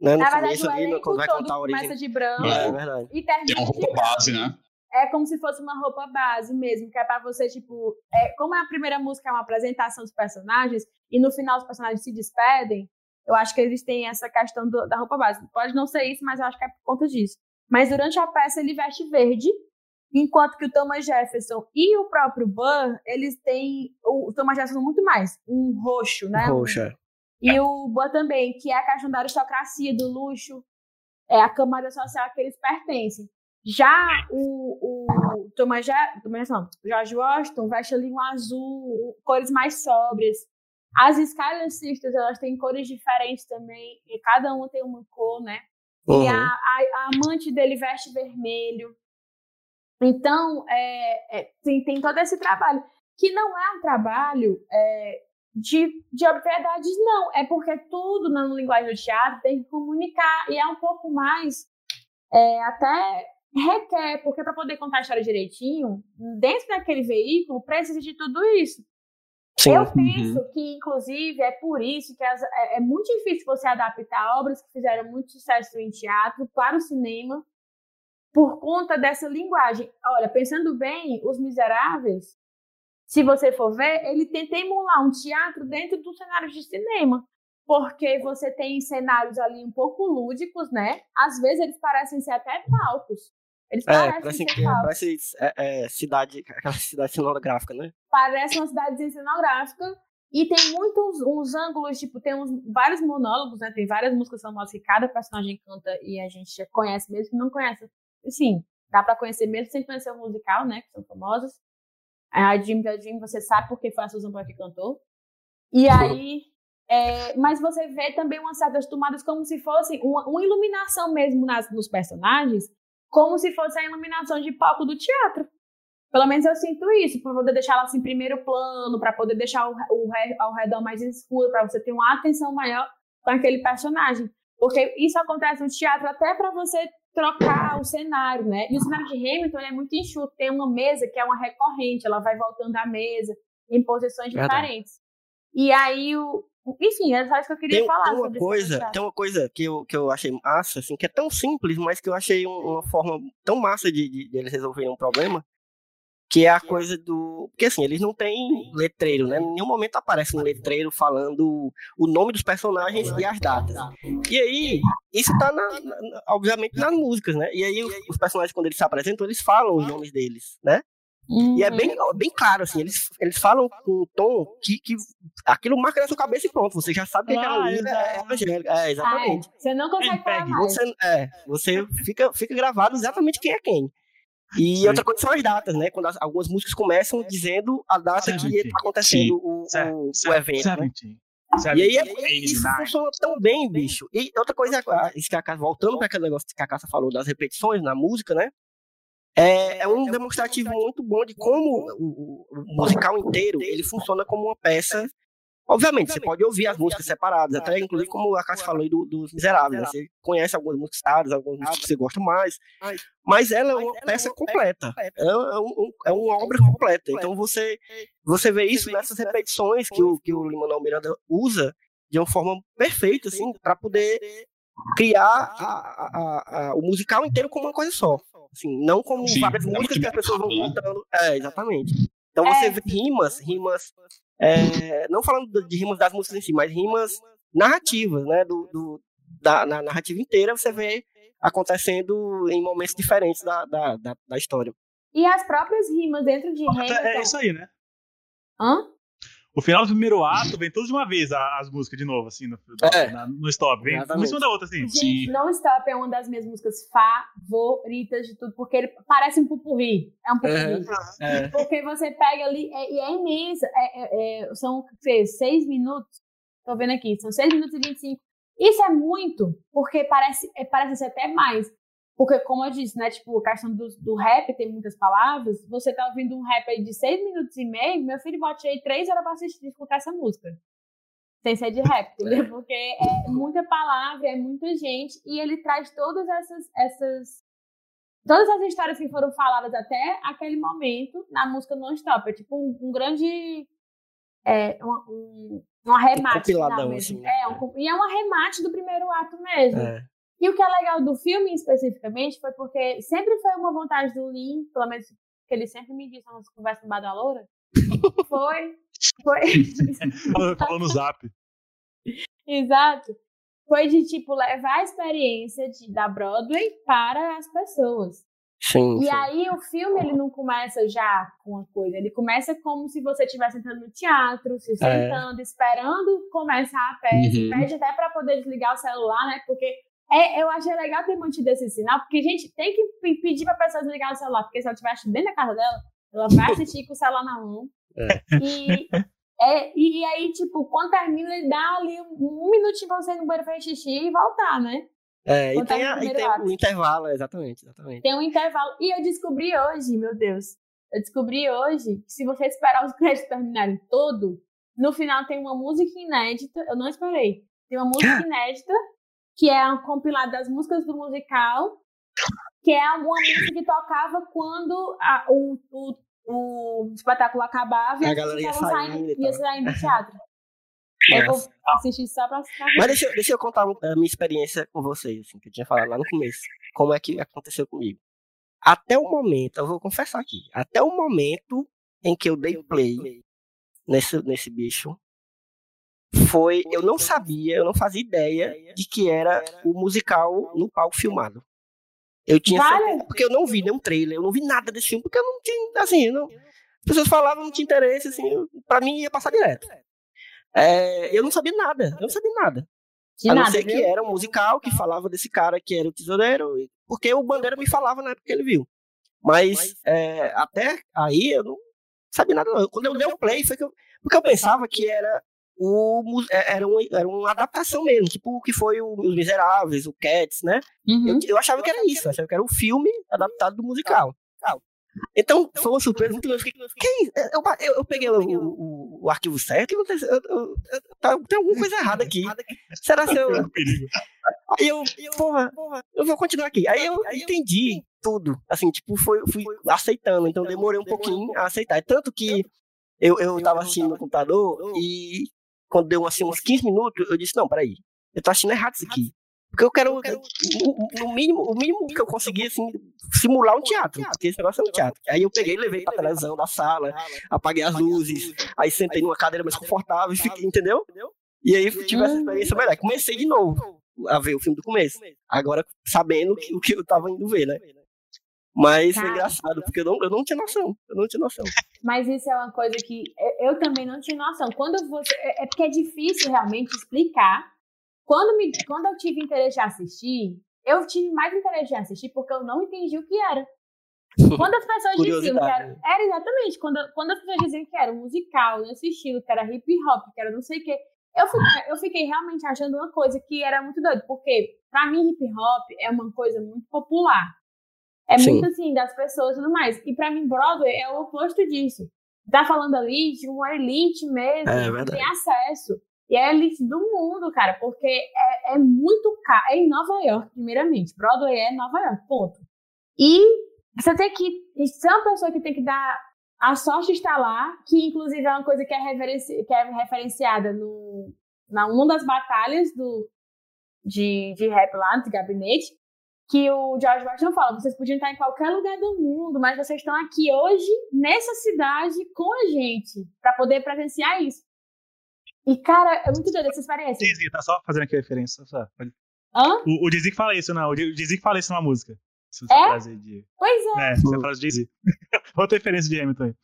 S3: né? No
S4: Na verdade,
S3: começo
S4: o elenco
S3: vai
S4: todo
S3: contar a origem.
S4: começa de branco
S6: É.
S3: É verdade.
S4: e termina
S6: Tem uma roupa base, né?
S4: É como se fosse uma roupa base mesmo, que é pra você, tipo. É, como a primeira música é uma apresentação dos personagens, e no final os personagens se despedem, eu acho que eles têm essa questão do- da roupa base. Pode não ser isso, mas eu acho que é por conta disso. Mas durante a peça ele veste verde, enquanto que o Thomas Jefferson e o próprio Burr, eles têm. O, Thomas Jefferson muito mais, um roxo, né?
S3: Roxa.
S4: e o Boa também, que é a questão da aristocracia, do luxo, é a camada social que eles pertencem. Já o, o Thomas, Je- Thomas não, o George Washington veste ali um azul, cores mais sóbrias. As Skyline Sisters, elas têm cores diferentes também, e cada uma tem uma cor, né? E
S3: Uhum.
S4: a, a- a amante dele veste vermelho. Então, é, é, tem, tem todo esse trabalho, que não é um trabalho é, de, de obviedades, não. É porque tudo na linguagem do teatro tem que comunicar, e é um pouco mais, é, até requer, porque para poder contar a história direitinho, dentro daquele veículo, precisa de tudo isso.
S3: Sim.
S4: Eu penso que, inclusive, é por isso que as- é, é muito difícil você adaptar obras que fizeram muito sucesso em teatro para o cinema por conta dessa linguagem. Olha, pensando bem, Os Miseráveis, se você for ver, ele tenta emular um teatro dentro do cenário de cinema. Porque você tem cenários ali um pouco lúdicos, né? Às vezes eles parecem ser até palcos. Eles
S3: É,
S4: parecem
S3: parece, é, é, cidade, aquela cidade cenográfica, né?
S4: parece uma cidadezinha cenográfica e tem muitos uns ângulos, tipo, tem uns, vários monólogos, né? Tem várias músicas famosas que cada personagem canta e a gente conhece mesmo que não conhece. Sim, dá pra conhecer mesmo sem conhecer o musical, né? Que são famosas. A Jim da Jim, você sabe porque foi a Susan Boyle que cantou. E aí, é, mas você vê também umas certas tomadas como se fosse uma, uma iluminação mesmo nas, nos personagens, como se fosse a iluminação de palco do teatro. Pelo menos eu sinto isso, para poder deixar ela assim em primeiro plano, para poder deixar o, o ao redor mais escuro, para você ter uma atenção maior com aquele personagem. Porque isso acontece no teatro até para você trocar o cenário, né? E o cenário de Hamilton é muito enxuto. Tem uma mesa que é uma recorrente, ela vai voltando à mesa em posições diferentes. E aí, o... enfim, é só isso que eu queria
S3: Tem,
S4: falar
S3: tem uma coisa, tem uma coisa que eu, que eu achei massa, assim, que é tão simples, mas que eu achei um- uma forma tão massa de, de, de eles resolverem um problema, que é a coisa do. Porque assim, eles não têm letreiro, né? Em nenhum momento aparece um letreiro falando o nome dos personagens e as datas. E aí, isso tá, na, na- obviamente, nas músicas, né? E aí, os, os personagens, quando eles se apresentam, eles falam os nomes deles, né? E é bem, bem claro, assim, eles, eles falam com um tom que, que aquilo marca na sua cabeça e pronto, você já sabe que aquela líder é evangélica. É, exatamente.
S4: Você não consegue falar mais.
S3: Você, é, você fica, fica gravado exatamente quem é quem. E
S5: Sim.
S3: outra coisa são as datas, né? Quando as- algumas músicas começam dizendo a data que
S5: Seventeen.
S3: está acontecendo o, o, o evento, né? E aí, é- isso
S5: 89.
S3: funciona tão bem, bicho. E outra coisa, isso que a voltando para aquele negócio que a Cássia falou das repetições na música, né? É, é um demonstrativo muito bom de como o, o- musical inteiro ele funciona como uma peça. Obviamente, você pode ouvir as músicas separadas, até inclusive como a Cássia falou aí do- dos Miseráveis. né? Você conhece algumas músicas citadas, algumas músicas que você gosta mais, mas ela é uma peça completa. É, é um- é uma obra completa. Então você, você vê isso nessas repetições que o, que o Lin-Manuel Miranda usa de uma forma perfeita, assim, para poder criar a- a- a- o musical inteiro como uma coisa só. Assim, não como
S6: Sim,
S3: várias
S6: é
S3: músicas que as pessoas vão
S6: rápido,
S3: contando. É, exatamente. Então você
S4: É.
S3: vê rimas, rimas, é, não falando de- de rimas das músicas em si, mas rimas narrativas, né? Do, do- da na narrativa inteira você vê acontecendo em momentos diferentes da, da, da, da história.
S4: E as próprias rimas dentro de Hamilton.
S5: É isso aí, né?
S4: Hã?
S5: O final do primeiro ato vem tudo de uma vez a- as músicas de novo, assim, no,
S3: É.
S5: na- no stop. Vem uma em
S3: Exatamente.
S5: cima da outra, assim.
S4: Gente, Non Stop é uma das minhas músicas favoritas de tudo, porque ele parece um pupurri. É um pupurri.
S3: É.
S4: Porque você pega ali, é- e é, imensa. é- é- é- são sei, seis minutos. Tô vendo aqui, são seis minutos e 25. Isso é muito, porque parece, é, parece ser até mais. Porque, como eu disse, né? Tipo, a questão do, do rap tem muitas palavras. Você tá ouvindo um rap aí de seis minutos e meio, meu filho bote aí três horas pra assistir escutar essa música. Sem ser de rap, (laughs) entendeu? Porque é muita palavra, é muita gente, e ele traz todas essas, essas todas as histórias que foram faladas até aquele momento na música non-stop. É tipo um, um grande. É, um, um arremate.
S3: compiladão,
S4: final mesmo.
S3: assim, né?
S4: É, um, e é um arremate do primeiro ato mesmo.
S3: É.
S4: E o que é legal do filme especificamente foi porque sempre foi uma vontade do Lin, pelo menos que ele sempre me disse nas conversas no Bar da Loura, (laughs) foi. foi (laughs)
S5: Falou, no zap.
S4: Exato. Foi de, tipo, levar a experiência de, da Broadway para as pessoas.
S3: Sim,
S4: E
S3: sim.
S4: aí o filme ele não começa já com uma coisa, ele começa como se você estivesse entrando no teatro, se sentando, esperando começar a peça,
S6: Uhum.
S4: pede até para poder desligar o celular, né? Porque é, eu achei legal ter mantido esse sinal, porque gente tem que pe- pedir para pessoa desligar o celular, porque se ela estiver dentro da casa dela, ela vai assistir com o celular na mão. E, é, e, aí, tipo, quando termina, ele dá ali um, um minutinho pra você ir no banheiro fazer xixi e voltar, né?
S3: É, e
S4: Quando
S3: tem, a- e tem o intervalo, exatamente, exatamente.
S4: Tem um intervalo. E eu descobri hoje, meu Deus. Eu descobri hoje que se você esperar os (laughs) créditos terminarem todo, no final tem uma música inédita. Eu não esperei. Tem uma música (gasps) inédita, que é um compilado das músicas do musical, que é uma música que tocava quando a- o, o, o espetáculo acabava e
S3: A galera ia saindo
S4: ia saindo do teatro. (laughs) Eu vou assistir só pra ver.
S3: Mas deixa, eu- deixa eu contar a minha experiência com vocês, assim, que eu tinha falado lá no começo. Como é que aconteceu comigo. Até o momento, eu vou confessar aqui, até o momento em que eu dei play nesse, nesse bicho, foi. Eu não sabia, eu não fazia ideia de que era o musical no palco filmado. Eu tinha
S4: Vale.
S3: porque eu não vi nenhum trailer, eu não vi nada desse filme, porque eu não tinha, assim, não, as pessoas falavam, não tinha interesse, assim, pra mim ia passar direto. É, eu não sabia nada, eu não sabia nada.
S4: De
S3: a não
S4: nada,
S3: ser que
S4: viu?
S3: era um musical que falava desse cara que era o tesoureiro, porque o Bandeira me falava na época que ele viu. Mas é, até aí eu não sabia nada. Não. Quando eu dei o play, foi que eu, porque eu pensava que era o é, era, um, era uma adaptação mesmo, tipo o que foi o, Os Miseráveis, o Cats, né?
S4: Uhum.
S3: Eu, eu achava que era isso, eu achava que era o filme adaptado do musical. Então, foi uma surpresa muito grande. Eu fiquei, "Quem? Eu, eu, eu peguei o, o, o arquivo certo e aconteceu. Eu, eu, eu, tá- tem alguma coisa errada aqui. Será que eu. (laughs)
S5: É um.
S3: Aí eu, porra, eu vou continuar aqui. Aí eu entendi tudo. Assim, tipo, foi, fui aceitando. Então demorei um pouquinho a aceitar. Tanto que eu, eu tava assistindo no computador e quando deu assim, uns 15 minutos, eu disse, não, peraí, eu tô assistindo errado isso aqui. Porque eu quero, no- no mínimo, o mínimo que eu consegui, assim, simular um teatro. Porque esse negócio é um teatro. Aí eu peguei e levei pra televisão da sala, apaguei as luzes, aí sentei numa cadeira mais confortável, fiquei, entendeu? E aí tive essa experiência melhor. Comecei de novo a ver o filme do começo. Agora sabendo o que eu tava indo ver, né? Mas
S4: Cara.
S3: engraçado, porque eu não, eu não tinha noção. Eu não tinha noção.
S4: Mas isso é uma coisa que eu, eu também não tinha noção. Quando você. É é porque é difícil realmente explicar. Quando, me, quando eu tive interesse em assistir, eu tive mais interesse em assistir porque eu não entendi o que era. Quando as pessoas diziam que era. Era exatamente, quando, quando as pessoas diziam que era um musical, nesse estilo, que era hip hop, que era não sei o quê. Eu fiquei, eu fiquei realmente achando uma coisa que era muito doido, porque pra mim hip hop é uma coisa muito popular. É
S3: Sim.
S4: muito assim, das pessoas e tudo mais. E pra mim, Broadway é o oposto disso. Tá falando ali de uma elite mesmo,
S3: É
S4: que tem acesso. E é a elite do mundo, cara, porque é, é muito caro. É em Nova York, primeiramente. Broadway é Nova York, ponto. E você tem que ser uma pessoa que tem que dar a sorte de estar lá, que inclusive é uma coisa que é, que é referenciada no, na uma das batalhas do, de, de rap lá, de gabinete, que o George Washington fala, vocês podiam estar em qualquer lugar do mundo, mas vocês estão aqui hoje, nessa cidade, com a gente, para poder presenciar isso. E, cara, é muito doida essa experiência.
S5: Dizzy, tá só fazendo aqui a referência. Só.
S4: Hã?
S5: O, o Dizzy que fala isso, não. O Dizzy que fala isso numa música. Essa
S4: É?
S5: frase de.
S4: Pois é,
S5: É, essa frase de Dizzy. (laughs) Outra referência de Hamilton aí.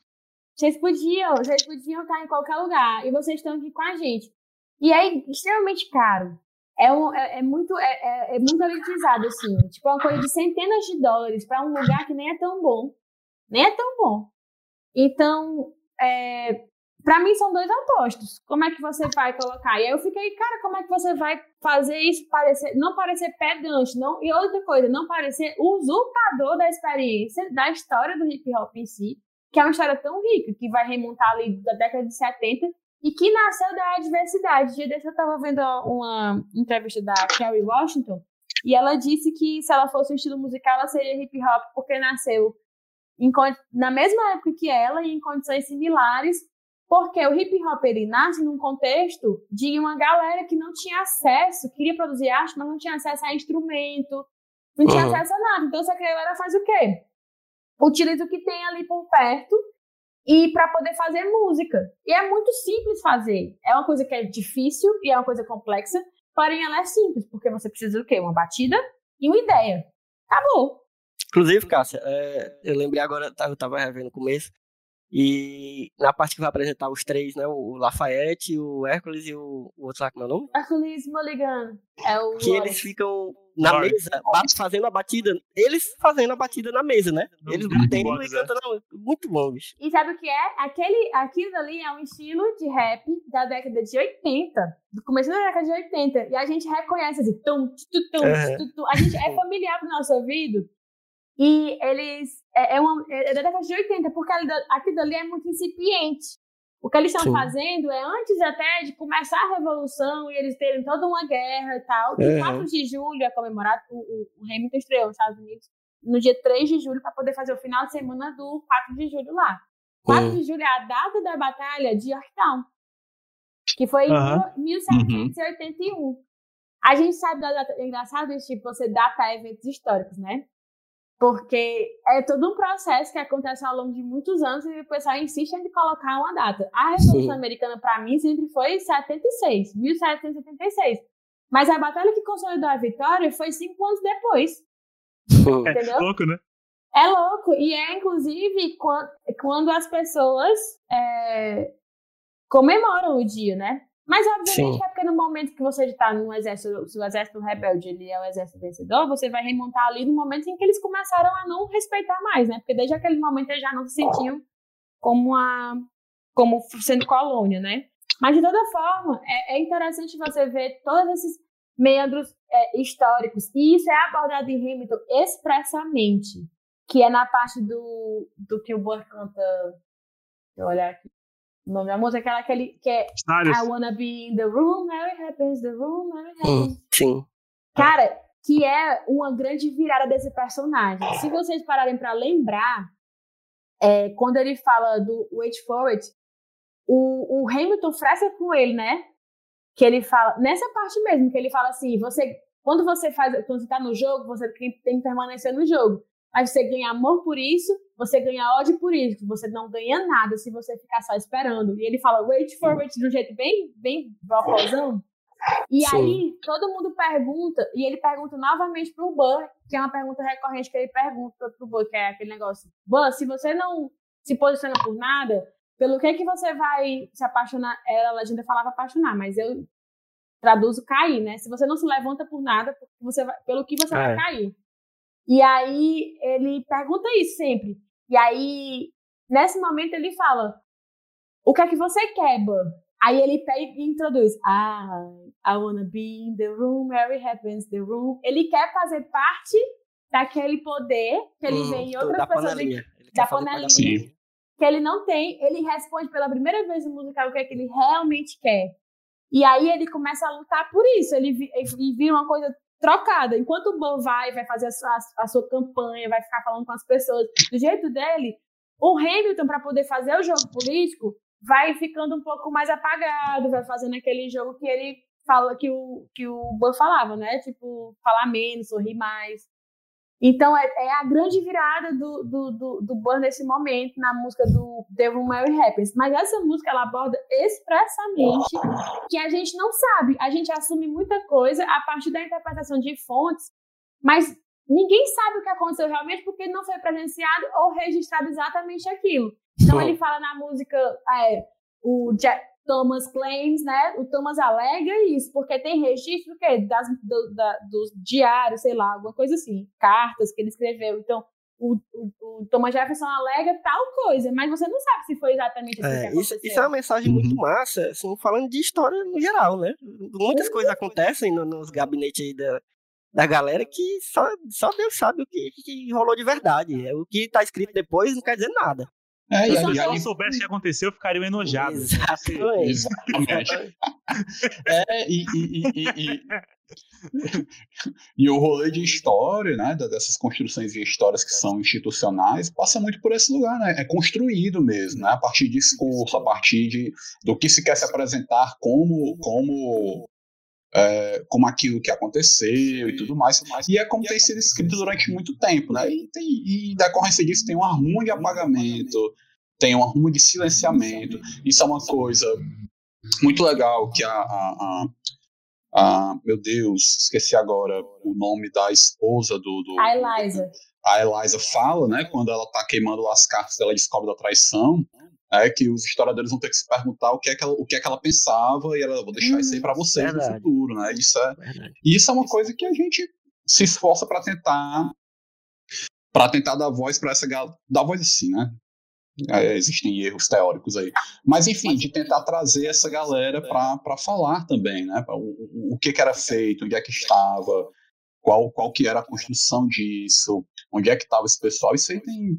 S4: vocês podiam, vocês podiam estar em qualquer lugar, e vocês estão aqui com a gente. E é extremamente caro. É, um, é, é muito é, é, é muito elitizado, assim. Tipo, é uma coisa de centenas de dólares para um lugar que nem é tão bom. Nem é tão bom. Então, é, para mim são dois opostos. Como é que você vai colocar? E aí eu fiquei, cara, como é que você vai fazer isso parecer, não parecer pedante, não, e outra coisa, não parecer usurpador da experiência, da história do hip hop em si, que é uma história tão rica, que vai remontar ali da década de 70 e que nasceu da adversidade. Dia desse eu estava vendo uma entrevista da Kerry Washington e ela disse que se ela fosse um estilo musical, ela seria hip hop porque nasceu em na mesma época que ela e em condições similares, porque o hip hop ele nasce num contexto de uma galera que não tinha acesso, queria produzir arte, mas não tinha acesso a instrumento, não tinha
S3: Uhum.
S4: acesso a nada. Então essa galera faz o quê? Utiliza o que tem ali por perto e para poder fazer música. E é muito simples fazer. É uma coisa que é difícil e é uma coisa complexa, porém ela é simples, porque você precisa do quê? Uma batida e uma ideia. Acabou.
S3: Inclusive, Cássia, é, eu lembrei agora, tá, eu tava revendo o começo, e na parte que vai apresentar os três, né? O Lafayette, o Hércules e o, o outro lá, como é o nome?
S4: Hercules Mulligan é o
S3: Que eles ficam na
S5: Lawrence.
S3: mesa, fazendo a batida. Eles fazendo a batida na mesa, né?
S5: Não,
S3: Eles
S5: muito
S3: batendo
S5: bom,
S3: e
S5: Zé.
S3: cantando. Muito bom, bicho.
S4: E sabe o que é? Aquele, aquilo ali é um estilo de rap da década de 80, do começo da década de 80. E a gente reconhece assim, tum, tu, tum, tu, tum. a gente é familiar pro nosso ouvido. E eles. É, é, uma, é da década de 80, porque aquilo ali é muito incipiente. O que eles estão
S3: Sim.
S4: fazendo é antes até de começar a revolução e eles terem toda uma guerra e tal. E
S3: Uhum.
S4: 4 de julho é comemorado, o, o, Hamilton estreou nos Estados Unidos no dia 3 de julho para poder fazer o final de semana do 4 de julho lá. 4
S3: Hum.
S4: de julho é a data da batalha de Yorktown, que foi em
S5: Aham.
S4: 1781. A gente sabe da data, é engraçado isso, tipo, você data eventos históricos, né? Porque é todo um processo que acontece ao longo de muitos anos e o pessoal insiste em colocar uma data. A Revolução
S3: Sim.
S4: Americana, para mim, sempre foi 76, 1776. Mas a batalha que consolidou a vitória foi cinco anos depois, entendeu?
S5: Louco, né?
S4: É louco. E é, inclusive, quan- quando as pessoas é, comemoram o dia, né? Mas, obviamente,
S3: Sim.
S4: é porque no momento que você está no exército, se o exército rebelde ele é o exército vencedor, você vai remontar ali no momento em que eles começaram a não respeitar mais, né? Porque desde aquele momento eles já não se sentiam como, a, como sendo colônia, né? Mas, de toda forma, é, é interessante você ver todos esses meandros é, históricos. E isso é abordado em Hamilton expressamente que é na parte do, do que o Burr canta. Deixa eu olhar aqui. O nome da música é aquela aquele, que é
S5: Cenários.
S4: I wanna be in the room, it happens, the room, it
S3: Hum,
S4: happens.
S3: Sim.
S4: Cara, que é uma grande virada desse personagem. Se vocês pararem pra lembrar, é, quando ele fala do Wait for It, o, o Hamilton fresca com ele, né? Que ele fala, nessa parte mesmo, que ele fala assim, você, quando você faz, quando você tá no jogo, você tem, tem que permanecer no jogo. Mas você ganha amor por isso, você ganha ódio por isso, você não ganha nada se você ficar só esperando. E ele fala, wait for it, de um jeito bem, bem vocalzão. E
S3: Sim.
S4: aí, todo mundo pergunta, e ele pergunta novamente pro Burr, que é uma pergunta recorrente que ele pergunta pro Burr, que é aquele negócio. Burr, se você não se posiciona por nada, pelo que que você vai se apaixonar? Era, a legenda falava apaixonar, mas eu traduzo cair, né? Se você não se levanta por nada, você vai- pelo que você vai
S3: É.
S4: cair. E aí, ele pergunta isso sempre. E aí, nesse momento, ele fala, o que é que você quer, Burr? Aí ele pega e introduz. Ah, I wanna be in the room it happens, the room. Ele quer fazer parte daquele poder que ele
S3: Hum,
S4: vê em
S3: do-
S4: outras
S3: da
S4: pessoas
S3: panelinha. Ele
S4: da panelinha.
S6: Sim.
S4: que ele não tem. Ele responde pela primeira vez no musical o que é que ele realmente quer. E aí ele começa a lutar por isso. Ele ele vira uma coisa trocada. Enquanto o Bo vai, vai fazer a sua, a sua campanha, vai ficar falando com as pessoas do jeito dele, o Hamilton, para poder fazer o jogo político, vai ficando um pouco mais apagado, vai fazendo aquele jogo que ele fala que o, que o Bo falava, né? Tipo, falar menos, sorrir mais. Então, é, é a grande virada do, do, do, do Burr nesse momento, na música do Where It Happens. Mas essa música, ela aborda expressamente que a gente não sabe. A gente assume muita coisa a partir da interpretação de fontes, mas ninguém sabe o que aconteceu realmente porque não foi presenciado ou registrado exatamente aquilo. Então, ele fala na música, é, o Ja- Thomas claims, né? O Thomas alega isso, porque tem registro do quê? Das, do, da, dos diários, sei lá, alguma coisa assim, cartas que ele escreveu. Então, o, o, o Thomas Jefferson alega tal coisa, mas você não sabe se foi exatamente assim que
S3: É,
S4: aconteceu.
S3: isso, isso é uma mensagem
S6: Uhum.
S3: muito massa, assim, falando de história no geral, né? Muitas coisas acontecem no- nos gabinetes aí da, da galera que só, só Deus sabe o que, que rolou de verdade. É, O que tá escrito depois não quer dizer nada.
S6: É, e,
S5: Se eu
S6: aí,
S5: soubesse o que aconteceu, eu ficaria enojado.
S3: Exatamente.
S6: Exatamente. É, e, e, e, e, e, e o rolê de história, né, dessas construções de histórias que são institucionais, passa muito por esse lugar, né? É construído mesmo, né? A partir de discurso, a partir de, do que se quer se apresentar como, como, é, como aquilo que aconteceu e tudo mais. E é como tem sido escrito durante muito tempo, né? E, tem, e em decorrência disso tem um arrumo de apagamento, tem um arrumo de silenciamento. Isso é uma coisa muito legal que a, a, a- a- meu Deus, esqueci agora o nome da esposa do, do
S4: A Eliza.
S6: a Eliza fala, né, quando ela tá queimando as cartas, ela descobre da traição, é que os historiadores vão ter que se perguntar o que é que ela, o que é que ela pensava e ela vou deixar isso aí para vocês
S3: verdade.
S6: no futuro, né? Isso é,
S3: Verdade.
S6: e isso é uma coisa que a gente se esforça para tentar para tentar dar voz para essa galera, dar voz assim, né? É, existem erros teóricos aí. Mas, enfim, de tentar trazer essa galera para falar também, né? O, o, o que, que era feito, onde é que estava, qual, qual que era a construção disso, onde é que estava esse pessoal. Isso aí tem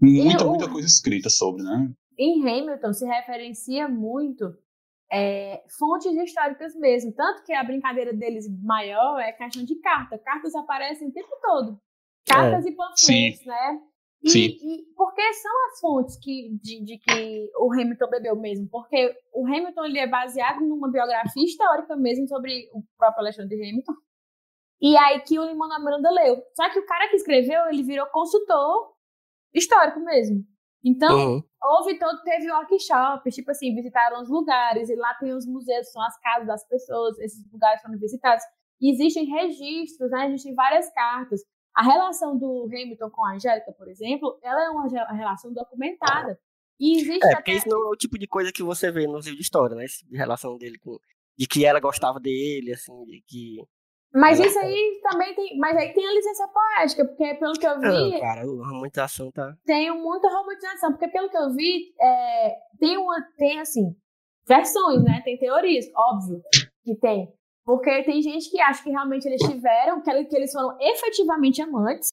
S6: muita,
S4: E o-
S6: muita coisa escrita sobre, né?
S4: Em Hamilton se referencia muito é, fontes históricas mesmo. Tanto que a brincadeira deles maior é a questão de carta. Cartas aparecem o tempo todo. Cartas e panfletos,
S6: Sim.
S4: né? E,
S6: Sim.
S4: e porque são as fontes que, de, de que o Hamilton bebeu mesmo. Porque o Hamilton ele é baseado numa biografia histórica mesmo sobre o próprio Alexandre Hamilton. E aí que o Limão da Miranda leu. Só que o cara que escreveu, ele virou consultor histórico mesmo. Então,
S3: Uhum.
S4: houve todo, teve workshops, tipo assim, visitaram os lugares, e lá tem os museus, são as casas das pessoas, esses lugares foram visitados. E existem registros, né? Existem várias cartas. A relação do Hamilton com a Angélica, por exemplo, ela é uma relação documentada. E existe
S3: É,
S4: até...
S3: porque isso não é o tipo de coisa que você vê nos livros de história, né? De relação dele com. De que ela gostava dele, assim, de que.
S4: Mas isso aí também tem. Mas aí tem a licença poética, porque pelo que eu vi,
S3: Ah, cara, a romantização tá.
S4: tem muita romantização, porque pelo que eu vi, é, tem uma, tem assim, versões, né? Tem teorias, óbvio que tem. Porque tem gente que acha que realmente eles tiveram, que, que eles foram efetivamente amantes.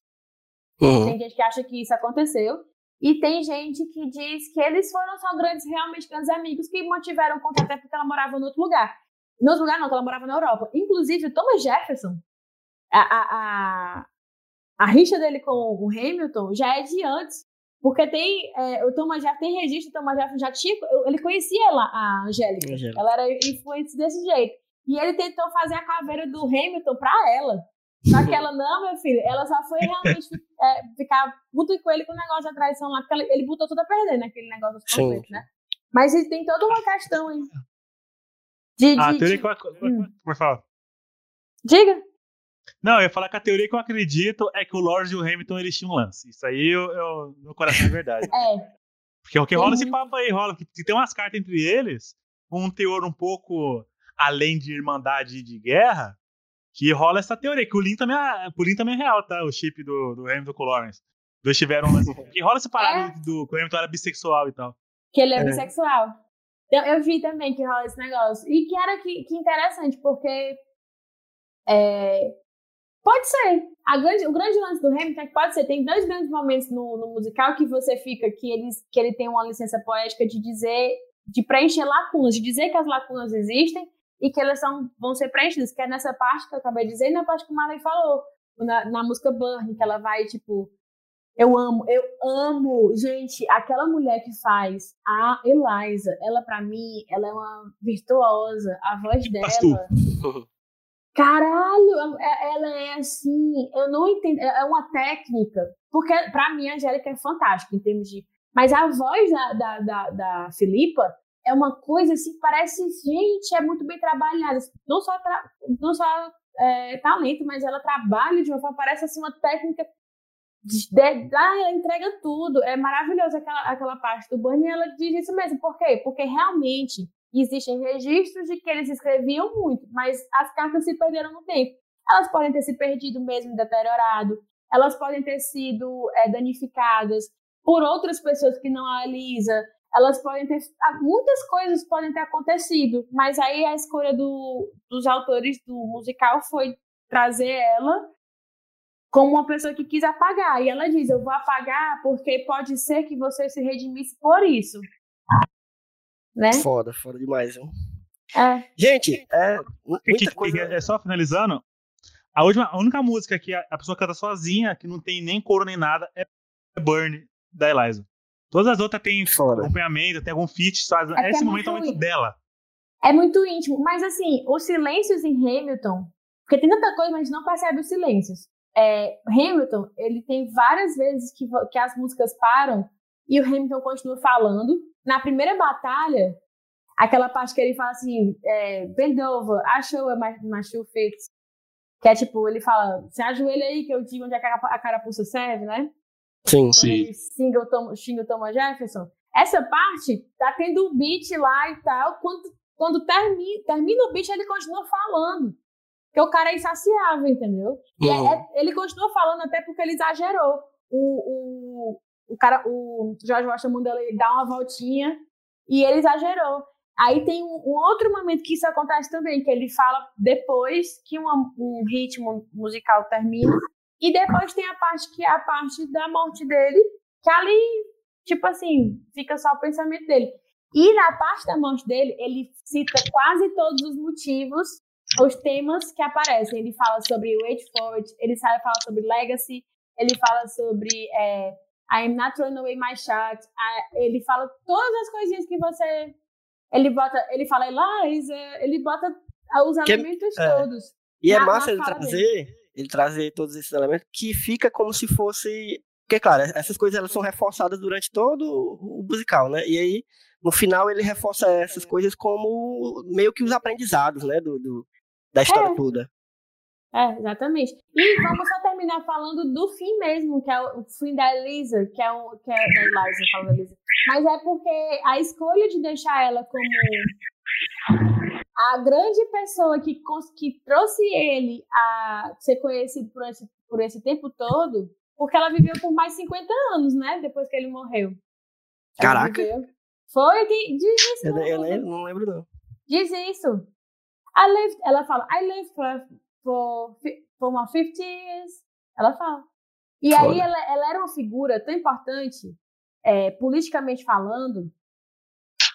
S3: Uhum.
S4: Tem gente que acha que isso aconteceu. E tem gente que diz que eles foram só grandes, realmente grandes amigos que mantiveram contato até porque ela morava em outro lugar. Em outro lugar não, que ela morava na Europa. Inclusive, o Thomas Jefferson, a, a, a, a rixa dele com o Hamilton já é de antes. Porque tem, é, o Thomas Jefferson, tem registro, o Thomas Jefferson já tinha, ele conhecia ela, a Angélica.
S3: Angélica.
S4: Ela era influente desse jeito. E ele tentou fazer a caveira do Hamilton pra ela. Só que ela, não, meu filho, ela só foi realmente é, ficar puto com ele com o negócio da traição lá, porque ele botou tudo a perder naquele negócio dos conflitos, né? Mas tem toda uma questão aí. De,
S5: A
S4: de-
S5: teoria
S4: de-
S5: que eu,
S4: Hum.
S5: Por favor.
S4: Diga.
S5: Não, eu ia falar que a teoria que eu acredito é que o Lorde e o Hamilton eles tinham um lance. Isso aí, eu, eu- meu coração é verdade. (laughs)
S4: É.
S5: Porque o que rola
S4: Uhum.
S5: esse papo aí, rola. Que tem umas cartas entre eles, com um teor um pouco além de irmandade e de guerra, que rola essa teoria. Que o Lin também é, o Lin também é real, tá? O chip do, do Hamilton com o Lawrence. Dois tiveram um lance. (laughs) Que rola essa parada do que o Hamilton era bissexual e tal.
S4: Que ele é,
S3: É.
S4: bissexual. Eu, eu vi também que rola esse negócio. E que era que, que interessante, porque. é, pode ser. Grande, o grande lance do Hamilton é que pode ser. Tem dois grandes momentos no, no musical que você fica, que, eles, que ele tem uma licença poética de dizer, de preencher lacunas, de dizer que as lacunas existem e que elas são, vão ser preenchidas, que é nessa parte que eu acabei de dizer e na parte que o Marley falou. Na, na música Burn, que ela vai, tipo, eu amo, eu amo. Gente, aquela mulher que faz a Eliza, ela pra mim, ela é uma virtuosa. A voz
S5: Pastor.
S4: dela. (laughs) Caralho, é- ela é assim, eu não entendo, é é uma técnica, porque pra mim a Angélica é fantástica em termos de. Mas a voz da, da, da, da Filipa é uma coisa assim, parece, gente, é muito bem trabalhada. Não só, tra- não só é, talento, mas ela trabalha de uma forma, parece assim, uma técnica ela entrega tudo. É maravilhoso aquela, aquela parte do Bunny. Ela diz isso mesmo. Por quê? Porque realmente existem registros de que eles escreviam muito, mas as cartas se perderam no tempo. Elas podem ter se perdido mesmo, deteriorado. Elas podem ter sido é, danificadas por outras pessoas que não a Elisa. Elas podem ter. ah, Muitas coisas podem ter acontecido, mas aí a escolha do, dos autores do musical foi trazer ela como uma pessoa que quis apagar. E ela diz: Eu vou apagar porque pode ser que você se redimisse por isso. Né?
S3: Foda, foda demais, viu?
S4: É.
S3: Gente, é. Muita coisa.
S5: É só finalizando. A, última, a única música que a, a pessoa canta sozinha, que não tem nem coro nem nada, é Burn, da Eliza. Todas as outras tem
S3: Foda.
S5: acompanhamento, tem algum feat, só,
S4: que
S5: esse
S4: é
S5: momento é o
S4: muito
S5: momento dela.
S4: É muito íntimo. Mas assim, os silêncios em Hamilton. Porque tem tanta coisa, mas a gente não percebe os silêncios. É, Hamilton, ele tem várias vezes que, que as músicas param e o Hamilton continua falando. Na primeira batalha, aquela parte que ele fala assim: é, Bend over, achou a shoe fits. Que é tipo, ele fala: Se ajoelha aí que eu digo onde a, carapuça serve, né?
S3: Sim.
S4: quando
S6: Sim.
S4: ele xinga o, Tom, xinga o Thomas Jefferson. Essa parte tá tendo um beat lá e tal. Quando, quando termina, termina o beat, ele continua falando. Porque o cara é insaciável, entendeu? E é-
S3: Uhum.
S4: é- ele continua falando até porque ele exagerou. O, o, o cara, o George Washington manda ele dar uma voltinha e ele exagerou. Aí tem um, um outro momento que isso acontece também, que ele fala depois que uma- um ritmo musical termina. E depois tem a parte que é a parte da morte dele, que ali, tipo assim, fica só o pensamento dele. E na parte da morte dele, ele cita quase todos os motivos, os temas que aparecem. Ele fala sobre Wait for It, ele falar sobre Legacy, ele fala sobre é, I'm not throwing away my shot. Ele fala todas as coisinhas que você. Ele bota. Ele fala Eliza, ele bota os
S3: Que-
S4: elementos
S3: é.
S4: todos.
S3: E é massa ele
S4: fala
S3: trazer, ele trazer todos esses elementos que fica como se fosse. Porque, claro, essas coisas elas são reforçadas durante todo o o musical, né? E aí, no final, ele reforça essas coisas como meio que os aprendizados, né? Do, do- da história
S4: É.
S3: toda.
S4: É, exatamente. E vamos só terminar falando do fim mesmo, que é o, o fim da Elisa, que é o que é da Eliza, falo da Elisa. Mas é porque a escolha de deixar ela como a grande pessoa que, que trouxe ele a ser conhecido por esse, por esse tempo todo, porque ela viveu por mais 50 anos, né? Depois que ele morreu. Ela
S3: Caraca.
S4: viveu- Foi, diz isso.
S3: Eu, eu não lembro, não.
S4: Diz isso. I lived, ela fala, I lived for, for, for my 50 years. Ela fala. E aí ela, ela era uma figura tão importante, é, politicamente falando,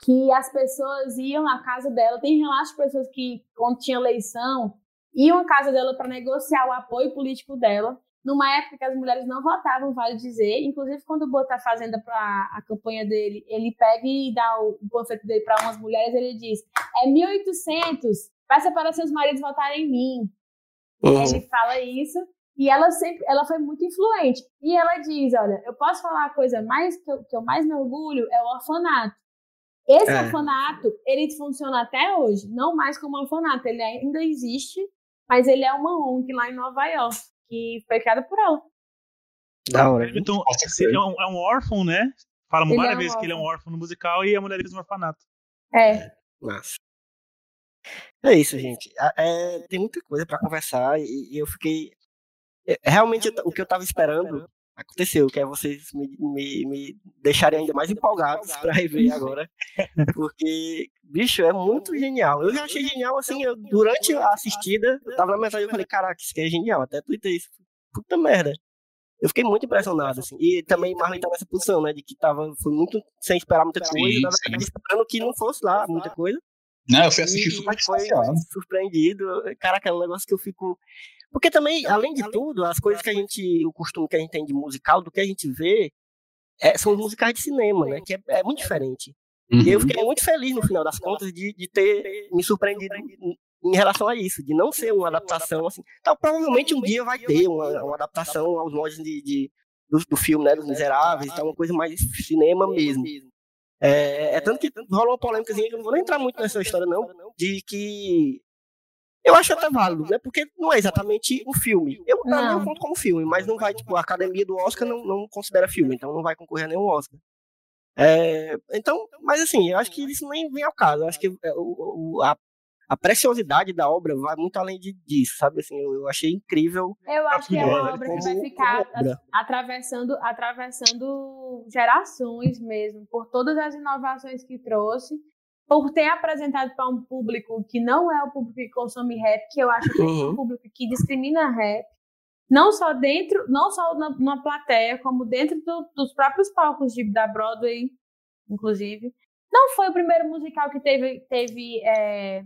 S4: que as pessoas iam à casa dela. Tem relatos de pessoas que, quando tinha eleição, iam à casa dela para negociar o apoio político dela. Numa época que as mulheres não votavam, vale dizer. Inclusive, quando o Bota Fazenda para a campanha dele, ele pega e dá o, o panfleto dele para umas mulheres, ele diz: é 1800, peça para seus maridos votarem em mim.
S3: Uhum.
S4: Ele fala isso. E ela sempre, ela foi muito influente. E ela diz, olha, eu posso falar a coisa mais que eu, que eu mais me orgulho é o orfanato. Esse
S3: É.
S4: orfanato, ele funciona até hoje, não mais como orfanato, ele ainda existe, mas ele é uma ONG lá em Nova York, que foi criada por ela.
S3: Da hora.
S5: Então,
S6: Nossa,
S5: ele é um, é um órfão, né? Falam
S4: Ele
S5: várias
S4: é um
S5: vezes que ele é um órfão no musical e a mulher fez no orfanato.
S4: É,
S3: Massa. É isso, gente. É, tem muita coisa pra conversar e, e eu fiquei. é, Realmente, o que eu tava esperando aconteceu, que é vocês me, me, me deixarem ainda mais empolgados pra rever agora. Porque, bicho, é muito genial. Eu já achei genial, assim, eu- durante a assistida, eu tava na mensagem e eu falei, caraca, isso aqui é genial. Até tuitei isso. Puta merda. Eu fiquei muito impressionado, assim. E também Marlon tá nessa posição, né? De que tava, foi muito sem esperar muita
S6: Sim,
S3: coisa,
S6: sim.
S3: verdade, esperando que não fosse lá muita coisa.
S6: Né, eu fui assistir
S3: E
S6: super
S3: foi surpreendido. Caraca, é um negócio que eu fico. Porque também, além de tudo, as coisas que a gente. O costume que a gente tem de musical, do que a gente vê, é, são os musicais de cinema, né? Que é, é muito diferente. E eu
S6: Uhum.
S3: fiquei muito feliz, no final das contas, de, de ter me surpreendido em, em relação a isso, de não ser uma adaptação assim. Então, provavelmente um dia vai ter uma, uma adaptação aos moldes de, de- do, do filme, né? Dos Miseráveis, então uma coisa mais cinema mesmo. É, é tanto que rola uma polêmica, que eu não vou nem entrar muito nessa história, não, de que eu acho até válido, né? Porque não é exatamente um filme. Eu, mim, eu conto como filme, mas não vai, tipo, a academia do Oscar não, não considera filme, então não vai concorrer a nenhum Oscar. É, então, mas assim, eu acho que isso nem vem ao caso. Eu acho que é, o, o- a, a preciosidade da obra vai muito além de, disso, sabe? Assim, eu, eu achei incrível.
S4: eu acho que é uma obra que vai ficar atravessando, atravessando gerações mesmo, por todas as inovações que trouxe, por ter apresentado para um público que não é o público que consome rap, que eu acho que é
S3: Uhum.
S4: um público que discrimina rap, não só dentro, não só na, na plateia, como dentro do- dos próprios palcos de, da Broadway, inclusive. Não foi o primeiro musical que teve, teve é,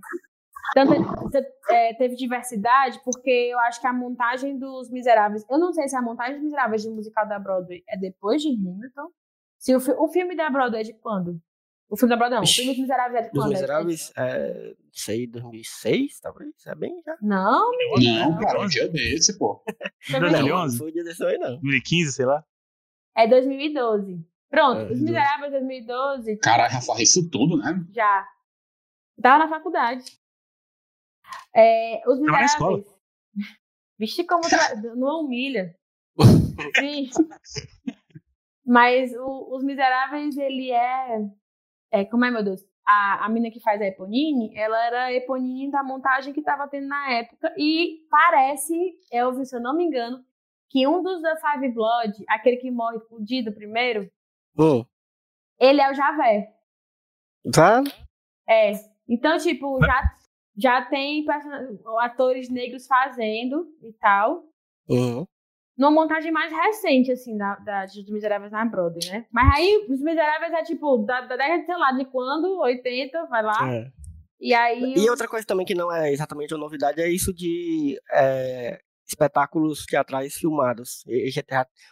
S4: tanta, é, teve diversidade, porque eu acho que a montagem dos Miseráveis. Eu não sei se a montagem dos Miseráveis de musical da Broadway é depois de Hamilton. Se o, fi- o filme da Broadway é de quando? O filme da Broadway não. O filme dos Miseráveis é de
S3: Dos
S4: quando? É-
S3: Miseráveis, é, não sei, 2006, talvez? É bem já.
S4: Não,
S6: Não, cara, um dia desse, pô.
S4: foi
S3: Não,
S5: 2011?
S3: não foi dia desse aí, não.
S5: 2015, sei lá.
S4: é 2012. Pronto,
S3: É,
S4: Os
S3: 2012.
S4: Miseráveis 2012
S6: Caralho, Rafa, isso tudo, né?
S4: já. Tava na faculdade. É, os. Miseráveis. (laughs) Vixe, como tra... não humilha. Sim. Mas o- Os Miseráveis, ele é, é. Como é, meu Deus? A, a mina que faz a Eponine, ela era a Eponine da montagem que tava tendo na época. E parece, Elvis, se eu não me engano, que um dos da Five Blood, aquele que morre fudido primeiro,
S3: Hum.
S4: ele é o Javé.
S3: Tá?
S4: É. Então, tipo, já, já tem atores negros fazendo e tal.
S3: Uhum.
S4: Numa montagem mais recente, assim, da, da, dos Miseráveis na Broadway, né? Mas aí, Os Miseráveis é, tipo, da, da década, sei lá, de quando? 80, vai lá.
S3: É.
S4: E aí...
S3: E outra coisa também que não é exatamente uma novidade é isso de. é, espetáculos teatrais filmados.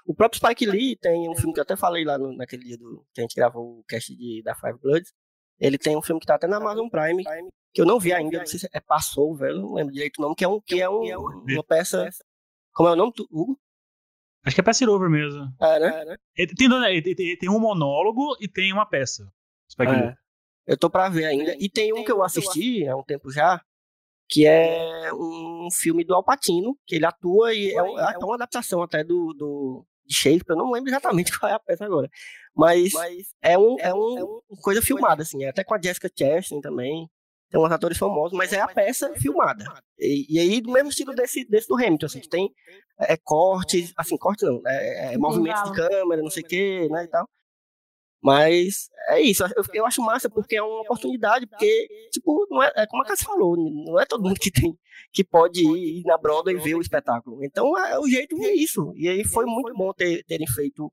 S3: O próprio Spike Lee tem um filme que eu até falei lá no- naquele dia do, que a gente gravou o cast de, da Five Bloods. Ele tem um filme que tá até na Amazon Prime, que eu não vi ainda, não sei se é Passou, velho, não lembro direito o nome, que é, um, que é um, uma peça. Como é o nome? do- Hugo?
S5: Acho que é Pass It Over mesmo.
S3: É, né?
S5: Ele tem, dois- ele tem- tem um monólogo e tem uma peça.
S3: É. Eu tô pra ver ainda. E tem um que eu assisti há um tempo já, que é um filme do Alpatino, que ele atua e é, um- é uma adaptação até do, do de Shakespeare, eu não lembro exatamente (laughs) qual é a peça agora. Mas, é, um, é um, uma coisa filmada, assim, é até com a Jessica Chastain também. Tem uns atores famosos, mas é a peça filmada. E, e aí, do mesmo estilo desse, desse do Hamilton, assim, que tem é, cortes, assim, corte não, é, é, movimentos de câmera, não sei o que, né, e tal. Mas é isso, eu, eu acho massa porque é uma oportunidade, porque, tipo, não é, é como a Cassia falou, não é todo mundo que tem, que pode ir na Broadway e ver o espetáculo. Então, é, o jeito é isso. E aí foi muito bom ter, terem feito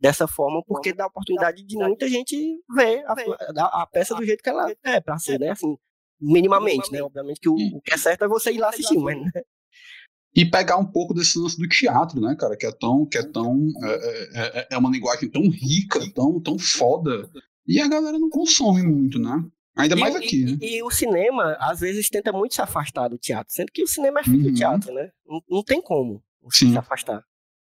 S3: dessa forma, porque dá a oportunidade de muita gente ver a, a, a peça do jeito que ela é pra ser, né, assim, minimamente, né, obviamente que o, o que é certo é você ir lá assistir, mas... né,
S6: E pegar um pouco desse lance do teatro, né, cara? Que é tão. Que é, tão é, é, é uma linguagem tão rica, tão, tão foda. E a galera não consome muito, né? Ainda mais
S3: e,
S6: aqui, né?
S3: E, e, o cinema, às vezes, tenta muito se afastar do teatro, sendo que o cinema é filho
S6: Uhum.
S3: do teatro, né? Não, não tem como
S6: Sim.
S3: se afastar.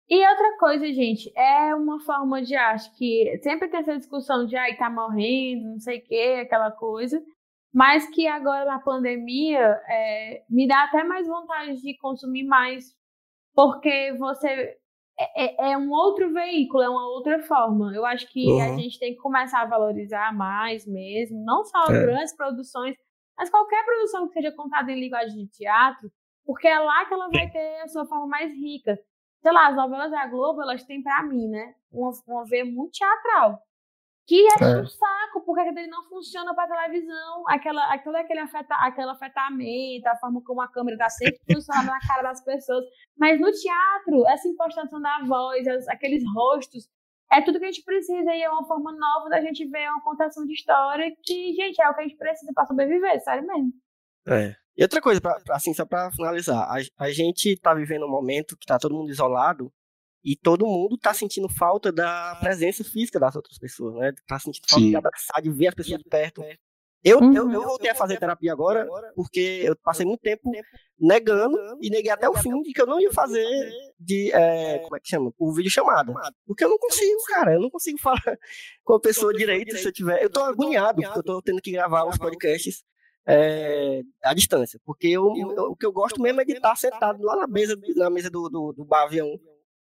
S4: E outra coisa, gente, é uma forma de acho que sempre tem essa discussão de ai, tá morrendo, não sei o que, aquela coisa. Mas que agora na pandemia é, me dá até mais vontade de consumir mais, porque você é, é- é um outro veículo, é uma outra forma. Eu acho que a
S3: Uhum.
S4: gente tem que começar a valorizar mais mesmo, não só
S3: É.
S4: grandes produções, mas qualquer produção que seja contada em linguagem de teatro, porque é lá que ela vai ter a sua forma mais rica sei lá, as novelas da Globo, elas têm pra mim, né? Uma, uma veia muito teatral. Que é,
S3: É.
S4: um saco, porque aquilo ali não funciona pra televisão. Aquela, a- todo aquele, afeta, aquele afetamento, a forma como a câmera tá sempre posicionada na cara das pessoas. Mas no teatro, essa impostação da voz, as- aqueles rostos, é tudo que a gente precisa e é uma forma nova da gente ver uma contação de história que, gente, é o que a gente precisa pra sobreviver, sério mesmo.
S3: É. E outra coisa, pra, pra- assim, só pra finalizar, a, a gente tá vivendo um momento que tá todo mundo isolado e todo mundo tá sentindo falta da presença física das outras pessoas, né? Tá sentindo falta
S6: Sim.
S3: de abraçar, de ver as pessoas de perto. Eu,
S4: Uhum.
S3: eu, eu voltei a fazer terapia agora porque eu passei muito tempo negando e neguei até o fim de que eu não ia fazer de, é, como é que chama? Por vídeo chamada. Porque eu não consigo, cara, eu não consigo falar (laughs) com a pessoa direito se eu tiver. Eu tô agoniado porque eu tô tendo que gravar os podcasts é, à distância. Porque eu, eu- o que eu gosto mesmo é de estar sentado lá na mesa, na mesa do, do, do bar avião,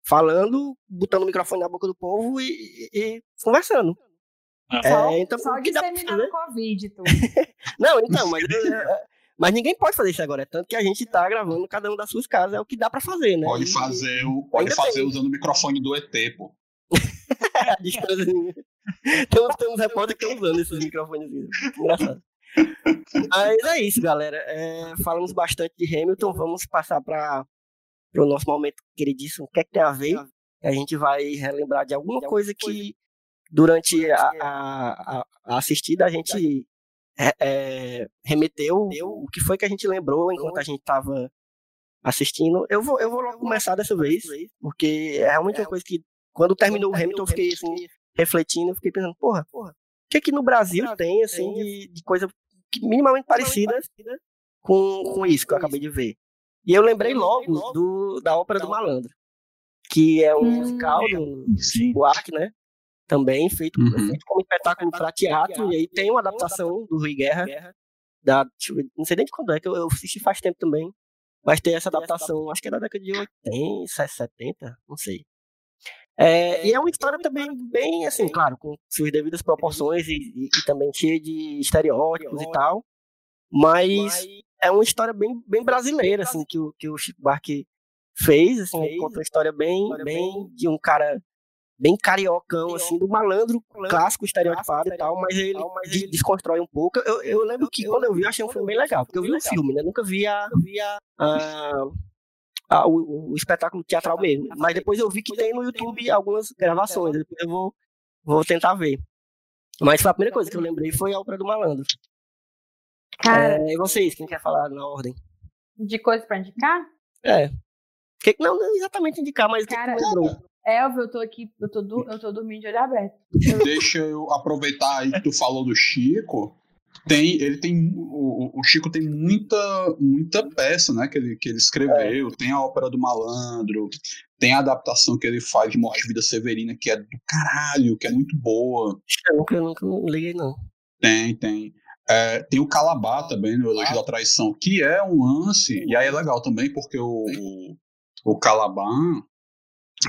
S3: falando, botando o microfone na boca do povo e, e- conversando.
S5: Ah.
S4: Só,
S3: É, então,
S4: só
S3: o que dá?
S4: Covid, tu. (laughs)
S3: Não, então, mas, é, mas ninguém pode fazer isso agora. É tanto que a gente tá gravando cada um das suas casas. É o que dá pra fazer, né?
S6: Pode fazer, o, pode fazer
S3: tem.
S6: usando o microfone do ET, pô. (laughs)
S3: a distância. (laughs) tem, uns, tem uns repórteres que estão usando esses microfones. Engraçado. Mas é isso, galera. É, falamos bastante de Hamilton. Vamos passar para o nosso momento queridíssimo. O que é que tem a ver? A gente vai relembrar de alguma coisa que durante a, a, a- a assistida a gente é, é, remeteu o que foi que a gente lembrou enquanto a gente estava assistindo. Eu vou, eu vou logo começar dessa vez, porque é realmente uma coisa que quando terminou o Hamilton eu fiquei assim, refletindo, eu fiquei pensando, porra, o que que no Brasil tem assim de, de coisa minimamente parecida com, com isso que eu acabei de ver. E eu lembrei logo do, da ópera do Malandro, que é um
S4: Hum.
S3: musical do. Buarque, né? Também feito,
S6: Uhum.
S3: feito como espetáculo para teatro, e aí tem uma adaptação do Rui Guerra, da, não sei nem de quando é, que eu, eu assisti faz tempo também, mas tem essa adaptação, acho que é da década de 80, 70, não sei. É, e é uma história também bem, assim, claro, com suas devidas proporções e, e- e também cheia de estereótipos e tal, mas é uma história bem, bem brasileira, assim, que o, que o Chico Buarque fez, assim, ele conta uma história bem, bem de um cara bem cariocão, assim, do malandro clássico, estereotipado e tal, mas ele de- desconstrói um pouco. Eu, eu lembro que quando eu vi, eu achei um filme bem legal, porque eu vi o filme, né? Nunca vi a, a- (laughs) a- o, o espetáculo teatral mesmo. Mas depois eu vi que tem no YouTube algumas gravações, depois eu vou, vou tentar ver. Mas foi a primeira coisa que eu lembrei foi a ópera do malandro.
S4: Cara,
S3: É, e vocês, quem quer falar na ordem?
S4: de coisa pra indicar?
S3: É. Que, não, não exatamente indicar, mas o que que
S4: Cara,
S3: tu lembrou?
S4: Elvio, eu tô aqui, eu tô, eu tô dormindo de olho aberto.
S6: Deixa eu aproveitar aí que tu falou do Chico. Tem, ele tem, o, o Chico tem muita, muita peça, né, que ele, que ele escreveu. Tem a ópera do Malandro, tem a adaptação que ele faz de Morte e Vida Severina, que é do caralho, que é muito boa.
S3: Eu nunca, eu nunca liguei, não.
S6: Tem, tem. É, tem o Calabá também, no Elogio da Traição, que é um lance, e aí é legal também, porque o, o, o Calabá,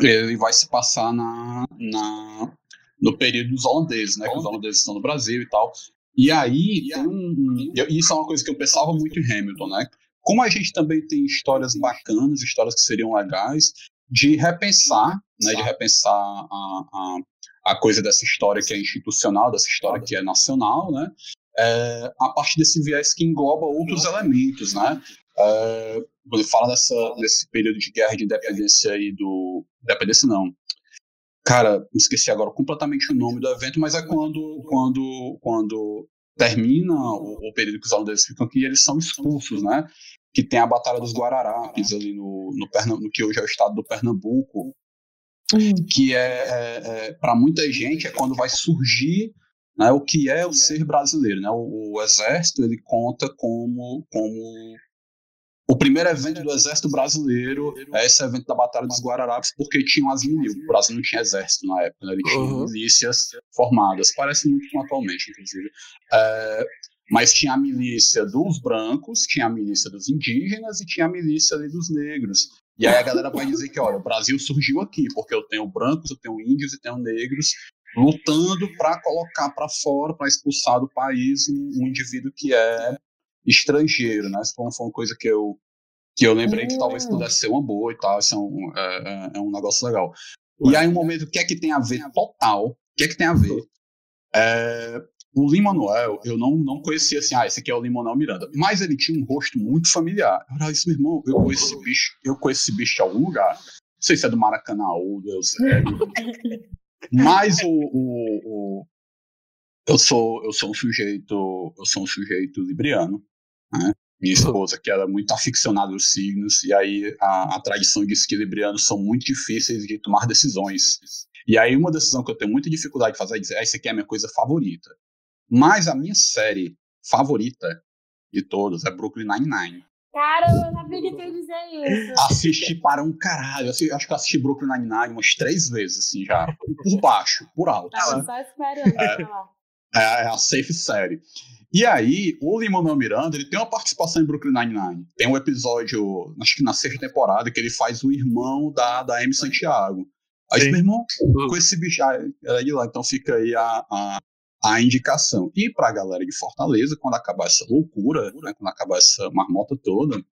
S6: ele vai se passar na, na, no período dos holandeses, né, que os holandeses estão no Brasil e tal. E aí, tem um, isso é uma coisa que eu pensava muito em Hamilton, né? Como a gente também tem histórias bacanas, histórias que seriam legais, de repensar, né, de repensar a, a, a coisa dessa história que é institucional, dessa história que é nacional, né? é, a partir desse viés que engloba outros elementos, né? É, ele fala dessa, desse período de guerra de independência aí do... Independência não. Cara, esqueci agora completamente o nome do evento, mas é quando, quando, quando termina o, o período que os holandeses ficam aqui eles são expulsos, né? Que tem a Batalha dos Guararapes ali no, no, no que hoje é o estado do Pernambuco, que é, para muita gente é quando vai surgir né, o que é o ser brasileiro, né? O, o exército ele conta como como primeiro evento do exército brasileiro é esse evento da Batalha dos Guararapes, porque tinham as milícias. O Brasil não tinha exército na época, né? ele tinha
S3: Uhum.
S6: milícias formadas, parece muito com atualmente, inclusive. É, mas tinha a milícia dos brancos, tinha a milícia dos indígenas e tinha a milícia ali dos negros. E aí a galera vai dizer que, olha, o Brasil surgiu aqui, porque eu tenho brancos, eu tenho índios e tenho negros lutando para colocar para fora, para expulsar do país um, um indivíduo que é estrangeiro, né? Isso foi uma coisa que eu que eu lembrei que talvez pudesse ser uma boa e tal, isso é um, é, é- é um negócio legal. E aí um momento, o que é que tem a ver total? O que é que tem a ver? É, o Lin Manuel, eu não, não conhecia assim, ah, esse aqui é o Lin Manuel Miranda, mas ele tinha um rosto muito familiar. Eu era isso, meu irmão, eu conheço esse bicho, eu conheço esse bicho de algum lugar. Não sei se é do Maracanã ou do Eusébio. Mas o, o, o- eu sou eu sou um sujeito eu sou um sujeito libriano, né? Minha esposa que era muito aficionada aos signos e aí a, a tradição diz que librianos são muito difíceis de tomar decisões. E aí uma decisão que eu tenho muita dificuldade de fazer é dizer, ah, isso aqui é a minha coisa favorita. Mas a minha série favorita de todas é Brooklyn Nine-Nine.
S4: Cara, eu não sabia que tu ia dizer isso.
S6: Assisti para um caralho. Assi- Acho que eu assisti Brooklyn Nine-Nine umas três vezes, assim, já. Por baixo, por alto.
S4: Tava só esperando pra falar.
S6: É, é a safe série. E aí, o Lin-Manuel Miranda, ele tem uma participação em Brooklyn Nine-Nine. Tem um episódio, acho que na sexta temporada, que ele faz o irmão da, da Amy Santiago. Aí,
S5: Sim.
S6: meu irmão, com esse bicho, de lá. Então fica aí a, a, a indicação. E pra galera de Fortaleza, quando acabar essa loucura, né, quando acabar essa marmota toda,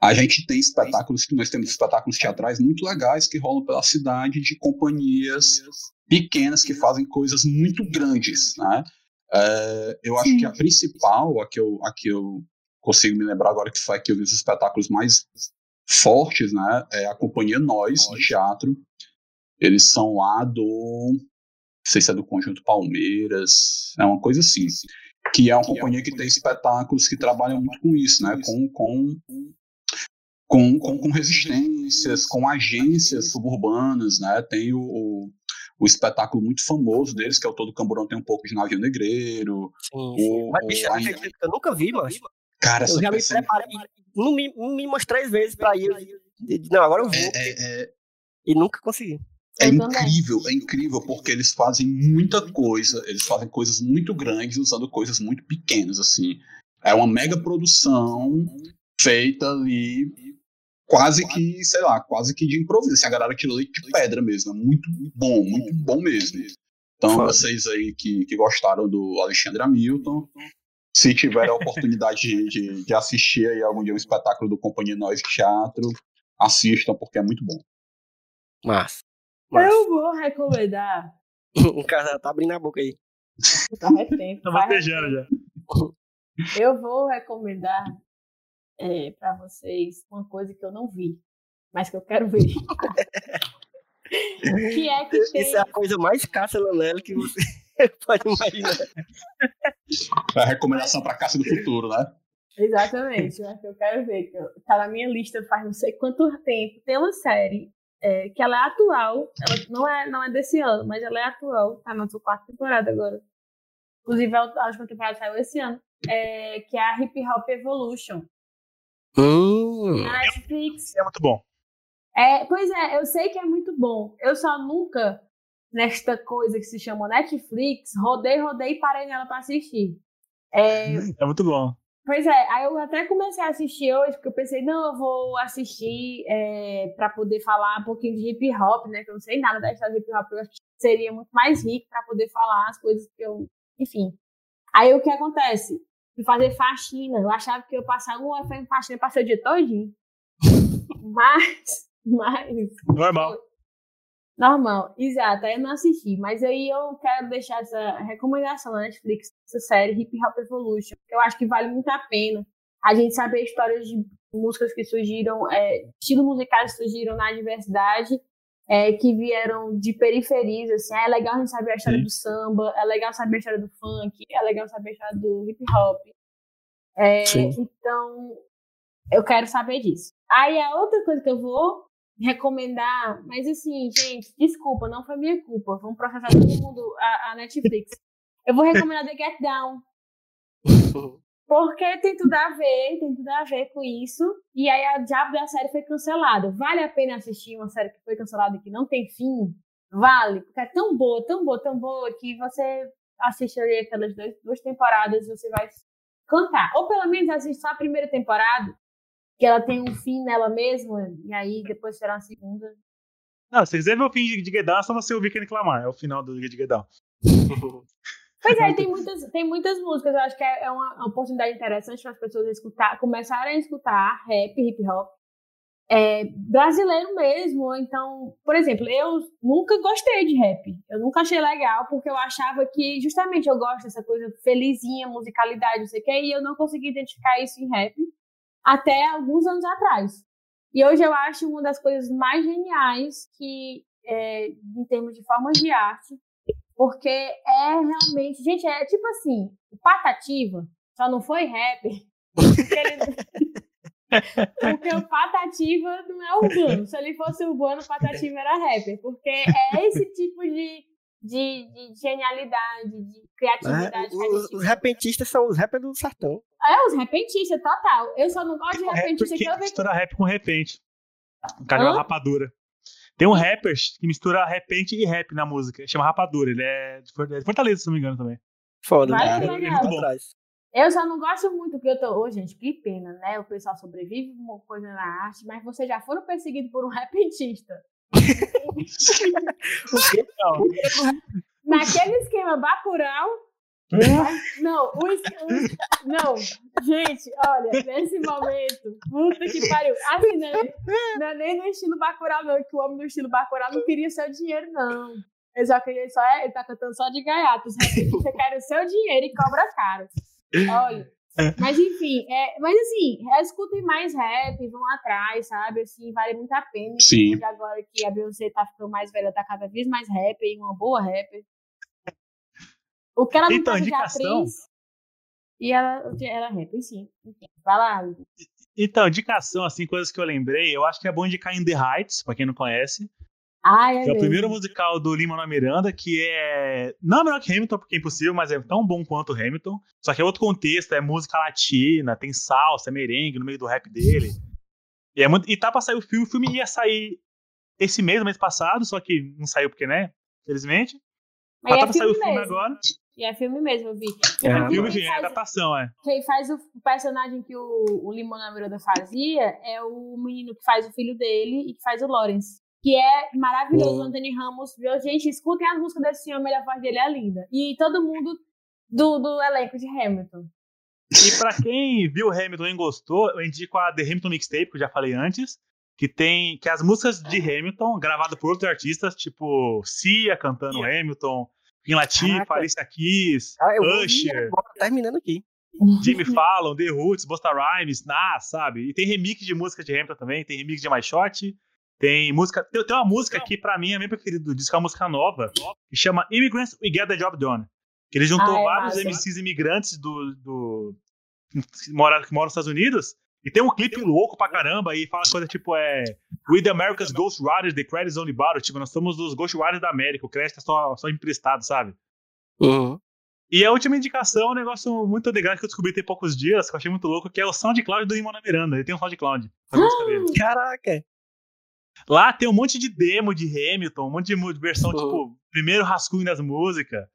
S6: a gente tem espetáculos, que nós temos espetáculos teatrais muito legais que rolam pela cidade de companhias pequenas que fazem coisas muito grandes, né? É, eu acho que a principal, a que, eu, a que eu consigo me lembrar agora que foi a que eu vi os espetáculos mais fortes, né? É a companhia Nós, de teatro. Eles são lá do. Não sei se é do Conjunto Palmeiras, é uma coisa assim. Que é uma companhia que tem espetáculos que trabalham muito com isso, né? Com, com, com, com, com resistências, com agências suburbanas, né? Tem o, o, o espetáculo muito famoso deles, que é o Todo Camburão tem um pouco de navio negreiro.
S3: Sim, sim.
S6: O-
S3: Mas, bicho, eu nunca vi, mano.
S6: Cara,
S3: Eu
S6: essa
S3: já me
S6: peça é-
S3: preparei no mínimo, umas três vezes pra ir. Não, agora eu vou.
S6: é, é, é,
S3: E nunca consegui.
S6: É incrível, é incrível, porque eles fazem muita coisa, eles fazem coisas muito grandes usando coisas muito pequenas, assim. É uma mega produção feita ali, quase que, sei lá, quase que de improviso. Assim, a galera tirou leite de pedra mesmo, é muito bom, muito bom mesmo. Então,
S3: Foda.
S6: vocês aí que, que gostaram do Alexandre Hamilton, se tiverem a oportunidade de, de, de assistir aí algum dia um espetáculo do Companhia Nós Teatro, assistam, porque é muito bom.
S3: Mas. Mas.
S4: Eu vou recomendar. (laughs)
S3: O cara tá abrindo a boca aí.
S4: Faz tempo.
S5: Tá
S4: faz
S5: batejando já.
S4: Eu vou recomendar é, para vocês uma coisa que eu não vi, mas que eu quero ver. que é que tem.
S3: Isso é a coisa mais caça Lanelli que você (laughs) pode imaginar.
S6: É a recomendação para Caça do Futuro, né?
S4: Exatamente, é o que eu quero ver. que eu- Tá na minha lista faz não sei quanto tempo. Tem uma série é, que ela é atual, ela não é, não é desse ano, mas ela é atual. Tá na sua quarta temporada agora. Inclusive, a a última temporada saiu esse ano. é, que é a Hip Hop Evolution.
S3: Hum.
S4: Na Netflix.
S5: É muito bom.
S4: É, pois é, eu sei que é muito bom. Eu só nunca, nesta coisa que se chama Netflix, rodei, rodei e parei nela pra assistir. É, (laughs)
S5: É muito bom.
S4: Pois é, aí eu até comecei a assistir hoje, porque eu pensei, não, eu vou assistir é, para poder falar um pouquinho de hip hop, né? Que eu não sei nada da história do hip hop, eu acho que seria muito mais rico para poder falar as coisas que eu. Enfim. Aí o que acontece? Fui fazer faxina. Eu achava que eu ia passar uma hora fazendo faxina passei o dia todinho. (laughs) Mas, mas.
S5: Normal.
S4: Normal, exato. Aí eu não assisti, mas aí eu quero deixar essa recomendação na Netflix, essa série Hip Hop Evolution, que eu acho que vale muito a pena a gente saber histórias de músicas que surgiram, é, estilos musicais que surgiram na diversidade, é, que vieram de periferias, assim. É legal a gente saber a história
S5: Sim.
S4: do samba, é legal saber a história do funk, é legal saber a história do hip hop. É, então, eu quero saber disso. Aí a outra coisa que eu vou recomendar, mas assim, gente, desculpa, não foi minha culpa. Vamos processar todo mundo a, a Netflix. Eu vou recomendar The Get Down. (laughs) Porque tem tudo a ver, tem tudo a ver com isso. E aí a diabo da série foi cancelada. Vale a pena assistir uma série que foi cancelada e que não tem fim? Vale, porque é tão boa, tão boa, tão boa que você assiste ali aquelas dois, duas temporadas você vai cantar. Ou pelo menos assiste só a primeira temporada, que ela tem um fim nela mesma, e aí depois será a segunda.
S5: Não, se você quiser ver o fim de Down, é só você ouvir Kendrick Lamar. É o final do de Down. (laughs)
S4: Pois é, tem muitas, tem muitas músicas, eu acho que é é uma oportunidade interessante para as pessoas escutar, começarem a escutar rap, hip hop, é, brasileiro mesmo. Então, por exemplo, eu nunca gostei de rap. Eu nunca achei legal, porque eu achava que justamente eu gosto dessa coisa felizinha, musicalidade, não sei o quê, e eu não consegui identificar isso em rap até alguns anos atrás. E hoje eu acho uma das coisas mais geniais que, é, em termos de formas de arte, porque é realmente. Gente, é tipo assim: o Patativa só não foi rapper. Porque, ele- porque o Patativa não é urbano. Se ele fosse urbano, o Patativa era rapper. Porque é esse tipo de, de, de genialidade, de criatividade.
S3: É, os, os repentistas são os rappers do sertão.
S4: É, os repentistas, total. Eu só não gosto de
S5: rapper
S4: repentista que
S5: que
S4: eu vejo.
S5: mistura rap com repente. O cara é uma rapadura. Tem um rapper que mistura repente e rap na música. Chama Rapadura. Ele é de é Fortaleza, se não me engano, também.
S3: Foda,
S4: Vai
S3: né?
S5: legal.
S3: Muito bom.
S4: Eu só não gosto muito que eu tô. Ô, gente, que pena, né? O pessoal sobrevive uma coisa na arte, mas vocês já foram perseguidos por um repentista. (laughs) Naquele esquema (laughs) Não, não, gente, olha, nesse momento, puta que pariu. Assim, não, é- não é nem no estilo Bacurau, não, que o homem no estilo Bacurau não queria seu dinheiro, não. Ele só queria, só, é- ele tá cantando só de gaiato. Repentistas querem o seu dinheiro e cobra caro. Olha. Mas enfim, é, mas assim, escutem mais rap, vão atrás, sabe? Assim, vale muito a pena.
S6: Sim.
S4: Agora que a Beyoncé tá ficando mais velha, tá cada vez mais rapper e uma boa rapper. O que ela não
S5: Então,
S4: de
S5: indicação.
S4: atriz. E ela era rapper, sim. Enfim, vai lá.
S5: Então, indicação, assim, coisas que eu lembrei. Eu acho que é bom indicar In The Heights, pra quem não conhece.
S4: Ai, é,
S5: Que é o primeiro musical do Lima Miranda, que é. Não é melhor que Hamilton, porque é impossível, mas é tão bom quanto Hamilton. Só que é outro contexto, é música latina, tem salsa, é merengue no meio do rap dele. E, é muito... e tá pra sair o filme, o filme ia sair esse mês, mês passado, só que não saiu porque, né? Felizmente.
S4: Mas
S5: Mas tá
S4: é
S5: pra sair o
S4: filme
S5: filme
S4: mesmo.
S5: agora.
S4: E é filme mesmo, eu vi.
S3: É,
S5: É filme, gente, é adaptação, é.
S4: Quem faz o personagem que o, o Limona Miranda fazia é o menino que faz o filho dele e que faz o Lawrence. Que é maravilhoso, o. Anthony Ramos. Viu? Gente, escutem as músicas desse homem, a voz dele é linda. E todo mundo do, do elenco de Hamilton.
S5: E pra quem viu Hamilton e gostou, eu indico a The Hamilton Mixtape, que eu já falei antes, que tem que as músicas de Hamilton, gravadas por outros artistas, tipo Cia cantando Hamilton, Queen Latifah. Alicia Keys,
S3: ouvir
S5: Usher,
S3: agora, terminando aqui.
S5: Jimmy Fallon, The Roots, Busta Rhymes, Nas, sabe? E tem remix de música de Hamilton também, tem remix de My Shot, tem música, tem, tem uma música que pra mim é a minha preferida do disco, é uma música nova, que chama Immigrants We Get the Job Done. Que ele juntou
S4: Ah, é
S5: vários
S4: massa.
S5: MCs imigrantes do, do, que mora, que mora nos Estados Unidos. E tem um clipe louco pra caramba e fala coisa tipo, é. We the America's Ghost Riders, the credits only borrowed. Tipo, nós somos os Ghost Riders da América, o crédito é só, só emprestado, sabe?
S3: Uhum.
S5: E a última indicação é um negócio muito legal que eu descobri tem poucos dias, que eu achei muito louco, que é o SoundCloud do Imona Miranda. Ele tem um SoundCloud. dele.
S3: Caraca.
S5: Lá tem um monte de demo de Hamilton, um monte de versão,
S3: Uhum.
S5: tipo, primeiro rascunho das músicas.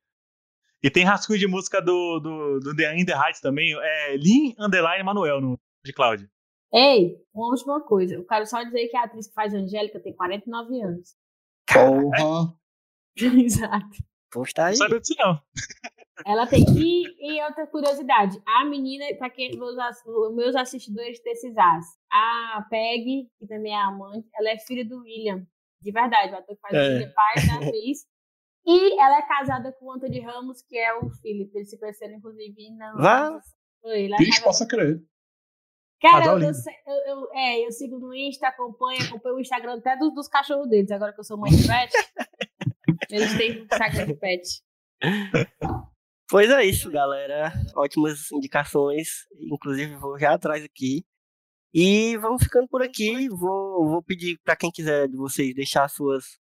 S5: E tem rascunho de música do, do, do The In The Heights também. É Lin Underline Manuel no SoundCloud.
S4: Ei, uma última coisa. Eu quero só dizer que a atriz que faz Angélica tem 49 anos.
S6: Porra. (laughs)
S4: Exato.
S3: Posta aí.
S5: Não sabia disso, não.
S4: Ela tem. E, e outra curiosidade: a menina, para quem meus, meus assistidores desses as, a Peg, que também é a amante, ela é filha do William. De verdade, o ator que faz
S3: É.
S4: o William, pai da (laughs) atriz. E ela é casada com o Anthony Ramos, que é o Felipe. Eles se conheceram, inclusive, na.
S3: Vá.
S4: Foi, lá
S6: Bicho, possa crer.
S4: Cara, eu, eu, eu- é, eu sigo no Insta, acompanho, acompanho o Instagram até dos, dos cachorros deles, agora que eu sou mãe de pet. (laughs) eles têm Instagram de pet.
S3: Pois é isso, galera. Ótimas indicações. Inclusive, vou já atrás aqui. E vamos ficando por aqui. Vou, vou pedir para quem quiser de vocês deixar suas,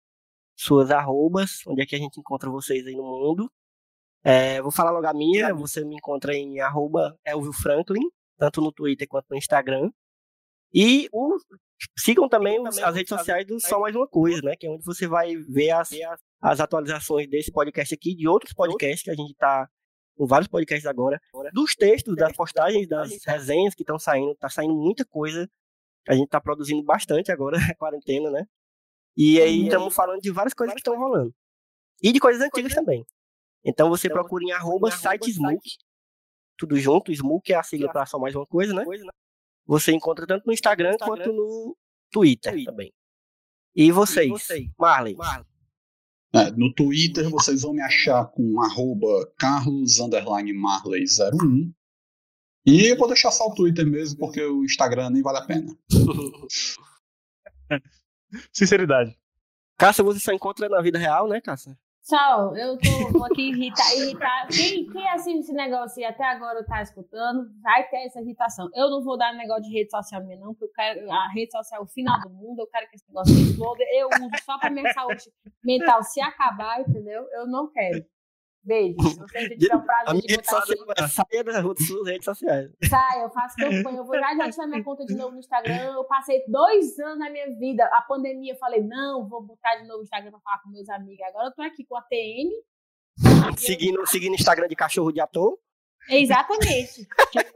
S3: suas arrobas, onde é que a gente encontra vocês aí no mundo. É, vou falar logo a minha. Você me encontra em arroba Elvio Franklin, tanto no Twitter quanto no Instagram. E o- sigam também os- as redes sociais do Só Mais Uma Coisa, né? Que é onde você vai ver as, as atualizações desse podcast aqui, de outros podcasts que a gente tá com vários podcasts agora, dos textos, das postagens, das resenhas que estão saindo, tá saindo muita coisa. A gente tá produzindo bastante agora, (laughs) na quarentena, né? E aí estamos falando de várias coisas que estão rolando. E de coisas antigas também. Então você procura em arroba site Smook, tudo junto, Smook é a sigla para só mais uma coisa, né? Você encontra tanto no Instagram quanto no Twitter também. E vocês, Marley?
S6: É, no Twitter vocês vão me achar com arroba Carlos underline Marley 01. E eu vou deixar só o Twitter mesmo, porque o Instagram nem vale a pena. (laughs)
S5: Sinceridade.
S3: Cássia, você só encontra na vida real, né, Cássia?
S4: Tchau, eu tô, aqui irritar. Quem, quem assiste esse negócio e até agora tá escutando, vai ter essa irritação. Eu não vou dar negócio de rede social minha, não, porque eu quero. A rede social é o final do mundo, eu quero que esse negócio exploda. Eu uso só pra minha saúde mental se acabar, entendeu? Eu não quero. Beijo. (laughs) Se você tiver o
S3: A
S4: prazer
S3: minha
S4: de
S3: rede
S4: botar
S3: social é saia das suas redes sociais.
S4: Sai, eu faço campanha, eu vou já ativar minha conta de novo no Instagram. Eu passei dois anos na minha vida. A pandemia, eu falei, não, vou botar de novo o Instagram pra falar com meus amigos. Agora eu tô aqui com a TM.
S3: Seguindo, seguindo o Instagram de cachorro de ator.
S4: Exatamente.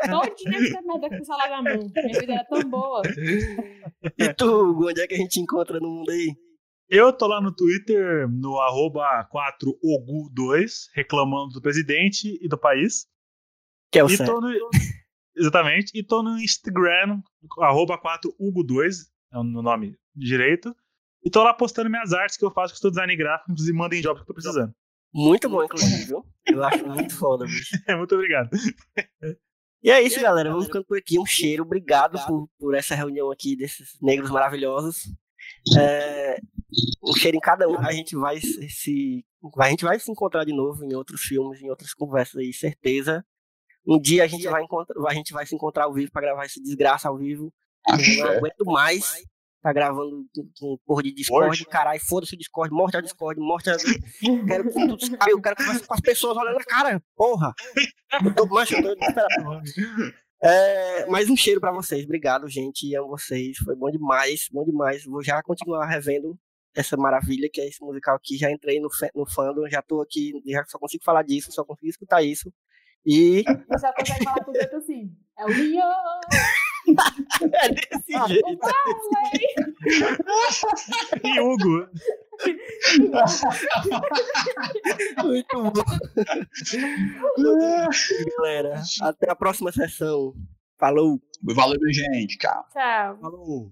S4: Todinha essa merda com o celular na mão. Minha vida era tão boa.
S3: E tu, Gu, onde é que a gente encontra no mundo aí?
S5: Eu tô lá no Twitter, no arroba 4ogu2, reclamando do presidente e do país.
S3: Que é o
S5: e no... (laughs) Exatamente. E tô no Instagram, arroba 4ugo2, é o nome direito. E tô lá postando minhas artes que eu faço, que eu sou design gráfico, inclusive mandem job que eu tô precisando.
S3: Muito bom, inclusive, viu? Eu acho muito foda, bicho. (laughs)
S5: Muito obrigado.
S3: E é isso, galera. Vamos ficando por aqui. Um cheiro. Obrigado por, por essa reunião aqui desses negros maravilhosos. É, um cheiro em cada um. A gente vai se-. A gente vai se encontrar de novo em outros filmes, em outras conversas aí, certeza. Um dia a gente vai encontrar, a gente vai se encontrar ao vivo pra gravar esse desgraça ao vivo. Eu não aguento mais. Tá gravando com, porra de Discord, caralho. Foda-se o Discord, morte ao Discord, morte ao. Quero que tudo eu quero conversar com as pessoas olhando na cara, porra. Eu tô, mancha, eu tô desesperado. É, mais um cheiro pra vocês. Obrigado, gente. Amo vocês. Foi bom demais, bom demais. Vou já continuar revendo essa maravilha que é esse musical aqui. Já entrei no, no fandom, já tô aqui, já só consigo falar disso, só consigo escutar isso. E
S4: Eu só consegue falar com o dedo assim. É o Leo. (laughs) (laughs)
S3: é desse jeito.
S5: E Hugo,
S3: Muito bom. Galera, até a próxima sessão. Falou.
S6: Valeu, gente. Tchau.
S4: Tchau.
S5: falou.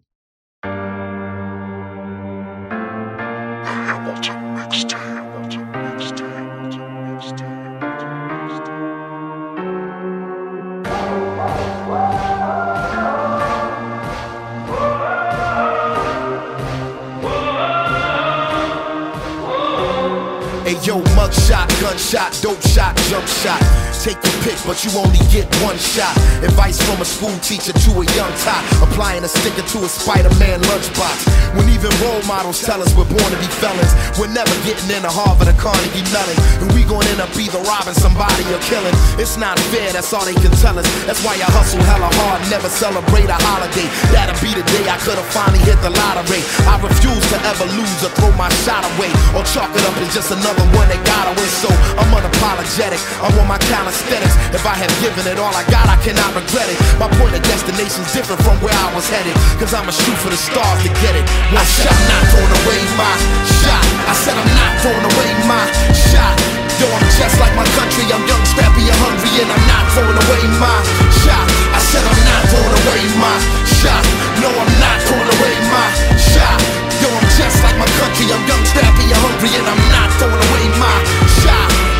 S7: Hey yo, mug shot, gunshot, dope shot, jump shot. Take your pick, but you only get one shot. Advice from a school teacher to a young top. Applying a sticker to a Spider-Man lunchbox. When even role models tell us we're born to be felons, we're never getting into Harvard or Carnegie Mellon. And we gon' end up either robbing somebody or killing. It's not fair, that's all they can tell us. That's why I hustle hella hard, never celebrate a holiday. That'll be the day I could've finally hit the lottery. I refuse to ever lose or throw my shot away. Or chalk it up as just another one that got away. So I'm unapologetic. I'm on my calisthenics. If I have given it all I got, I cannot regret it. My point of destination's different from where I was headed. Cause I'ma shoot for the stars to get it. One shot, not throwing away my shot. I said I'm not throwing away my shot. Yo, I'm just like my country. I'm young, scrappy, and hungry, and I'm not throwing away my shot. I said I'm not throwing away my shot. No, I'm not throwing away my shot. Yo, I'm just like my country. I'm young, scrappy, and hungry, and I'm not throwing away my.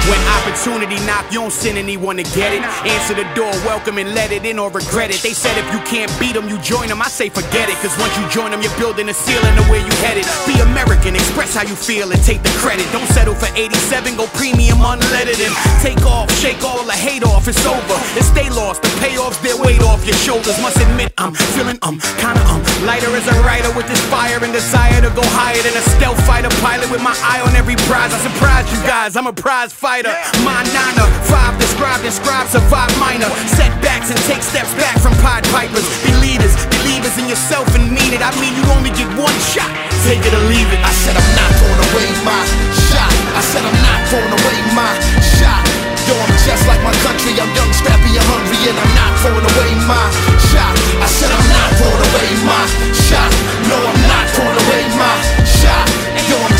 S8: When opportunity knock, you don't send anyone to get it. Answer the door, welcome and let it in or regret it. They said if you can't beat them, you join them. I say forget it, cause once you join them, you're building a ceiling to where you headed. Be American, express how you feel and take the credit. Don't settle for 87, go premium unleaded and take off, shake all the hate off. It's over. If they lost, the payoffs, their weight off your shoulders. Must admit, I'm feeling um kinda um lighter as a writer with this fire and desire to go higher than a stealth fighter pilot with my eye on every prize. I surprise you guys, I'm a prize fighter. My nana, five described, inscribed, survive minor setbacks and take steps back from Pied Pipers. Be leaders, believers in yourself and mean it. I mean, you only get one shot. Take it or leave it.
S7: I said I'm not throwing away my shot. I said I'm not throwing away my shot. Yo, I'm just like my country. I'm young, scrappy, and hungry, and I'm not throwing away my shot. I said I'm not throwing away my shot. No, I'm not throwing away my shot.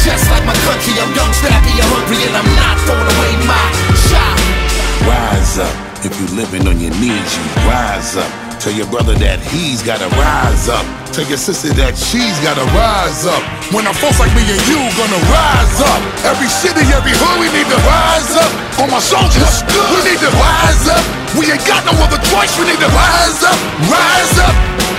S7: I'm just like my country. I'm young, and hungry, and I'm not throwing away my shot.
S9: Rise up. If you're living on your knees, you rise up. Tell your brother that he's gotta rise up. Tell your sister that she's gotta rise up. When a folks like me and you gonna rise up. Every city, every hood, we need to rise up. On my soldiers, we need to rise up. We ain't got no other choice, we need to rise up, rise up.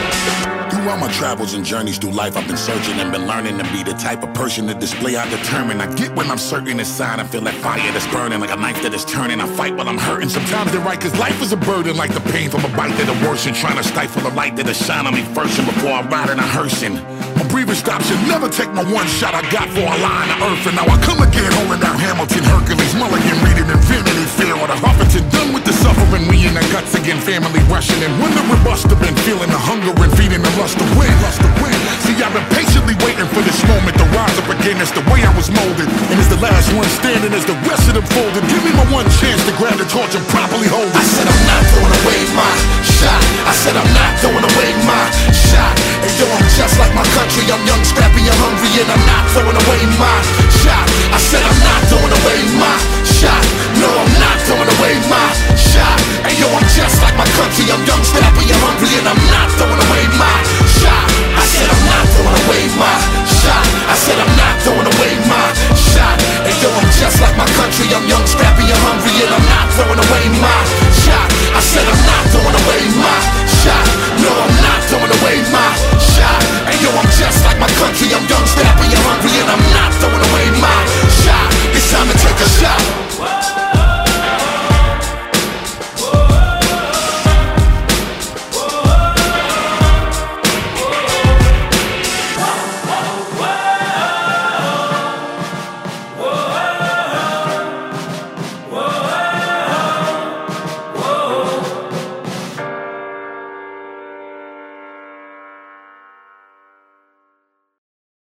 S9: Throughout my travels and journeys through life, I've been searching and been learning to be the type of person to display I determine. I get when I'm certain inside, I feel that fire that's burning like a knife that is turning. I fight while I'm hurting. Sometimes they're right, cause life is a burden, like the pain from a bite that'll worsen. Trying to stifle the light that'll shine on me first, and before I ride in a hearsing. My breathing stops, should never take my one shot I got for a line of earth. And now I come again, holding down Hamilton, Hercules, Mulligan, reading Infinity Fair, or the Huffington, done with the suffering. We in the guts again, family rushing. And when the robust have been feeling the hunger and feeding the lust to win, lust to win. See, I've been patiently waiting for this moment to rise up again. It's the way I was molded. And as the last one standing, as the rest of them folded, give me my one chance to grab the torch and properly hold it.
S7: I said I'm not throwing away my shot. I said I'm not throwing away my shot. And yo, I'm just like my country. I'm young, scrappy, I'm hungry, and I'm not throwing away my shot. I said I'm not throwing away my shot. No, I'm not throwing away my shot. And yo, I'm just like my country. I'm young, scrappy, I'm hungry, and I'm not throwing away my shot. I said I'm not throwing away my shot. I said I'm not throwing away my shot. And I'm just like my country. I'm young, scrappy, and hungry And I'm not throwing away my shot. I said I'm not throwing away my shot. No, I'm not throwing away my shot. And yo, I'm just like my country. I'm young, scrappy, and hungry And I'm not throwing away my shot. It's time to take a shot.